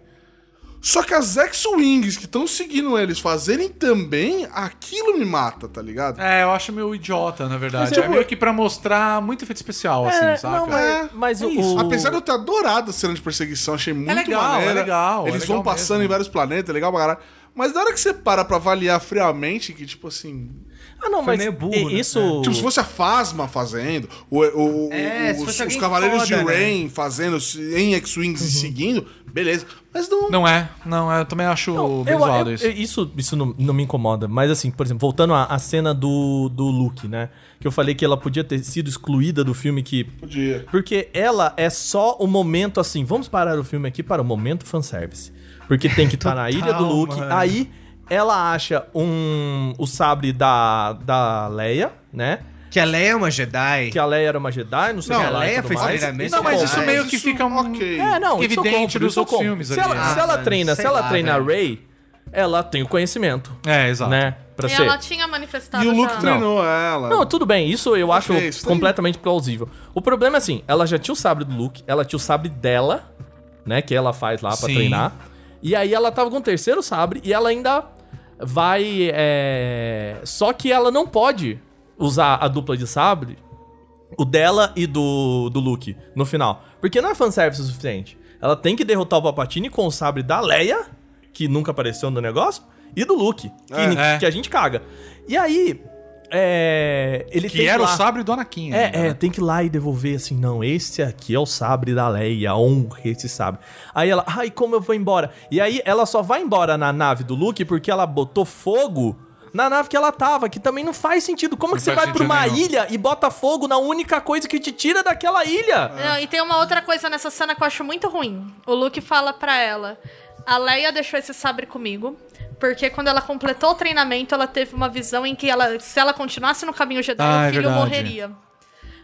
Só que as X-Wings que estão seguindo eles fazerem também, aquilo me mata, tá ligado?
É, eu acho meio idiota, na verdade.
Mas eu-
É meio que pra mostrar muito efeito especial, assim,
É,
saca?
não, mas,
É,
mas
é
o,
isso.
o-
Apesar de eu ter adorado a cena de perseguição, achei muito
legal,
maneira.
é legal, é
Eles
legal
vão passando
mesmo.
em vários planetas, é legal pra caralho. Mas na hora que você para pra avaliar friamente, que tipo assim.
Ah, não,
Foi
mas
meio burro, né?
isso...
Tipo, se fosse a Fasma fazendo, o, o-
É,
os, os Cavaleiros
foda,
de
né?
Rain fazendo em X-Wings
Uhum.
e seguindo, beleza. Mas não.
Não é, não é. Eu também acho
Não,
bem
eu-
zoado
eu-
isso.
isso isso não, não me incomoda. Mas assim, por exemplo, voltando à, à cena do, do Luke, né? Que eu falei que ela podia ter sido excluída do filme que...
Podia.
Porque ela é só o momento assim, vamos parar o filme aqui para o momento fanservice. Porque tem que estar na ilha do Luke,
mano.
aí ela acha um o sabre da, da Leia, né?
Que a Leia é uma Jedi.
Que a Leia era uma Jedi, não sei o
Não,
que lá
a
e
Leia foi
mais.
treinamento
Não, mas isso meio que
Isso,
fica um...
ok.
É, não,
evidente dos
eu
outros filmes
se ela,
né?
se ela
Ah,
treina, se ela
lá,
treina a
velho.
Rey, ela tem o conhecimento,
É, exato.
né? Pra
E
ser.
ela tinha manifestado
E o Luke
já.
treinou ela.
Não, tudo bem, isso eu acho
isso
completamente plausível. O problema é assim, ela já tinha o sabre do Luke, ela tinha o sabre dela, né, que ela faz lá pra
Sim.
treinar. E aí ela tava com o terceiro sabre e ela ainda vai é... só que ela não pode usar a dupla de sabre, o dela e do do Luke no final, porque não é fanservice o suficiente. Ela tem que derrotar o Palpatine com o sabre da Leia, que nunca apareceu no negócio, e do Luke, que,
É.
É.
que a gente caga. E aí, é, ele
Que
tem
era o
lá-
sabre do Anakin.
É,
ainda,
é,
né?
tem que ir lá e devolver assim, não, esse aqui é o sabre da Leia, honre esse sabre. Aí ela, ai, como eu vou embora? E aí ela só vai embora na nave do Luke porque ela botou fogo na nave que ela tava, que também não faz sentido. Como
Não
que você vai pra uma
nenhum.
ilha e bota fogo na única coisa que te tira daquela ilha?
Não, e tem uma outra coisa nessa cena que eu acho muito ruim. O Luke fala pra ela: A Leia deixou esse sabre comigo. Porque quando ela completou o treinamento, ela teve uma visão em que ela, se ela continuasse no caminho Jedi,
Ah,
o
é
filho
verdade.
morreria.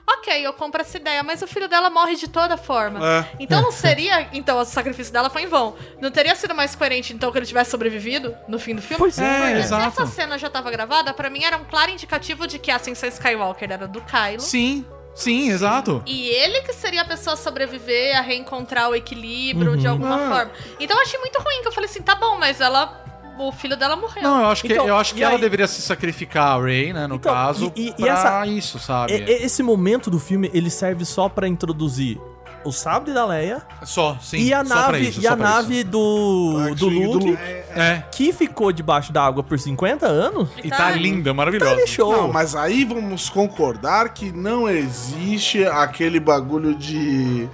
Ok, eu compro essa ideia, mas o filho dela morre de toda forma.
É.
Então não seria. Então o sacrifício dela foi em vão. Não teria sido mais coerente, então, que ele tivesse sobrevivido no fim do filme?
Pois é,
Porque
exato.
se essa cena já tava gravada, pra mim era um claro indicativo de que a Ascensão Skywalker era do Kylo.
Sim, sim, exato.
E ele que seria a pessoa a sobreviver, a reencontrar o equilíbrio de alguma
Ah.
forma. Então eu achei muito ruim, que eu falei assim, tá bom, mas ela. O filho dela morreu.
Não, eu acho que,
Então,
eu acho
e
que ela
aí-
deveria se sacrificar a Rey, né, no
Então,
caso,
e- e- e
pra
essa-
isso, sabe?
E- e- Esse momento do filme, ele serve só pra introduzir o sabre da Leia
Só, sim.
e a nave,
isso,
e a
isso.
nave do, do Luke.
É,
que ficou debaixo da água por 50 anos.
e tá linda,
Tá
maravilhosa.
de show.
Não, mas aí vamos concordar que não existe aquele bagulho de,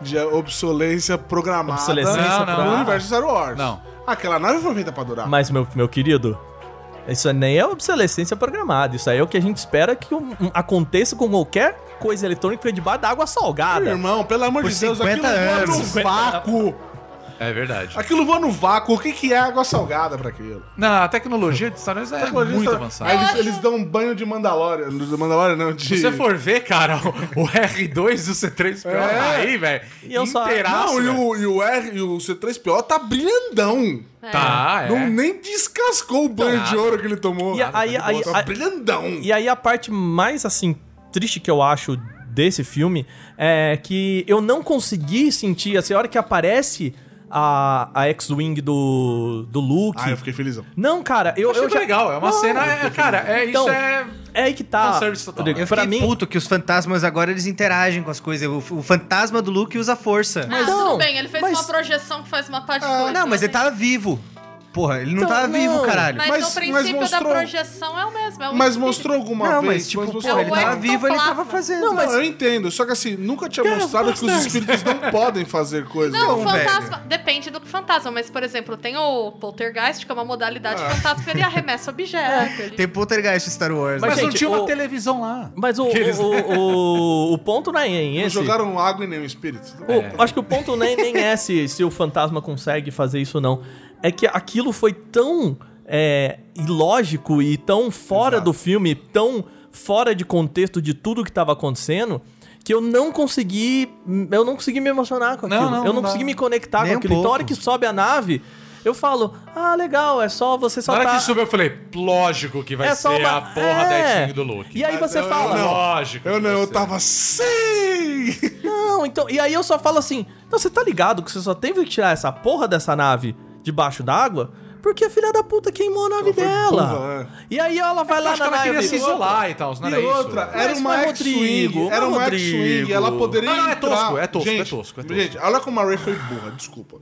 de obsolência programada
Obsolescência
Não, não.
no
programada.
universo de Star Wars.
Não.
Aquela nave foi feita pra durar.
Mas, meu, meu querido, isso nem é obsolescência programada. Isso aí é o que a gente espera que um- um- aconteça com qualquer coisa eletrônica debaixo da água salgada.
Irmão, pelo amor
Por
de Deus,
50
aquilo
anos.
no vácuo.
É verdade.
Aquilo voa no vácuo, o que, que é água salgada pra aquilo?
Não, a tecnologia de Star Wars é muito
está-
avançada.
Aí eles,
acho-
eles dão um banho de Mandalorian. De Mandalorian não, de...
Se você for ver, cara, o, o R2 e o C3PO
É.
aí, velho,
E eu só-
Não, e o, e o R e o C3PO tá brilhandão.
Tá, é.
Não, nem descascou o banho
Nada.
de ouro que ele tomou.
E aí- aí-
tá
aí-
brilhandão.
E aí a parte mais, assim, triste que eu acho desse filme é que eu não consegui sentir, assim, a hora que aparece a, a X-Wing do, do Luke...
Ah, eu fiquei felizão.
Não, cara, eu,
Achei
eu já...
legal, é uma
Não,
cena, é, cara, é,
Então,
isso é...
É aí que tá.
Total.
Eu
pra
fiquei
mim...
puto que os fantasmas agora eles interagem com as coisas. O, o fantasma do Luke usa força.
Ah,
Não,
tudo bem, ele fez
mas-
uma projeção que faz uma parte
Ah, não, mas ele
assim.
tava vivo. Porra, ele não
Então,
tava vivo,
não.
caralho.
Mas,
Mas-
o
mas
princípio
mostrou-
da projeção é o mesmo. É o
Mas
espírito.
mostrou alguma
Não,
vez.
mas tipo,
mostrou
pô, ele
É
tava vivo, ele tava
ectoplasma.
fazendo.
Não, eu entendo. Só que assim, nunca tinha mostrado que os espíritos não podem fazer coisas.
Não, o
Não,
fantasma. Depende do fantasma, mas, por exemplo, tem o poltergeist, que é uma modalidade
Ah.
fantasma que ele arremessa objeto. ele-
Tem poltergeist Star Wars.
Mas,
Mas, não
gente,
tinha uma
o-
televisão lá.
Mas o, o, o, o ponto não é em
Não
esse.
jogaram água em nenhum espírito.
O- Acho que o ponto nem, nem é se, se o fantasma consegue fazer isso ou não. É que aquilo foi tão é, ilógico e tão fora
Exato.
do filme, tão fora de contexto de tudo que tava acontecendo, que eu não consegui. Eu não consegui me emocionar com
Não,
aquilo.
não,
eu
não
não
dá.
consegui me conectar
Nem
com
um
aquilo. Então, a hora que sobe a nave, eu falo, ah, legal, é só você
Na
soltar.
hora que subiu, eu falei, lógico que vai
É
ser
uma-
a porra da
é.
X-Wing do Luke.
E aí você
eu-
fala.
eu não.
Lógico.
Eu não, eu tava sim!
Não, então. E aí eu só falo assim: não, você tá ligado que você só teve que tirar essa porra dessa nave debaixo d'água? Porque a filha da puta queimou a nave dela.
burra,
E aí ela vai
Eu
lá na
ela queria
nave.
se isolar e tal, não
E
era isso?
outra,
Mas
era uma X-Wing.
Rodrigo,
Era uma
Rodrigo.
X-Wing. Ela poderia
Não, não, é tosco, é tosco, é
Gente,
tosco, é tosco.
Gente, olha como a Ray foi burra, desculpa.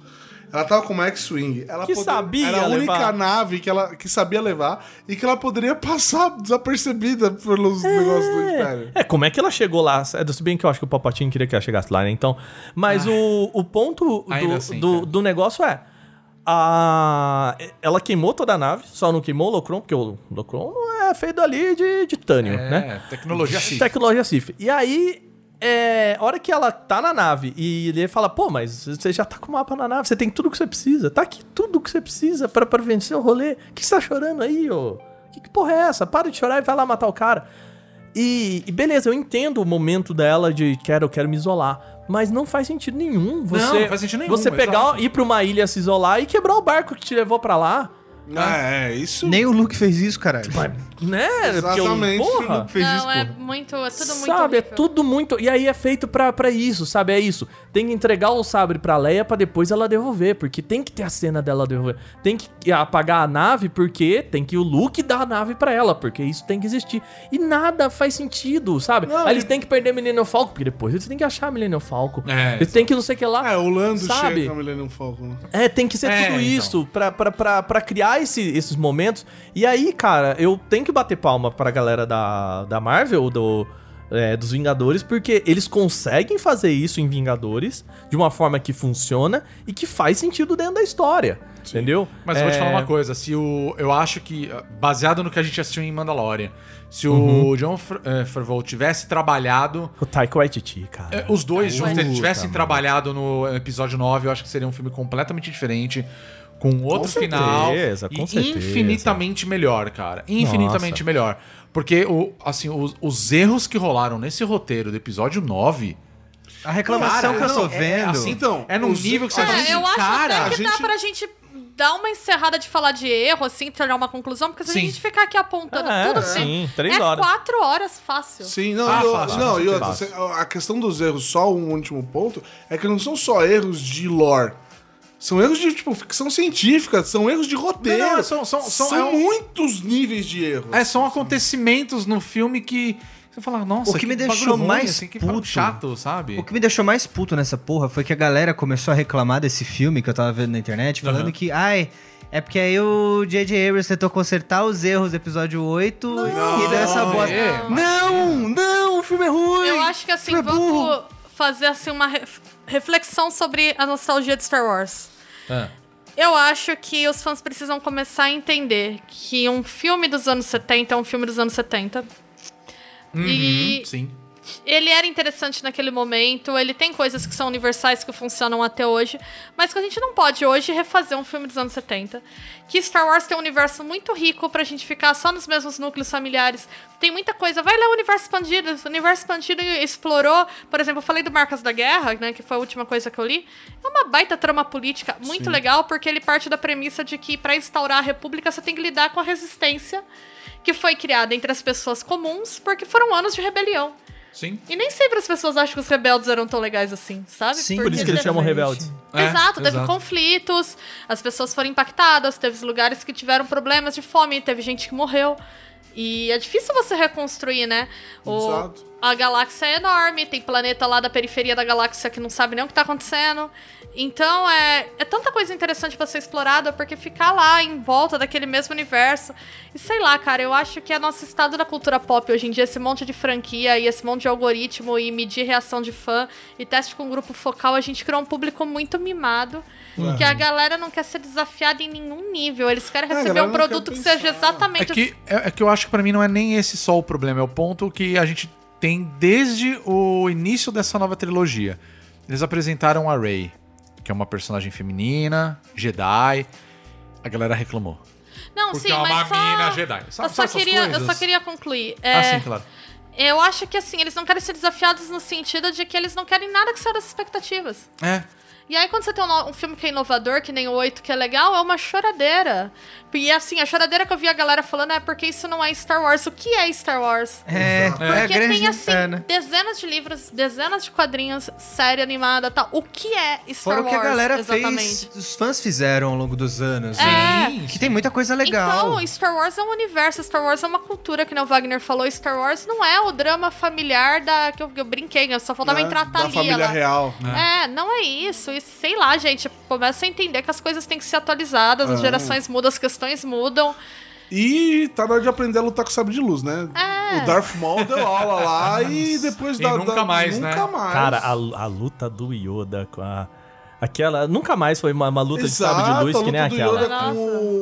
Ela tava com uma X-Wing. Ela
Que sabia
Era a única
levar.
nave que ela que sabia levar e que ela poderia passar desapercebida pelos negócios do Império.
É, como é que ela chegou lá? É, Se bem que eu acho que o Papatinho queria que ela chegasse lá, né? Então. Mas o, o ponto do,
assim,
do, do negócio é. A, ela queimou toda a nave, só não queimou o Locron, porque o Locron é feito ali de titânio,
É,
né?
tecnologia Sith.
Tecnologia Sif. E aí, é, a hora que ela tá na nave e ele fala, pô, mas você já tá com o mapa na nave, você tem tudo que você precisa. Tá aqui tudo que você precisa pra, pra vencer o rolê. O que você tá chorando aí, ô? Que, que porra é essa? Para de chorar e vai lá matar o cara. E, e beleza, eu entendo o momento dela de quero, eu quero me isolar. Mas não faz sentido nenhum você,
Não, não faz sentido nenhum,
você pegar,
exato.
ir pra uma ilha, se isolar e quebrar o barco que te levou pra lá.
Ah, é, isso.
Nem o Luke fez isso, caralho.
Né? Porque eu-
Exatamente.
porra.
Fez isso,
Não, é
porra.
muito. É tudo muito.
sabe, é tudo muito. E aí é feito pra, pra isso, sabe? É isso. Tem que entregar o sabre pra Leia pra depois ela devolver. Porque tem que ter a cena dela devolver. Tem que apagar a nave porque tem que o Luke dar a nave pra ela. Porque isso tem que existir. E nada faz sentido, sabe?
Não,
aí eles
e-
têm que perder Millennium Falcon. Porque depois eles têm que achar Millennium Falcon.
É,
eles têm que não sei o que lá.
É, o Lando
sabe?
chega a Millennium Falcon. né?
É, tem que ser
É,
tudo
então.
isso pra, pra, pra, pra criar esse- esses momentos. E aí, cara, eu tenho que bater palma pra galera da, da Marvel, do, é, dos Vingadores, porque eles conseguem fazer isso em Vingadores de uma forma que funciona e que faz sentido dentro da história. Entendeu?
Mas eu vou te
É,
falar uma coisa, se o. Eu acho que, baseado no que a gente assistiu em Mandalorian, se
Uhum.
o John eh, Favreau tivesse trabalhado.
O Taika Waititi, cara.
eh, os dois juntos,
Puta,
eles tivessem trabalhado no episódio 9, eu acho que seria um filme completamente diferente. Com outro
certeza,
final.
com
e
certeza.
infinitamente melhor, cara. Infinitamente
Nossa.
melhor. Porque, o, assim, os, os erros que rolaram nesse roteiro do episódio 9.
A reclamação
Cara,
que eu
não,
tô
é
vendo.
assim,
Então,
É num
os-
nível que você fala
gente-
É, eu acho
cara,
até que
a
dá
gente-
pra gente dar uma encerrada de falar de erro, assim, tirar uma conclusão, porque se
Sim.
a gente ficar aqui apontando
É,
tudo,
sim,
assim,
três
é
horas.
quatro horas fácil.
Sim, não,
Ah,
e, o-
fácil,
não,
com
e outra,
certeza.
você- a questão dos erros, só um último ponto, é que não são só erros de lore. São erros de, tipo, ficção científica, são erros de roteiro.
Não, não, são- são- são- é um-
muitos níveis de erros.
É, são acontecimentos no filme que. Você fala, nossa,
O que me
bagulho
deixou
ruim,
mais
assim, que
puto-
chato, sabe?
O que me deixou mais puto nessa porra foi que a galera começou a reclamar desse filme que eu tava vendo na internet, falando
Aham.
que, ai, é porque aí o J.J. Abrams tentou consertar os erros do episódio 8 e deu essa
não,
bosta.
é.
Não, não, o filme é ruim.
Eu acho que assim,
é
vamos fazer assim uma ref- reflexão sobre a nostalgia de Star Wars.
Ah.
Eu acho que os fãs precisam começar a entender que um filme dos anos 70 é um filme dos anos 70.
Uhum,
E
Sim.
Ele era interessante naquele momento, ele tem coisas que são universais que funcionam até hoje, mas que a gente não pode hoje refazer um filme dos anos 70. Que Star Wars tem um universo muito rico pra gente ficar só nos mesmos núcleos familiares. Tem muita coisa. Vai ler o universo expandido. O universo expandido explorou, por exemplo, eu falei do Marcas da Guerra, né, que foi a última coisa que eu li. É uma baita trama política muito legal, porque ele parte da premissa de que pra instaurar a república você tem que lidar com a resistência que foi criada entre as pessoas comuns, porque foram anos de rebelião.
Sim.
E nem sempre as pessoas acham que os rebeldes eram tão legais assim, sabe?
Sim,
Por isso que eles chamam rebeldes.
É,
exato, teve
exato.
conflitos, as pessoas foram impactadas, teve lugares que tiveram problemas de fome, teve gente que morreu. E é difícil você reconstruir, né? O,
Exato.
A galáxia é enorme, tem planeta lá da periferia da galáxia que não sabe nem o que tá acontecendo. Então é, é tanta coisa interessante pra ser explorada, porque ficar lá em volta daquele mesmo universo. E sei lá, cara, eu acho que é nosso estado da cultura pop hoje em dia, esse monte de franquia e esse monte de algoritmo e medir reação de fã e teste com grupo focal, a gente criou um público muito mimado. Que a galera não quer ser desafiada em nenhum nível. Eles querem
É,
receber um produto que seja exatamente
É que, é, é que eu acho que pra mim não é nem esse só o problema, é o ponto que a gente tem desde o início dessa nova trilogia. Eles apresentaram a Rey, que é uma personagem feminina, Jedi. A galera reclamou.
Não,
Porque
sim,
é uma
mas só...
mina Jedi. Sabe-
eu, só queria, eu
coisas?
só queria concluir. É,
Ah, sim, claro.
Eu acho que assim, eles não querem ser desafiados no sentido de que eles não querem nada que saia das expectativas.
É.
E aí, quando você tem um, um filme que é inovador, que nem o 8, que é legal, é uma choradeira. E assim, a choradeira que eu vi a galera falando é porque isso não é Star Wars. O que é Star Wars?
É, é,
Porque
grande.
tem, assim,
é, né?
dezenas de livros, dezenas de quadrinhos, série animada tal. O que é Star
Fora o
Wars?
que a galera
exatamente?
fez, os fãs fizeram ao longo dos anos.
É.
né? Que tem muita coisa legal.
Então, Star Wars é um universo, Star Wars é uma cultura, que nem o Wagner falou. Star Wars não é o drama familiar da. que eu, eu brinquei, né? só faltava
né?
entrar a
Da
Thalia
família
lá.
real.
É, não é isso. E sei lá, gente, começa a entender que as coisas têm que ser atualizadas, as
Ah.
gerações mudam, as questões mudam.
E tá na hora de aprender a lutar com sabre de luz, né?
É.
O Darth Maul deu aula lá e depois
E
da,
nunca
da-
mais, né?
Nunca mais.
Cara, a, a luta do Yoda com a. Aquela. Nunca mais foi uma, uma luta
Exato,
de sabre de luz que nem
do
aquela.
Com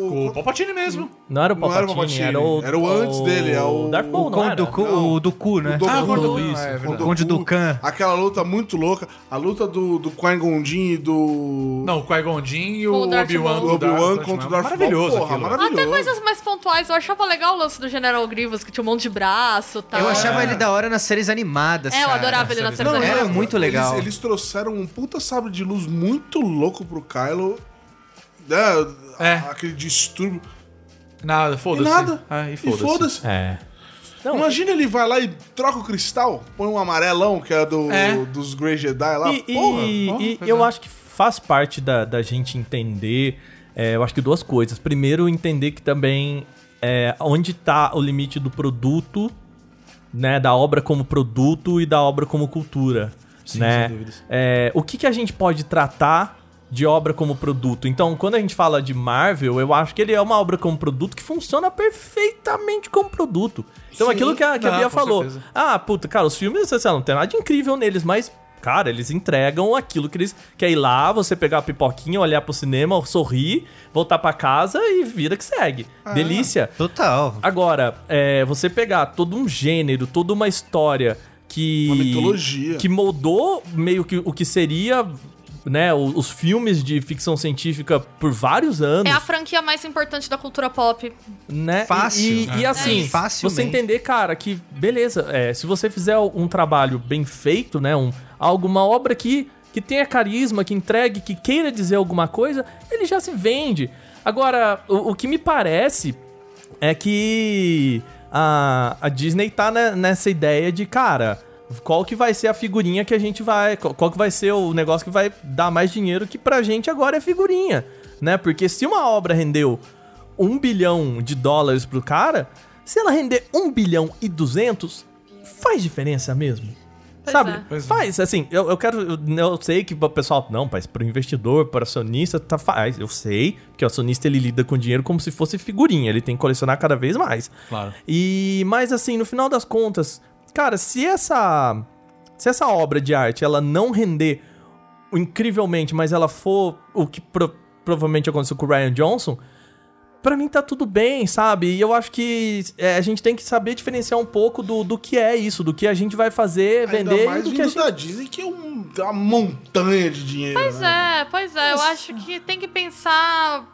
Com o
o...
Palpatine mesmo.
Não era o
Não era
Palpatine,
o Palpatine,
era o.
era o antes dele, é o-
Darth Maul,
O
não
Conde
era?
do Cu, o do Cu, né?
Do
Ah,
Doku,
Conde do
isso,
é verdade.
o
Conde
Doku.
Dukan.
Aquela luta muito louca. A luta do, do Qui-Gon e do...
Não, o Qui-Gon e o
o
Obi-Wan.
Do
do
Obi-Wan contra o. Darth Maul.
Maravilhoso
Porra,
aquilo.
maravilhoso.
Até coisas mais pontuais. Eu achava legal o lance do General Grievous, que tinha um monte de braço e tal.
Eu achava ele da hora nas séries animadas,
É, eu adorava ele nas séries animadas.
era muito legal.
Eles, eles trouxeram um puta sabre de luz muito louco pro Kylo. né,
É.
Aquele distúrbio.
Nada, foda-se.
nada.
Ah, e foda-se.
foda-se.
É. Não,
Imagina ele vai lá e troca o cristal, põe um amarelão, que é, do,
É.
dos Grey Jedi lá.
E, e-
Porra.
e eu
é.
acho que faz parte da, da gente entender, é, eu acho que duas coisas. Primeiro, entender que também é, onde tá o limite do produto, né, da obra como produto e da obra como cultura,
Sim,
né?
sem dúvidas.
É, o que, que a gente pode tratar de obra como produto? Então, quando a gente fala de Marvel, eu acho que ele é uma obra como produto que funciona perfeitamente como produto. Então,
Sim.
aquilo que a, que a
Não,
Bia falou.
certeza.
Ah, puta, cara, os filmes, sei lá, não tem nada de incrível neles, mas, cara, eles entregam aquilo que eles. Quer ir lá, você pegar a pipoquinha, olhar pro cinema, sorrir, voltar pra casa e vida que segue.
Ah.
Delícia.
Total.
Agora, é, você pegar todo um gênero, toda uma história que.
Uma mitologia.
Que moldou meio que o que seria. Né, o- os filmes de ficção científica por vários anos
É a franquia mais importante da cultura pop.
né?
Fácil.
E, e- e
É.
assim,
É,
você entender, cara, que beleza, é, se você fizer um trabalho bem feito, né, um, alguma obra que, que tenha carisma, que entregue, que queira dizer alguma coisa, ele já se vende. Agora, o, o que me parece é que a, a Disney tá ne- nessa ideia de, cara, qual que vai ser a figurinha que a gente vai. Qual que vai ser o negócio que vai dar mais dinheiro que pra gente agora é figurinha, né? Porque se uma obra rendeu um bilhão de dólares pro cara, se ela render um bilhão e duzentos, faz diferença mesmo.
Pois
Sabe?
é.
É.
Faz, assim, eu, eu quero. Eu, eu sei que o pessoal. Não, mas pro investidor, para acionista, tá, faz. Eu sei que o acionista ele lida com dinheiro como se fosse figurinha. Ele tem que colecionar cada vez mais.
Claro.
E mas assim, no final das contas, cara, se essa se essa obra de arte ela não render incrivelmente, mas ela for o que pro- provavelmente aconteceu com o Ryan Johnson, pra mim tá tudo bem, sabe? E eu acho que é, a gente tem que saber diferenciar um pouco do, do que é isso, do que a gente vai fazer, vender
Ainda
e
mais
do que a gente...
da Disney, que é um- uma montanha de dinheiro.
Pois
né?
é, pois é. Eu acho que tem que pensar.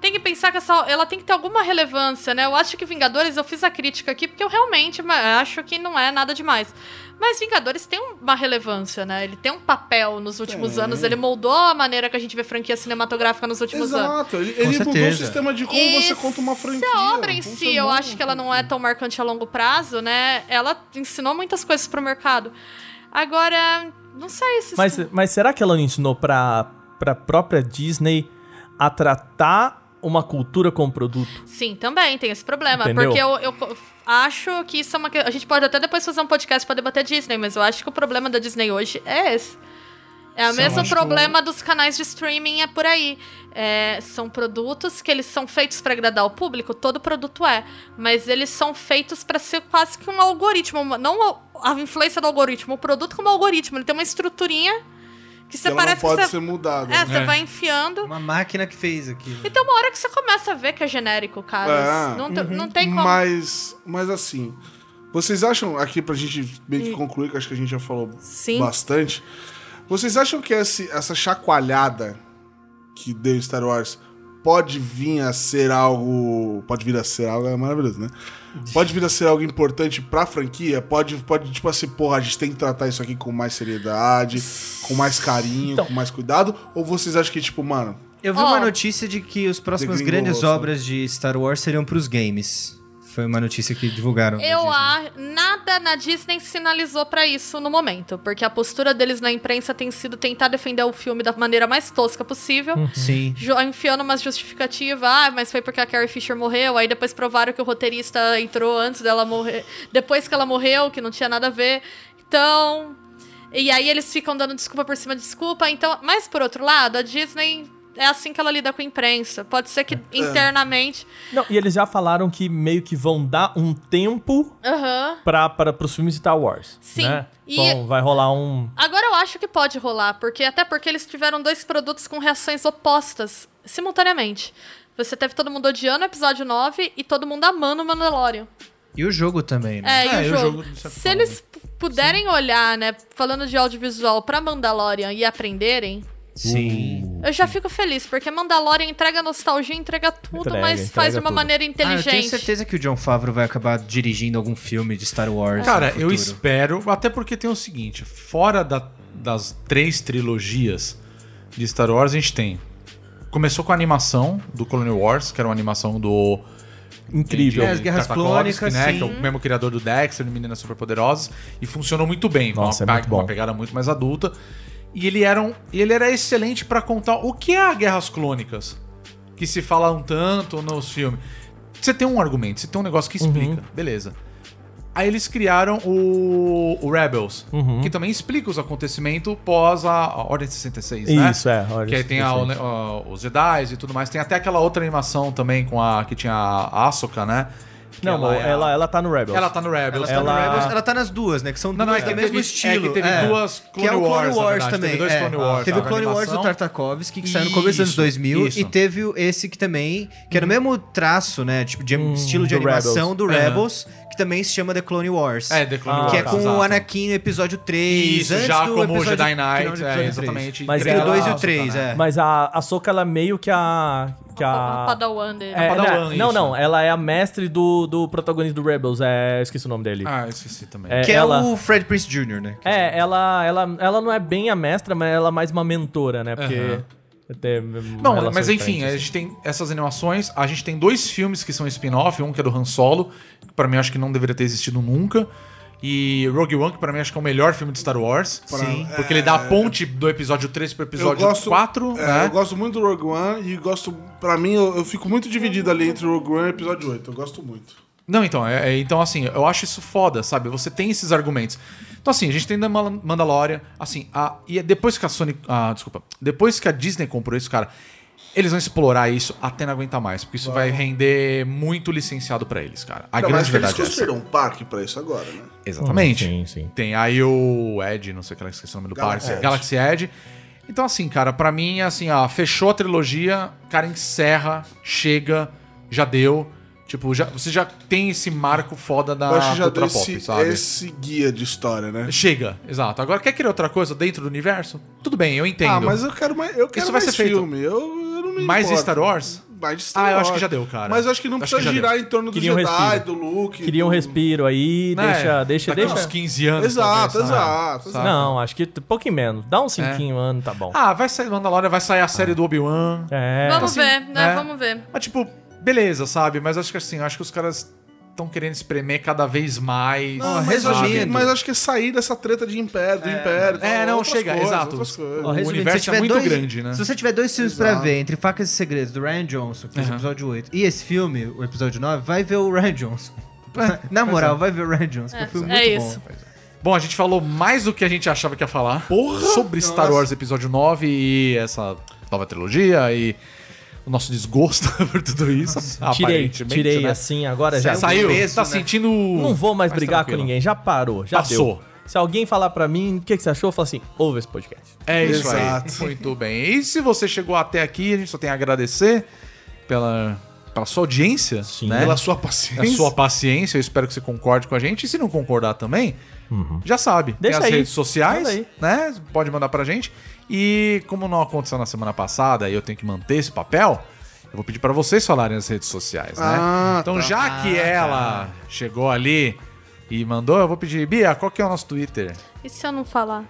Tem que pensar que essa, ela tem que ter alguma relevância, né? Eu acho que Vingadores, eu fiz a crítica aqui porque eu realmente acho que não é nada demais. Mas Vingadores tem uma relevância, né? Ele tem um papel nos últimos
Tem.
anos. Ele moldou a maneira que a gente vê franquia cinematográfica nos últimos anos.
Exato, ele, ele mudou o sistema de como
E
você conta uma franquia.
Se a obra em si, eu acho que ela não é tão marcante a longo prazo, né? Ela ensinou muitas coisas pro mercado. Agora, não sei se.
Mas, mas será que ela não ensinou pra, pra própria Disney a tratar uma cultura como produto?
Sim, também tem esse problema.
Entendeu?
Porque eu, eu acho que isso é uma. que- A gente pode até depois fazer um podcast pra debater Disney, mas eu acho que o problema da Disney hoje é esse. É o mesmo problema dos canais de streaming, é por aí. É, são produtos que eles são feitos pra agradar o público, todo produto é. Mas eles são feitos pra ser quase que um algoritmo. Não a, a influência do algoritmo, o produto como algoritmo. Ele tem uma estruturinha que
Que
você
ela não
parece
pode
que você.
ser mudada.
É,
né?
você
É.
vai enfiando.
Uma máquina que fez aquilo.
E tem uma hora que você começa a ver que é genérico, cara.
É.
Não, te- não tem como.
Mas, mas assim, vocês acham, aqui pra gente meio que concluir, que acho que a gente já falou
Sim.
bastante, vocês acham que esse- essa chacoalhada que deu Star Wars pode vir a ser algo. Pode vir a ser algo, é maravilhoso, né? Pode vir a ser algo importante pra franquia? Pode, pode tipo assim, porra, a gente tem que tratar isso aqui com mais seriedade, com mais carinho,
Então-
com mais cuidado? Ou vocês acham que, tipo, mano,
Eu vi
Ó.
uma notícia de que as próximas
Degringolou,
grandes
sabe?
obras de Star Wars seriam pros games. Foi uma notícia que divulgaram.
Eu acho. Nada na Disney sinalizou pra isso no momento. Porque a postura deles na imprensa tem sido tentar defender o filme da maneira mais tosca possível.
Sim.
jo- Enfiando umas justificativas, ah, mas foi porque a Carrie Fisher morreu. Aí depois provaram que o roteirista entrou antes dela morrer. Depois que ela morreu, que não tinha nada a ver. Então. E aí eles ficam dando desculpa por cima de desculpa. Então, mas por outro lado, a Disney é assim que ela lida com a imprensa. Pode ser que internamente.
Não, e eles já falaram que meio que vão dar um tempo
Aham.
pra, para pros filmes de Star Wars.
Sim,
Né?
e-
Bom, vai rolar um.
Agora eu acho que pode rolar, porque até porque eles tiveram dois produtos com reações opostas simultaneamente. Você teve todo mundo odiando o episódio 9 e todo mundo amando o Mandalorian.
E o jogo também, né?
É,
É,
e
e
o
o
jogo.
jogo, de certa
Se
forma,
eles puderem olhar, né, falando de audiovisual pra Mandalorian e aprenderem,
Sim.
Eu já fico feliz, porque Mandalorian entrega nostalgia, entrega tudo,
Entrega,
mas
entrega
faz de uma
tudo.
maneira
Ah, eu
inteligente.
tenho certeza que o John Favreau vai acabar dirigindo algum filme de Star Wars.
Cara,
no
eu espero, até porque tem o seguinte, fora da- das três trilogias de Star Wars, a gente tem. Começou com a animação do Clone Wars, que era uma animação do.
Incrível.
É, as Guerras Clônicas,
né?
sim.
Que é o mesmo criador do Dexter, do Meninas Superpoderosas. E funcionou muito bem.
Nossa,
uma,
é muito
pe- uma
bom.
pegada muito mais adulta. E ele era, um, ele era excelente pra contar o que é a Guerras Clônicas. Que se fala um tanto nos filmes. Você tem um argumento, você tem um negócio que explica. Beleza. Aí eles criaram o, o Rebels,
Uhum.
que também explica os acontecimentos pós a, a Ordem 66, né?
Isso, é. olha,
Que aí tem a- a- os Jedi e tudo mais. Tem até aquela outra animação também com a que tinha a Ahsoka, né?
Não, ela,
é a-
ela, ela tá no Rebels.
ela tá no Rebels.
Ela, tá no
Ela-
Rebels, ela tá nas duas, né? Que são
Não, não,
duas
é que
do mesmo
teve-
estilo.
é que teve duas
que é o
Clone
Clone
Wars,
Wars também.
Teve dois
é.
Clone Wars,
Teve o
tá,
Clone Wars do. Tartakovsky, que saiu no começo dos anos
Isso,
2000.
isso.
E teve o- esse que também, que era o mesmo traço, né? Tipo, de estilo de
do
animação
Rebels.
do. Rebels, que também se chama The Clone Wars.
É, The Clone
Ah,
Wars.
que é com
exato.
o Anakin no episódio 3.
Isso,
antes
já
do
como o
episódio
Jedi Knight,
episódio
é,
3.
exatamente.
Mas
Entre o
ela-
2 e o
Ahsoka,
3,
né?
é.
Mas a, a Soka, ela é meio que a. Que
A
a...
Padawan dele.
É,
Padawan,
não,
isso.
não, ela é a mestre do, do protagonista do Rebels, é, esqueci o nome dele.
Ah, eu esqueci também.
É,
Que
ela-
é o Fred Prince Jr., né?
É, ela, ela, ela não é bem a mestra, mas ela é mais uma mentora, né? Porque. Tem
Não, mas enfim, a gente tem essas animações. A gente tem dois filmes que são spin-off. Um que é do Han Solo, que pra mim acho que não deveria ter existido nunca. E Rogue One, que pra mim acho que é o melhor filme de Star Wars.
Sim.
Porque ele dá a ponte do episódio 3 pro
Eu
episódio
gosto,
4,
é,
né?
eu gosto muito do Rogue One e gosto. Pra mim, eu, eu fico muito dividido ali entre o Rogue One e o episódio 8. Eu gosto muito.
Não, então, é, é- então assim, eu acho isso foda, sabe? Você tem esses argumentos. Então assim, a gente tem The Mal- Mandalorian, assim, a, e depois que a Sony, ah, desculpa, depois que a Disney comprou isso, cara, eles vão explorar isso até não aguentar mais, porque isso vai render muito licenciado pra eles, cara. A
Não,
grande
mas que eles
verdade é
construíram um parque pra isso agora, né?
Exatamente.
Sim, sim.
Tem aí o Ed, não sei o que lá, esqueci o nome do
Galaxy
parque,
Edge.
Galaxy Edge. Então, assim, cara, pra mim, assim, ó, fechou a trilogia, cara, encerra, chega, já deu. Tipo, já, você já tem esse marco foda da
Eu acho que já deu
cultura pop,
esse,
sabe?
esse guia de história, né?
Chega, exato. Agora, quer querer outra coisa dentro do universo? Tudo bem, eu entendo.
Ah, mas eu quero mais, eu quero
Isso vai
mais
ser feito.
filme. Eu, eu não me
Mais
importo.
Star Wars?
Mais de Star
Ah, eu
Wars.
acho que já deu, cara.
Mas eu acho que não
Acho
precisa
já
girar
deu.
em torno do
Queria um
Jedi,
respiro.
do Luke.
Queria um
do...
respiro aí,
Né?
deixa, deixa,
Daqui
deixa.
uns 15 anos.
Exato,
talvez, sabe?
exato, exato.
Não, acho que um pouquinho menos. Dá uns cinquinho anos, tá bom.
Ah, vai sair Mandalorian, vai sair a série do Obi-Wan.
É.
Vamos
assim,
ver, né?
né?
Vamos ver.
Mas, tipo, beleza, sabe? Mas acho que assim, acho que os caras estão querendo espremer cada vez mais.
Não, mas,
resumindo.
acho que, mas acho que é sair dessa treta de império, do império.
É,
tal,
não, chega,
coisas,
exato.
Ó,
O universo é muito
dois-
grande, né?
Se você tiver dois filmes pra
Exato.
ver, entre Facas e Segredos, do Ryan Johnson, que fez o
Aham.
episódio 8, e esse filme, o episódio 9, vai ver o Ryan Johnson. Na moral, vai ver o Ryan Johnson, que é um filme
é
muito
isso.
bom.
Bom, a gente falou mais do que a gente achava que ia falar.
Porra!
Sobre Star
Nossa.
Wars Episódio 9 e essa nova trilogia e o nosso desgosto por tudo isso.
Tirei,
aparentemente,
tirei
né?
assim, agora já.
Saiu,
peso,
tá
né?
sentindo.
Não vou mais brigar
tranquilo.
com ninguém, já parou, já
Passou.
deu. Se alguém falar pra mim, o que, que você achou, eu falo assim, ouve esse podcast.
É isso
Exato.
aí. Muito bem. E se você chegou até aqui, a gente só tem a agradecer pela, pela sua audiência,
Sim.
né?
Pela sua
a
paciência.
sua paciência. Eu espero que você concorde com a gente. E se não concordar também, já sabe.
Uhum. Deixa
tem as
aí.
redes sociais,
Manda aí.
né? Pode mandar pra gente. E como não aconteceu na semana passada e eu tenho que manter esse papel, eu vou pedir pra vocês falarem nas redes sociais, né?
Ah,
então,
tá.
já que ela chegou ali e mandou, eu vou pedir, Bia, qual que é o nosso Twitter?
E se eu não falar?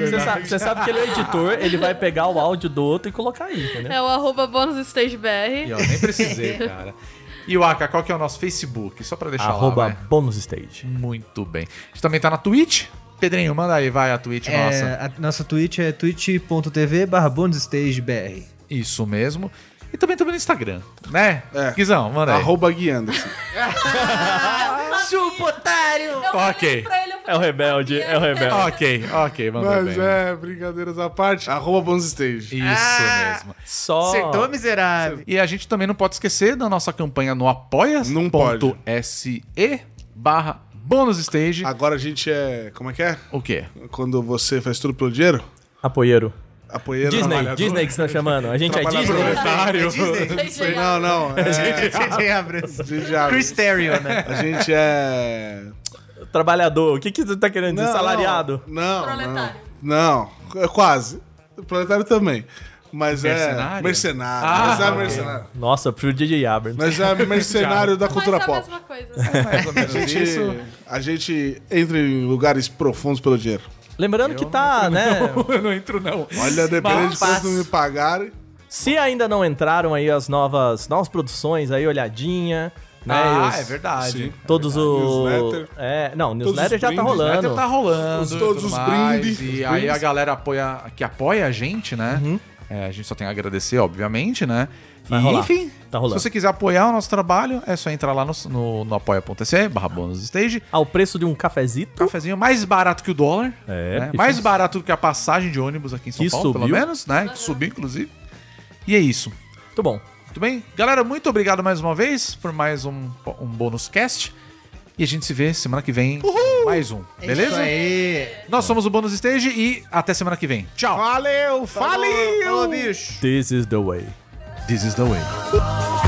Você sabe, você sabe que ele é editor, ele vai pegar o áudio do outro e colocar aí, entendeu?
É o arroba bonusstagebr.
E ó, nem precisei, cara. E o Aka, qual que é o nosso Facebook? Só pra deixar
Arroba
lá, vai.
bônus stage.
Muito bem. A gente também tá na Twitch. Pedrinho, manda aí, vai a Twitch nossa.
É, a nossa Twitch é twitch.tv barra bonusstagebr.
Isso mesmo. E também estamos no Instagram, né?
É.
Guizão, manda aí.
Arroba guiando. assim.
Chupa, otário!
Ok.
É o rebelde, é o rebelde.
Ok, ok, manda
Mas
bem.
é, brincadeiras à parte. Arroba Bons Stage.
Isso
Ah.
mesmo.
Só.
Acertou, miserável.
E a gente também não pode esquecer da nossa campanha no
Não pode.
apoia.se barra bônus stage.
Agora a gente é. Como é que é?
O quê?
Quando você faz tudo pelo dinheiro?
Apoieiro.
Apoieiro.
Disney,
trabalhador.
Disney que estão chamando. A gente é. Disney.
Otário.
Gente,
Não, não. É, a gente já-
Chris Terrio, né?
A gente é.
Trabalhador. O que, que você tá querendo dizer?
Não,
Salariado?
Não. não
Proletário.
Não, é quase. Proletário também. Mas
Mercenário?
é. Mercenário.
Ah,
mas é
ok.
mercenário.
Nossa, eu prefiro DJ Abrams.
Mas é mercenário da
Mas
cultura
é a
pop.
mesma coisa.
Mais ou
A
menos
gente,
isso.
a gente entra em lugares profundos pelo dinheiro.
Lembrando que tá, né?
Eu não entro, não.
Olha, dependendo de
Mas-
quanto me pagarem.
Se ainda não entraram aí as novas, novas produções aí, olhadinha, né?
Ah,
os-
é verdade.
Sim.
Todos os.
Newsletter.
É, não, newsletter já tá
brindes.
rolando.
Newsletter tá rolando.
Os- todos os
mais,
brindes,
E
os
aí
brindes.
a galera apoia, que apoia a gente, né? É, a gente só tem a agradecer, obviamente, né?
Vai
e,
rolar.
enfim,
Tá rolando.
se você quiser apoiar o nosso trabalho, é só entrar lá no, no, no apoia.se barra bônus stage.
Ao preço de um cafezito.
Cafezinho mais barato que o dólar.
É,
né? Mais
isso-
barato do que a passagem de ônibus aqui em São
Que
Paulo, pelo
subiu.
menos, né? Que subiu, inclusive. E é isso.
Muito bom.
Muito bem? Galera, muito obrigado mais uma vez por mais um, um bônus cast. E a gente se vê semana que vem com mais um.
Isso
Beleza?
aí.
Nós somos o Bônus Stage e até semana que vem. Tchau!
Valeu, valeu!
Falou, bicho.
This is the way.
This is the way.